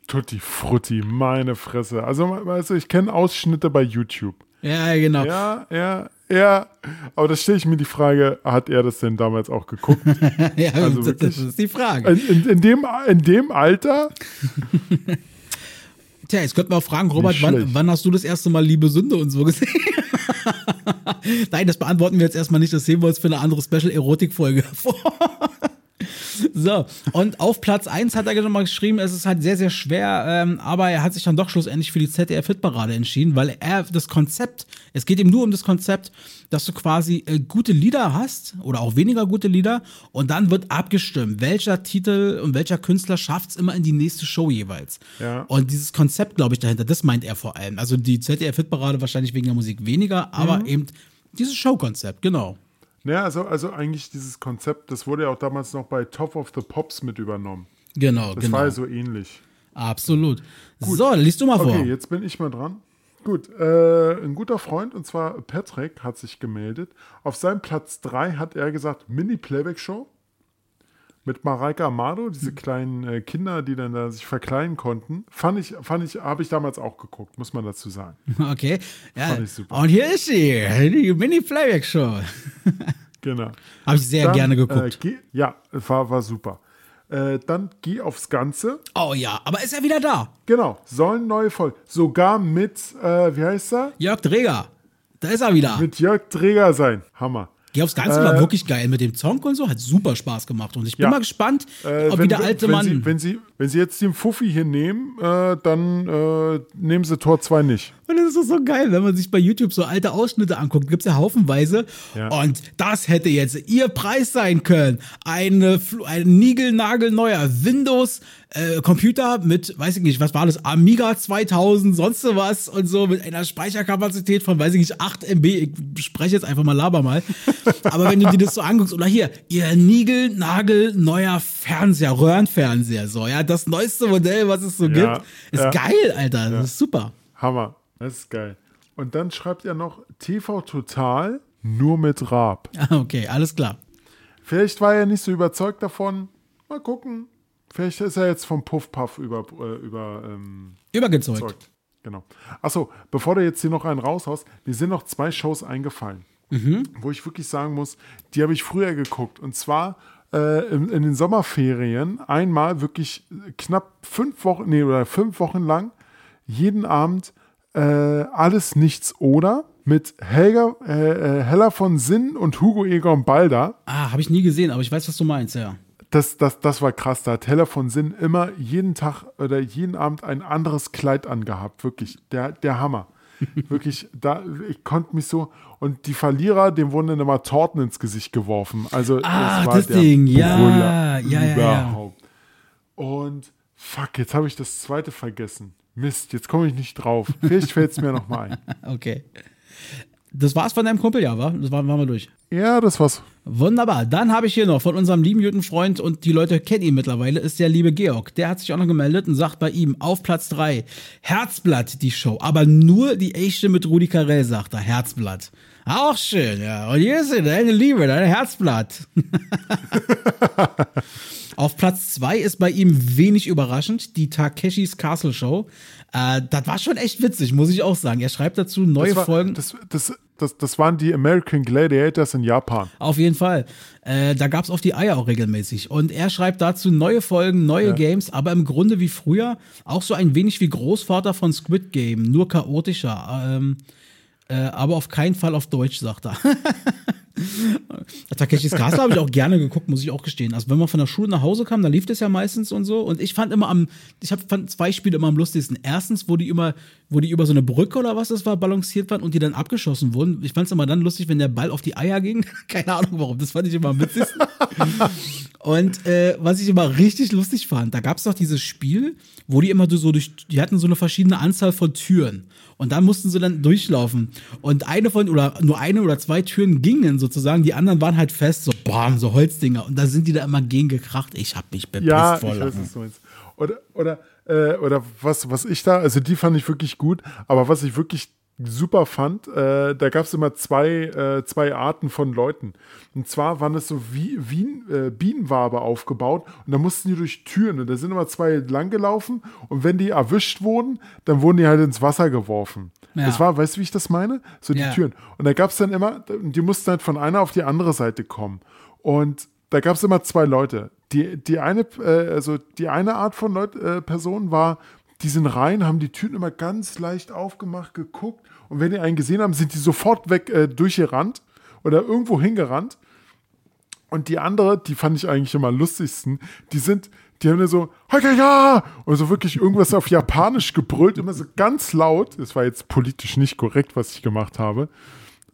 Tutti Frutti, meine Fresse. Also, also ich kenne Ausschnitte bei YouTube. Ja, genau. Ja, ja, ja. Aber da stelle ich mir die Frage, hat er das denn damals auch geguckt? Ja, also das, wirklich- das ist die Frage. In, in, in, dem, in dem Alter? Tja, jetzt könnten wir auch fragen, Robert, wann, wann hast du das erste Mal Liebe Sünde und so gesehen? Nein, das beantworten wir jetzt erstmal nicht. Das sehen wir uns für eine andere Special-Erotik-Folge vor. So, und auf Platz 1 hat er schon mal geschrieben, es ist halt sehr, sehr schwer, ähm, aber er hat sich dann doch schlussendlich für die ZDF-Hitparade entschieden, weil er das Konzept, es geht ihm nur um das Konzept, dass du quasi äh, gute Lieder hast oder auch weniger gute Lieder und dann wird abgestimmt, welcher Titel und welcher Künstler schafft es immer in die nächste Show jeweils. Ja. Und dieses Konzept, glaube ich, dahinter, das meint er vor allem. Also die ZDF-Hitparade wahrscheinlich wegen der Musik weniger, aber Mhm. eben dieses Showkonzept, genau. Ja, also, also eigentlich dieses Konzept, das wurde ja auch damals noch bei Top of the Pops mit übernommen. Genau, Das genau. war ja so ähnlich. Absolut. So, liest du mal vor. Okay, jetzt bin ich mal dran. Gut, äh, ein guter Freund, und zwar Patrick, hat sich gemeldet. Auf seinem Platz 3 hat er gesagt, Mini-Playback-Show mit Mareike Amado, diese kleinen äh, Kinder, die dann da sich verkleiden konnten. Fand ich, fand ich, habe ich damals auch geguckt, muss man dazu sagen. Okay. Ja. Fand ich super. Und hier ist sie, die Mini-Playback-Show. Genau. Habe ich sehr Dann, gerne Äh, geguckt. geh, ja, war, war super. Äh, dann geh aufs Ganze. oh ja, aber ist er wieder da? Genau, sollen neue Folgen. Sogar mit, äh, wie heißt er? Jörg Dreger. Da ist er wieder. Mit Jörg Träger sein. Hammer. Aufs Ganze Äh, war wirklich geil mit dem Song und so. Hat super Spaß gemacht. Und ich bin Ja. mal gespannt, Äh, ob wenn, wie der alte wenn Mann. Sie, wenn, Sie, wenn Sie jetzt den Fuffi hier nehmen, äh, dann äh, nehmen Sie Tor 2 nicht. Und das ist so geil, wenn man sich bei YouTube so alte Ausschnitte anguckt. Gibt es ja haufenweise. Ja. Und das hätte jetzt ihr Preis sein können. Eine, ein niegelnagelneuer Windows äh, Computer mit, weiß ich nicht, was war das, Amiga 2000, sonst so was und so mit einer Speicherkapazität von, weiß ich nicht, 8 MB. Ich spreche jetzt einfach mal, laber mal. Aber wenn du dir das so anguckst, oder hier, ihr niegelnagelneuer Fernseher, Röhrenfernseher, so, ja, das neueste Modell, was es so Ja, gibt, ist ja. geil, Alter. Das ist super. Hammer. Das ist geil. Und dann schreibt er noch TV Total nur mit Raab. Okay, alles klar. Vielleicht war er nicht so überzeugt davon. Mal gucken. Vielleicht ist er jetzt vom Puff Puff über, äh, über ähm, Übergezeugt. überzeugt. Genau. Achso, bevor du jetzt hier noch einen raushaust, mir sind noch zwei Shows eingefallen, wo ich wirklich sagen muss, die habe ich früher geguckt. Und zwar äh, in, in den Sommerferien einmal wirklich knapp fünf Wochen, nee, oder fünf Wochen lang, jeden Abend äh, alles nichts oder mit Helga, äh, äh, Hella von Sinn und Hugo Egon Balder. Ah, habe ich nie gesehen, aber ich weiß, was du meinst, ja. Das, das, das war krass. Da hat Heller von Sinn immer jeden Tag oder jeden Abend ein anderes Kleid angehabt. Wirklich, der, der Hammer. Wirklich, da, ich konnte mich so. Und die Verlierer, dem wurden dann immer Torten ins Gesicht geworfen. Also, Ah, das war das der Ding, ja, ja, ja, ja. überhaupt. Und fuck, jetzt habe ich das zweite vergessen. Mist, jetzt komme ich nicht drauf. Vielleicht fällt es mir nochmal ein. Okay. Das war's von deinem Kumpel, ja, wa? Das waren, waren wir durch. Ja, das war's. Wunderbar. Dann habe ich hier noch von unserem lieben guten Freund und die Leute kennen ihn mittlerweile, ist der liebe Georg. Der hat sich auch noch gemeldet und sagt bei ihm auf Platz 3 Herzblatt die Show, aber nur die echte mit Rudi Carell, sagt er. Herzblatt. Auch schön, ja. Und hier ist sie, deine Liebe, dein Herzblatt. Auf Platz 2 ist bei ihm wenig überraschend die Takeshis Castle Show. Äh, das war schon echt witzig, muss ich auch sagen. Er schreibt dazu neue Das, war, Folgen. das, das, das, das waren die American Gladiators in Japan. Auf jeden Fall. Äh, da gab's auf die Eier auch regelmäßig. Und er schreibt dazu neue Folgen, neue Games, aber im Grunde wie früher, auch so ein wenig wie Großvater von Squid Game, nur chaotischer. Ähm, äh, aber auf keinen Fall auf Deutsch, sagt er. Takeshis Castle habe ich auch gerne geguckt, muss ich auch gestehen. Also wenn man von der Schule nach Hause kam, dann lief das ja meistens und so. Und ich fand immer am, ich hab, fand zwei Spiele immer am lustigsten. Erstens, wo die immer, wo die über so eine Brücke oder was das war, balanciert waren und die dann abgeschossen wurden. Ich fand es immer dann lustig, wenn der Ball auf die Eier ging. Keine Ahnung warum, das fand ich immer am witzigsten. Und äh, was ich immer richtig lustig fand, da gab es doch dieses Spiel, wo die immer so durch, die hatten so eine verschiedene Anzahl von Türen. Und da mussten sie dann durchlaufen. Und eine von, oder nur eine oder zwei Türen gingen sozusagen, die anderen waren halt fest, so bam, so Holzdinger. Und da sind die da immer gegen gekracht. Ich hab mich bepisst Ja, vor ich weiß, Lachen. du meinst. Oder, oder, äh, oder was, was ich da, also die fand ich wirklich gut, aber was ich wirklich super fand, äh, da gab es immer zwei, äh, zwei Arten von Leuten. Und zwar waren es so wie, wie äh, Bienenwabe aufgebaut und da mussten die durch Türen und da sind immer zwei langgelaufen und wenn die erwischt wurden, dann wurden die halt ins Wasser geworfen. Ja. Das war, weißt du, wie ich das meine? So die Ja. Türen. Und da gab es dann immer, die mussten halt von einer auf die andere Seite kommen. Und da gab es immer zwei Leute. Die, die eine, äh, also die eine Art von Leut, äh, Person war, die sind rein, haben die Türen immer ganz leicht aufgemacht, geguckt und wenn die einen gesehen haben, sind die sofort weg äh, durchgerannt oder irgendwo hingerannt. Und die andere, die fand ich eigentlich immer lustigsten, die sind, die haben ja so, ja, und so wirklich irgendwas auf Japanisch gebrüllt, immer so ganz laut. Das war jetzt politisch nicht korrekt, was ich gemacht habe.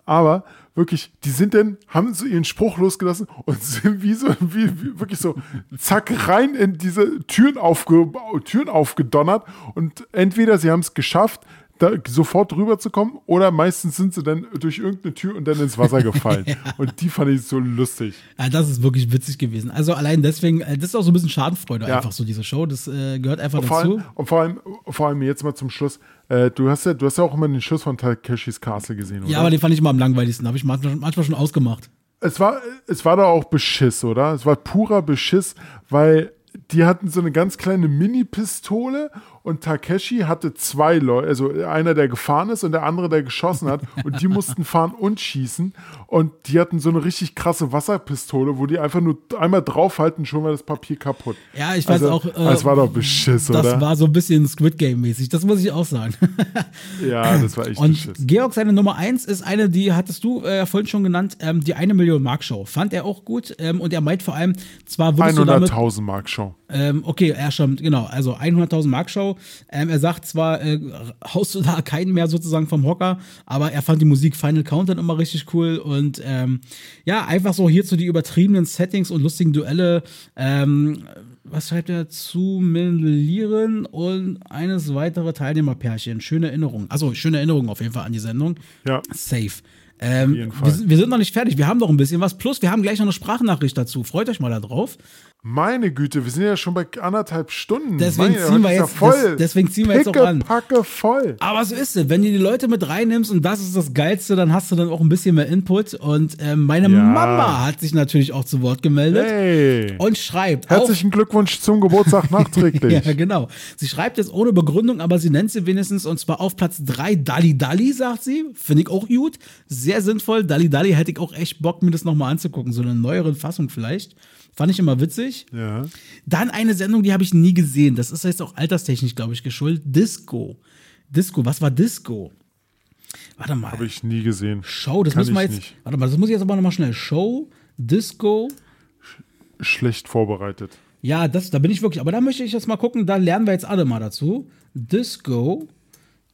Aber wirklich, die sind dann, haben so ihren Spruch losgelassen und sind wie so, wie, wie wirklich so, zack, rein in diese Türen, aufge, Türen aufgedonnert. Und entweder sie haben es geschafft, da sofort rüberzukommen, oder meistens sind sie dann durch irgendeine Tür und dann ins Wasser gefallen. Und die fand ich so lustig. Ja, das ist wirklich witzig gewesen. Also allein deswegen, äh, das ist auch so ein bisschen Schadenfreude Ja. einfach so, diese Show. Das äh, gehört einfach Und dazu. allem, und vor, allem, vor allem jetzt mal zum Schluss. Äh, du, hast ja, du hast ja auch immer den Schuss von Takeshis Castle gesehen, oder? Ja, aber den fand ich mal am langweiligsten. Habe ich manchmal, manchmal schon ausgemacht. Es war, es war da auch Beschiss, oder? Es war purer Beschiss, weil die hatten so eine ganz kleine Mini-Pistole und Takeshi hatte zwei Leute, also einer, der gefahren ist und der andere, der geschossen hat. Und die mussten fahren und schießen. Und die hatten so eine richtig krasse Wasserpistole, wo die einfach nur einmal draufhalten, schon war das Papier kaputt. Ja, ich weiß also, auch. äh, es war doch Beschiss, das oder? war so ein bisschen Squid Game-mäßig. Das muss ich auch sagen. ja, das war echt Und Beschiss. Georg, seine Nummer eins ist eine, die hattest du äh, vorhin schon genannt, ähm, die eine Million Mark Show. Fand er auch gut. Ähm, und er meint vor allem, zwar würdest du damit 100.000 Mark Show. Ähm, okay, er schon, genau, also 100.000 Mark Show. Ähm, er sagt zwar, äh, haust du da keinen mehr sozusagen vom Hocker, aber er fand die Musik Final Countdown immer richtig cool und ähm, ja, einfach so hierzu die übertriebenen Settings und lustigen Duelle. Ähm, was schreibt er zu Mellieren und eines weitere Teilnehmerpärchen. Schöne Erinnerung. Also schöne Erinnerung auf jeden Fall an die Sendung. Ja. Safe. Ähm, wir, sind- wir sind noch nicht fertig. Wir haben noch ein bisschen was. Plus, wir haben gleich noch eine Sprachnachricht dazu. Freut euch mal da drauf. Meine Güte, wir sind ja schon bei anderthalb Stunden. Deswegen Meine, ziehen wir jetzt- voll. des- deswegen ziehen wir jetzt auch Picke, an. Packe voll. Aber so ist es. Wenn du die Leute mit reinnimmst und das ist das Geilste, dann hast du dann auch ein bisschen mehr Input. Und ähm, meine Ja. Mama hat sich natürlich auch zu Wort gemeldet Hey. und schreibt. Herzlichen Glückwunsch zum Geburtstag nachträglich. Ja, genau. Sie schreibt jetzt ohne Begründung, aber sie nennt sie wenigstens und zwar auf Platz 3 Dali Dali, sagt sie. Finde ich auch gut. Sehr sinnvoll. Dali Dali hätte ich auch echt Bock, mir das nochmal anzugucken. So eine neuere Fassung vielleicht. Fand ich immer witzig. Ja. Dann eine Sendung, die habe ich nie gesehen. Das ist jetzt auch alterstechnisch, glaube ich, geschuldet. Disco. Disco, was war Disco? Warte mal. Habe ich nie gesehen. Show, das Kann müssen wir jetzt. nicht. Warte mal, das muss ich jetzt aber nochmal schnell. Show, Disco. Schlecht vorbereitet. Ja, das, da bin ich wirklich. Aber da möchte ich jetzt mal gucken, da lernen wir jetzt alle mal dazu. Disco.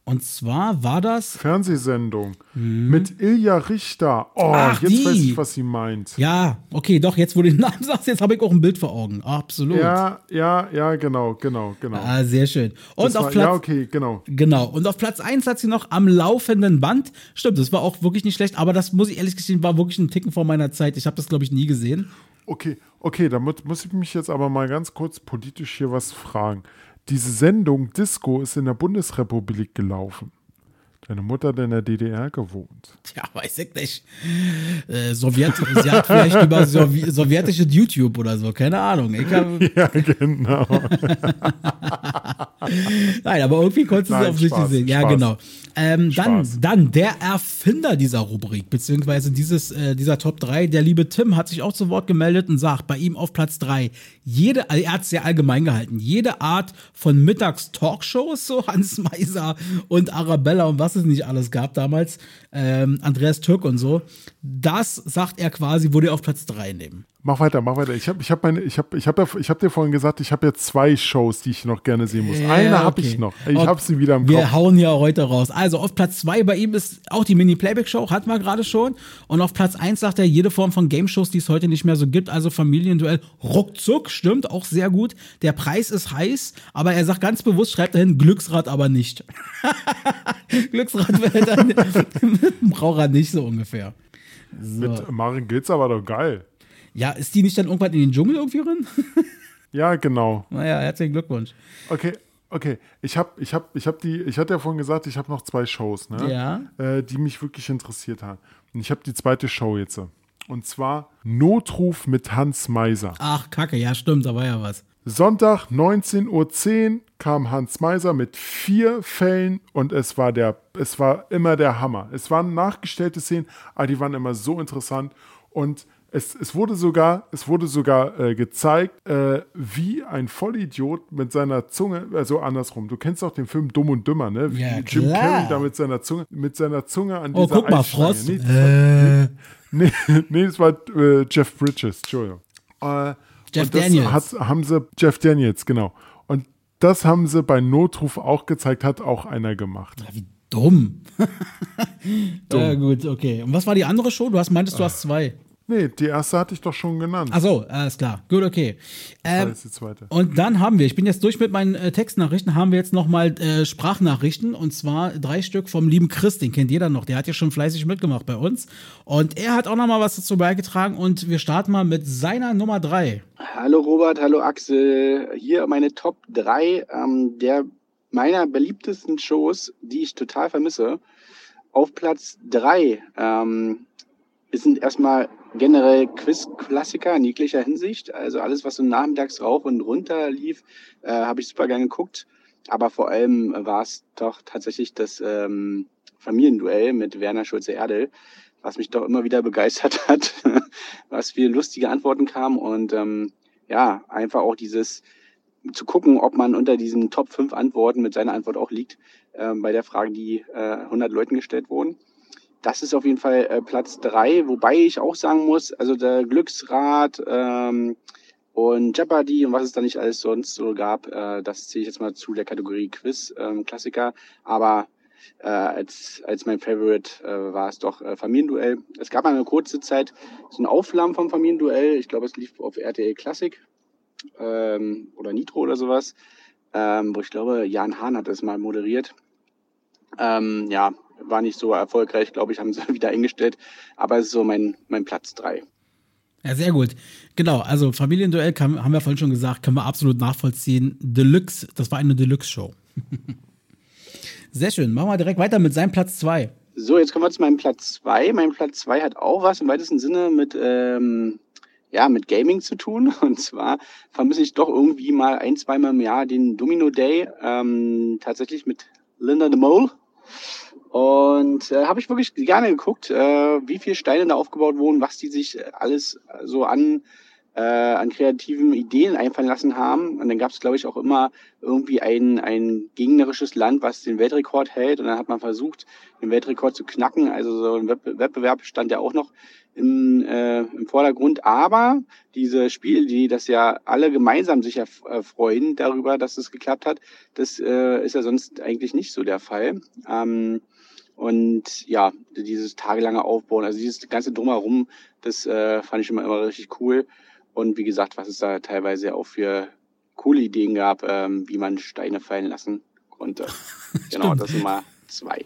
Und zwar war das. Fernsehsendung mit Ilja Richter. Oh. Ach, jetzt die. weiß ich, was sie meint. Ja, okay, doch, jetzt wo du den Namen sagst, jetzt habe ich auch ein Bild vor Augen. Absolut. Ja, ja, ja, genau, genau, genau. Ah, sehr schön. Und Das auf war, Platz. ja, okay, genau. Genau. Und auf Platz 1 hat sie noch am laufenden Band. Stimmt, das war auch wirklich nicht schlecht, aber das muss ich ehrlich gestehen, war wirklich ein Ticken vor meiner Zeit. Ich habe das, glaube ich, nie gesehen. Okay, okay, da mu- muss ich mich jetzt aber mal ganz kurz politisch hier was fragen. Diese Sendung Disco ist in der Bundesrepublik gelaufen. Deine Mutter hat in der DDR gewohnt. Tja, weiß ich nicht. Äh, Sowjet, sie hat vielleicht über Sowi sowjetische YouTube oder so, keine Ahnung. Hab, Ja, genau. nein, aber irgendwie konntest du sie Nein, offensichtlich sehen. Ja, Spaß. genau. Ähm, dann, dann der Erfinder dieser Rubrik, beziehungsweise dieses, äh, dieser Top 3, der liebe Tim, hat sich auch zu Wort gemeldet und sagt, bei ihm auf Platz 3, jede, er hat es sehr allgemein gehalten, jede Art von Mittags-Talkshows, so Hans Meiser und Arabella und was es nicht alles gab damals, ähm, Andreas Türk und so, das, sagt er quasi, würde er auf Platz 3 nehmen. Mach weiter, mach weiter. Ich habe ich hab meine, ich habe ich hab, ja- ich hab dir vorhin gesagt, ich habe ja zwei Shows, die ich noch gerne sehen muss. Ja, Eine habe okay. ich noch. Ich Okay. habe sie wieder im Wir Kopf. hauen ja heute raus. Also auf Platz 2 bei ihm ist auch die Mini-Playback-Show, hatten wir gerade schon. Und auf Platz 1 sagt er, jede Form von Game-Shows, die es heute nicht mehr so gibt, also Familienduell, ruckzuck, stimmt, auch sehr gut. Der Preis ist heiß, aber er sagt ganz bewusst, schreibt dahin, Glücksrad aber nicht. Glücksrad wäre dann mit dem Braucher nicht so ungefähr. Mit Maren geht's aber doch geil. Ja, ist die nicht dann irgendwann in den Dschungel irgendwie drin? Ja, genau. naja, herzlichen Glückwunsch. Okay, okay. Ich habe ich hab, ich hab die, ich hatte ja vorhin gesagt, ich habe noch zwei Shows, ne? Ja. Äh, die mich wirklich interessiert haben. Und ich habe die zweite Show jetzt. Und zwar Notruf mit Hans Meiser. Ach, Kacke, ja, stimmt, da war ja was. Sonntag 19.10 Uhr kam Hans Meiser mit vier Fällen und es war der, es war immer der Hammer. Es waren nachgestellte Szenen, aber die waren immer so interessant. Und Es, es wurde sogar, es wurde sogar äh, gezeigt, äh, wie ein Vollidiot mit seiner Zunge, also andersrum. Du kennst auch den Film Dumm und Dümmer, ne? Wie Ja, Jim. Carrey da mit seiner Zunge, mit seiner Zunge an Oh, dieser guck mal. Frost. Nee, das Äh, Nee, nee, das war äh, Jeff Bridges, Entschuldigung. Äh, Jeff und das Daniels. Hat, haben sie, Jeff Daniels, genau. Und das haben sie bei Notruf auch gezeigt, hat auch einer gemacht. wie dumm. Ja, gut, okay. Und was war die andere Show? Du hast meintest, du hast zwei. Nee, die erste hatte ich doch schon genannt. Ach so, alles klar. Gut, okay. das Ähm, ist die zweite. und dann haben wir, ich bin jetzt durch mit meinen äh, Textnachrichten, haben wir jetzt nochmal äh, Sprachnachrichten und zwar drei Stück vom lieben Chris, den kennt jeder noch, der hat ja schon fleißig mitgemacht bei uns und er hat auch nochmal was dazu beigetragen und wir starten mal mit seiner Nummer drei. Hallo Robert, hallo Axel. Hier meine Top 3 ähm, der meiner beliebtesten Shows, die ich total vermisse. Auf Platz 3 ähm, sind erstmal generell Quiz-Klassiker in jeglicher Hinsicht. Also alles, was so nachmittags rauf und runter lief, äh, habe ich super gern geguckt. Aber vor allem war es doch tatsächlich das ähm, Familienduell mit Werner Schulze-Erdel, was mich doch immer wieder begeistert hat, was viele lustige Antworten kamen und ähm, ja, einfach auch dieses zu gucken, ob man unter diesen Top 5 Antworten mit seiner Antwort auch liegt, ähm, bei der Frage, die äh, 100 Leuten gestellt wurden. Das ist auf jeden Fall äh, Platz 3, wobei ich auch sagen muss, also der Glücksrad ähm, und Jeopardy und was es da nicht alles sonst so gab, äh, das zähle ich jetzt mal zu der Kategorie Quiz ähm, aber äh, als, als mein Favorite äh, war es doch äh, Familienduell. Es gab mal eine kurze Zeit so ein Auflamm vom Familienduell. Ich glaube, es lief auf RTL Classic ähm, oder Nitro oder sowas, ähm, wo ich glaube, Jan Hahn hat es mal moderiert. Ähm, ja, war nicht so erfolgreich, glaube ich, haben sie wieder eingestellt. Aber es ist so mein, mein Platz drei. Ja, sehr gut. Genau, also Familienduell kann, haben wir vorhin schon gesagt, können wir absolut nachvollziehen. Deluxe, das war eine Deluxe-Show. sehr schön. Machen wir direkt weiter mit seinem Platz zwei. So, jetzt kommen wir zu meinem Platz zwei. Mein Platz zwei hat auch was im weitesten Sinne mit, ähm, ja, mit Gaming zu tun. Und zwar vermisse ich doch irgendwie mal ein, zweimal im Jahr den Domino Day, ähm, tatsächlich mit Linda the Mole. Und äh, habe ich wirklich gerne geguckt, äh, wie viele Steine da aufgebaut wurden, was die sich äh, alles so an, äh, an kreativen Ideen einfallen lassen haben. Und dann gab es, glaube ich, auch immer irgendwie ein, ein gegnerisches Land, was den Weltrekord hält. Und dann hat man versucht, den Weltrekord zu knacken. Also so ein Wettbewerb stand ja auch noch im, äh, im Vordergrund. Aber diese Spiele, die das ja alle gemeinsam sich erf- äh, freuen darüber, dass es geklappt hat, das äh, ist ja sonst eigentlich nicht so der Fall. Ähm, und ja, dieses tagelange Aufbauen, also dieses ganze Drumherum, das äh, fand ich immer, immer richtig cool. Und wie gesagt, was es da teilweise auch für coole Ideen gab, ähm, wie man Steine fallen lassen konnte. genau, das sind mal zwei.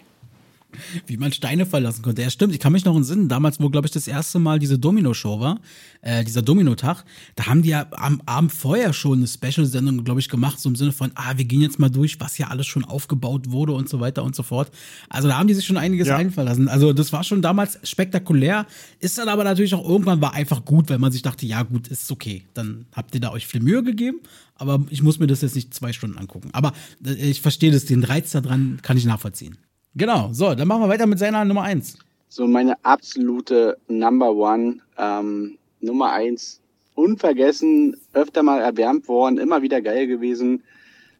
Wie man Steine verlassen konnte. Ja, stimmt. Ich kann mich noch entsinnen, damals, wo, glaube ich, das erste Mal diese Domino-Show war, äh, dieser Domino-Tag, da haben die ja am Abend vorher schon eine Special-Sendung, glaube ich, gemacht, so im Sinne von, ah, wir gehen jetzt mal durch, was ja alles schon aufgebaut wurde und so weiter und so fort. Also da haben die sich schon einiges Ja. einfallen lassen. Also das war schon damals spektakulär, ist dann aber natürlich auch irgendwann war einfach gut, weil man sich dachte, ja gut, ist okay. Dann habt ihr da euch viel Mühe gegeben, aber ich muss mir das jetzt nicht zwei Stunden angucken. Aber äh, ich verstehe das, den Reiz daran kann ich nachvollziehen. Genau, so, dann machen wir weiter mit seiner Nummer eins. So meine absolute Number One, ähm, Nummer eins, unvergessen, öfter mal erwärmt worden, immer wieder geil gewesen.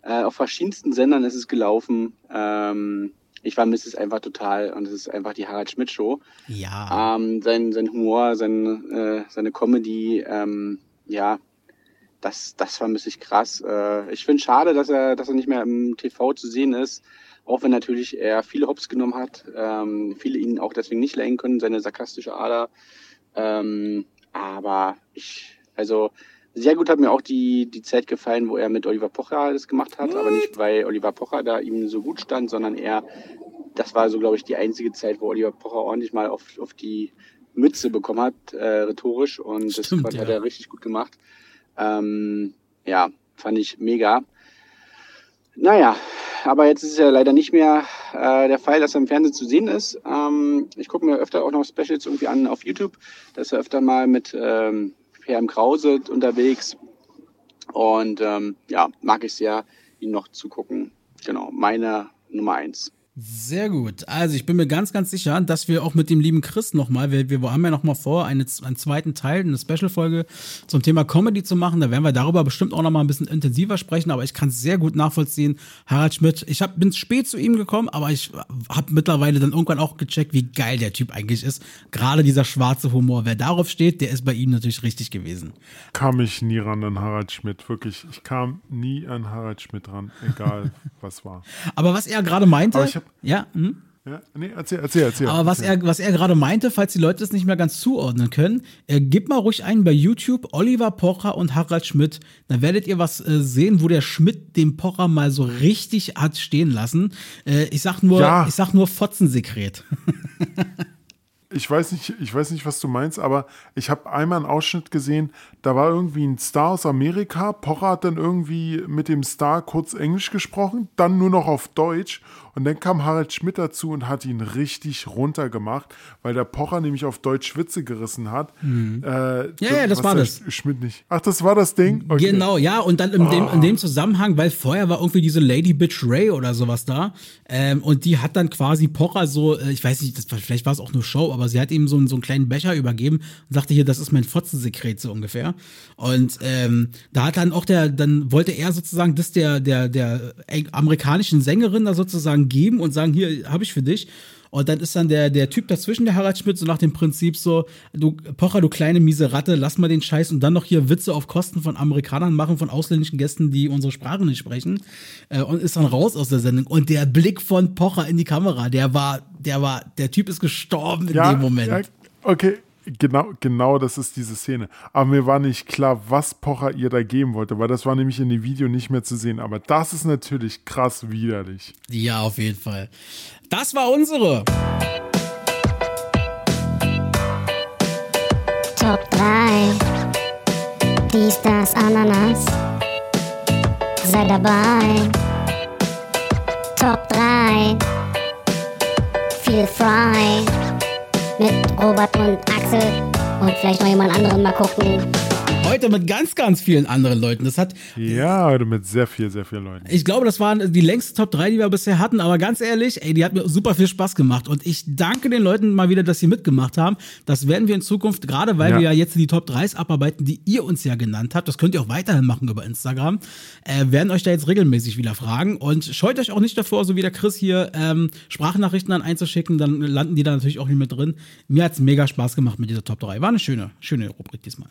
Äh, auf verschiedensten Sendern ist es gelaufen. Ähm, ich vermisse es einfach total und es ist einfach die Harald Schmidt Show. Ja. Ähm, sein, sein Humor, sein, äh, seine Comedy, ähm, ja, das, das vermisse ich krass. Äh, ich finde schade, dass er, dass er nicht mehr im TV zu sehen ist. Auch wenn natürlich er viele Hops genommen hat, ähm, viele ihn auch deswegen nicht lenken können, seine sarkastische Ader. Ähm, aber ich, also sehr gut hat mir auch die, die Zeit gefallen, wo er mit Oliver Pocher das gemacht hat, aber nicht, weil Oliver Pocher da ihm so gut stand, sondern er, das war so, glaube ich, die einzige Zeit, wo Oliver Pocher ordentlich mal auf, auf die Mütze bekommen hat, äh, rhetorisch. Und das Stimmt, hat ja. er richtig gut gemacht. Ähm, ja, fand ich mega. Naja, aber jetzt ist es ja leider nicht mehr äh, der Fall, dass er im Fernsehen zu sehen ist. Ähm, ich gucke mir öfter auch noch Specials irgendwie an auf YouTube. Da ist er öfter mal mit ähm, Krause unterwegs. Und ähm, ja, mag ich sehr, ihn noch zu gucken. Genau, meine Nummer eins. Sehr gut. Also ich bin mir ganz, ganz sicher, dass wir auch mit dem lieben Chris nochmal, wir, wir haben ja nochmal vor, eine, einen zweiten Teil, eine Special-Folge zum Thema Comedy zu machen. Da werden wir darüber bestimmt auch nochmal ein bisschen intensiver sprechen, aber ich kann es sehr gut nachvollziehen. Harald Schmidt, ich hab, bin spät zu ihm gekommen, aber ich habe mittlerweile dann irgendwann auch gecheckt, wie geil der Typ eigentlich ist. Gerade dieser schwarze Humor. Wer darauf steht, der ist bei ihm natürlich richtig gewesen. Kam ich nie ran an Harald Schmidt, wirklich. Ich kam nie an Harald Schmidt ran, egal was war. Aber was er gerade meinte, Ja, hm? Ja, nee, erzähl, erzähl, erzähl. Aber was er, was er gerade meinte, falls die Leute es nicht mehr ganz zuordnen können, äh, gebt mal ruhig ein bei YouTube Oliver Pocher und Harald Schmidt. Dann werdet ihr was äh, sehen, wo der Schmidt den Pocher mal so richtig hat stehen lassen. Äh, ich sag nur, Ja. ich sag nur Fotzensekret. ich weiß nicht, ich weiß nicht, was du meinst, aber ich habe einmal einen Ausschnitt gesehen, da war irgendwie ein Star aus Amerika, Pocher hat dann irgendwie mit dem Star kurz Englisch gesprochen, dann nur noch auf Deutsch und dann kam Harald Schmidt dazu und hat ihn richtig runtergemacht, weil der Pocher nämlich auf Deutsch Witze gerissen hat. Äh, Mhm. Ja, ja, das war das. Schmidt nicht. Ach, das war das Ding? Okay. Genau, ja, und dann in dem, in dem Zusammenhang, weil vorher war irgendwie diese Lady Bitch Ray oder sowas da. Ähm, und die hat dann quasi Pocher so, äh, ich weiß nicht, das, war- vielleicht war es auch nur Show, aber sie hat ihm so, einen- so einen kleinen Becher übergeben und sagte hier, das ist mein Fotzensekret, so ungefähr. Und ähm, da hat dann auch der, dann wollte er sozusagen das der, der, der amerikanischen Sängerin da sozusagen geben und sagen, hier, habe ich für dich. Und dann ist dann der, der Typ dazwischen, der Harald Schmidt, so nach dem Prinzip so, du, Pocher, du kleine miese Ratte, lass mal den Scheiß und dann noch hier Witze auf Kosten von Amerikanern machen, von ausländischen Gästen, die unsere Sprache nicht sprechen. Äh, und ist dann raus aus der Sendung. Und der Blick von Pocher in die Kamera, der war, der war, der Typ ist gestorben in dem Moment. Ja, okay, genau, genau das ist diese Szene. Aber mir war nicht klar, was Pocher ihr da geben wollte, weil das war nämlich in dem Video nicht mehr zu sehen. Aber das ist natürlich krass widerlich. Ja, auf jeden Fall. Das war unsere. Top 3. Dies, das, Ananas. Sei dabei. Top 3. Feel frei. Mit Robert und Axel. Und vielleicht noch jemand anderen mal gucken. Heute mit ganz, ganz vielen anderen Leuten. Das hat, Ja, heute mit sehr viel, sehr vielen Leuten. Ich glaube, das waren die längste Top 3, die wir bisher hatten, aber ganz ehrlich, ey, die hat mir super viel Spaß gemacht und ich danke den Leuten mal wieder, dass sie mitgemacht haben. Das werden wir in Zukunft, gerade weil Ja. wir ja jetzt die Top 3s abarbeiten, die ihr uns ja genannt habt, das könnt ihr auch weiterhin machen über Instagram, äh, werden euch da jetzt regelmäßig wieder fragen und scheut euch auch nicht davor, so wie der Chris hier, ähm, Sprachnachrichten dann einzuschicken, dann landen die da natürlich auch nicht mit drin. Mir hat's mega Spaß gemacht mit dieser Top 3. War eine schöne, schöne Rubrik diesmal.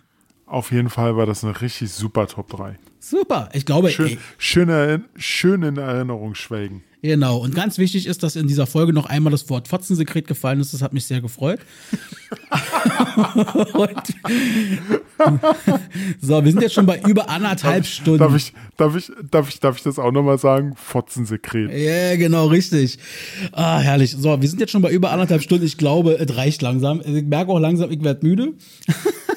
Auf jeden Fall war das eine richtig super Top 3. Super, ich glaube, Schön, ey, schön, erin- schön in Erinnerung schwelgen. Genau, und ganz wichtig ist, dass in dieser Folge noch einmal das Wort Fotzensekret gefallen ist. Das hat mich sehr gefreut. so, wir sind jetzt schon bei über anderthalb Stunden. Darf ich, darf ich, darf ich, darf ich das auch nochmal sagen? Fotzensekret. Ja, genau, richtig. Ah, herrlich. So, wir sind jetzt schon bei über anderthalb Stunden. Ich glaube, es reicht langsam. Ich merke auch langsam, ich werde müde.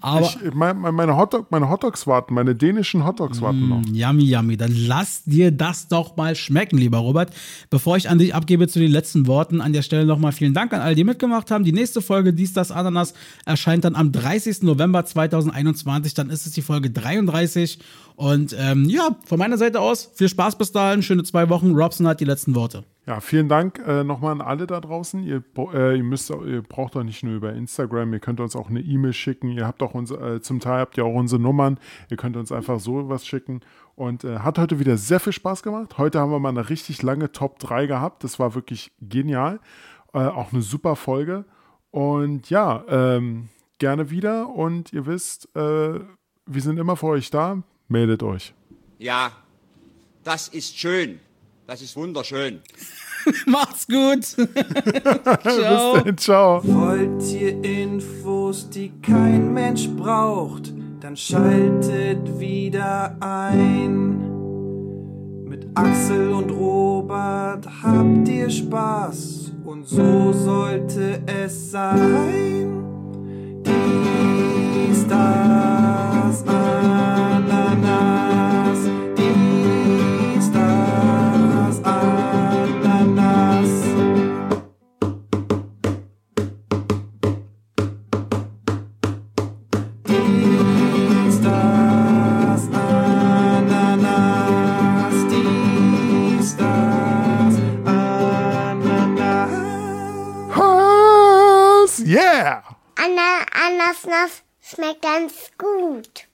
Aber Ich, mein, mein- meine, Hotdog, meine Hotdogs warten, meine dänischen Hotdogs warten noch. Yummy, yummy. Dann lass dir das doch mal schmecken, lieber Robert. Bevor ich an dich abgebe zu den letzten Worten, an der Stelle nochmal vielen Dank an all die mitgemacht haben. Die nächste Folge, Dies, das, Ananas, erscheint dann am 30. November 2021. Dann ist es die Folge 33. Und ähm, ja, von meiner Seite aus, viel Spaß bis dahin, schöne zwei Wochen. Robson hat die letzten Worte. Ja, vielen Dank äh, nochmal an alle da draußen. Ihr, äh, ihr, müsst, ihr braucht doch nicht nur über Instagram, ihr könnt uns auch eine E-Mail schicken. Ihr habt auch unser, äh, zum Teil habt ihr auch unsere Nummern. Ihr könnt uns einfach so was schicken. Und äh, hat heute wieder sehr viel Spaß gemacht. Heute haben wir mal eine richtig lange Top 3 gehabt. Das war wirklich genial. Äh, auch eine super Folge. Und ja, ähm, gerne wieder. Und ihr wisst, äh, wir sind immer für euch da. Meldet euch. Ja, das ist schön. Das ist wunderschön. Macht's gut. Ciao. Bis dann, ciao. Wollt ihr Infos, die kein Mensch braucht, dann schaltet wieder ein. Mit Axel und Robert habt ihr Spaß und so sollte es sein. Dies, das, Ananas. Anna, Anasnas schmeckt ganz gut.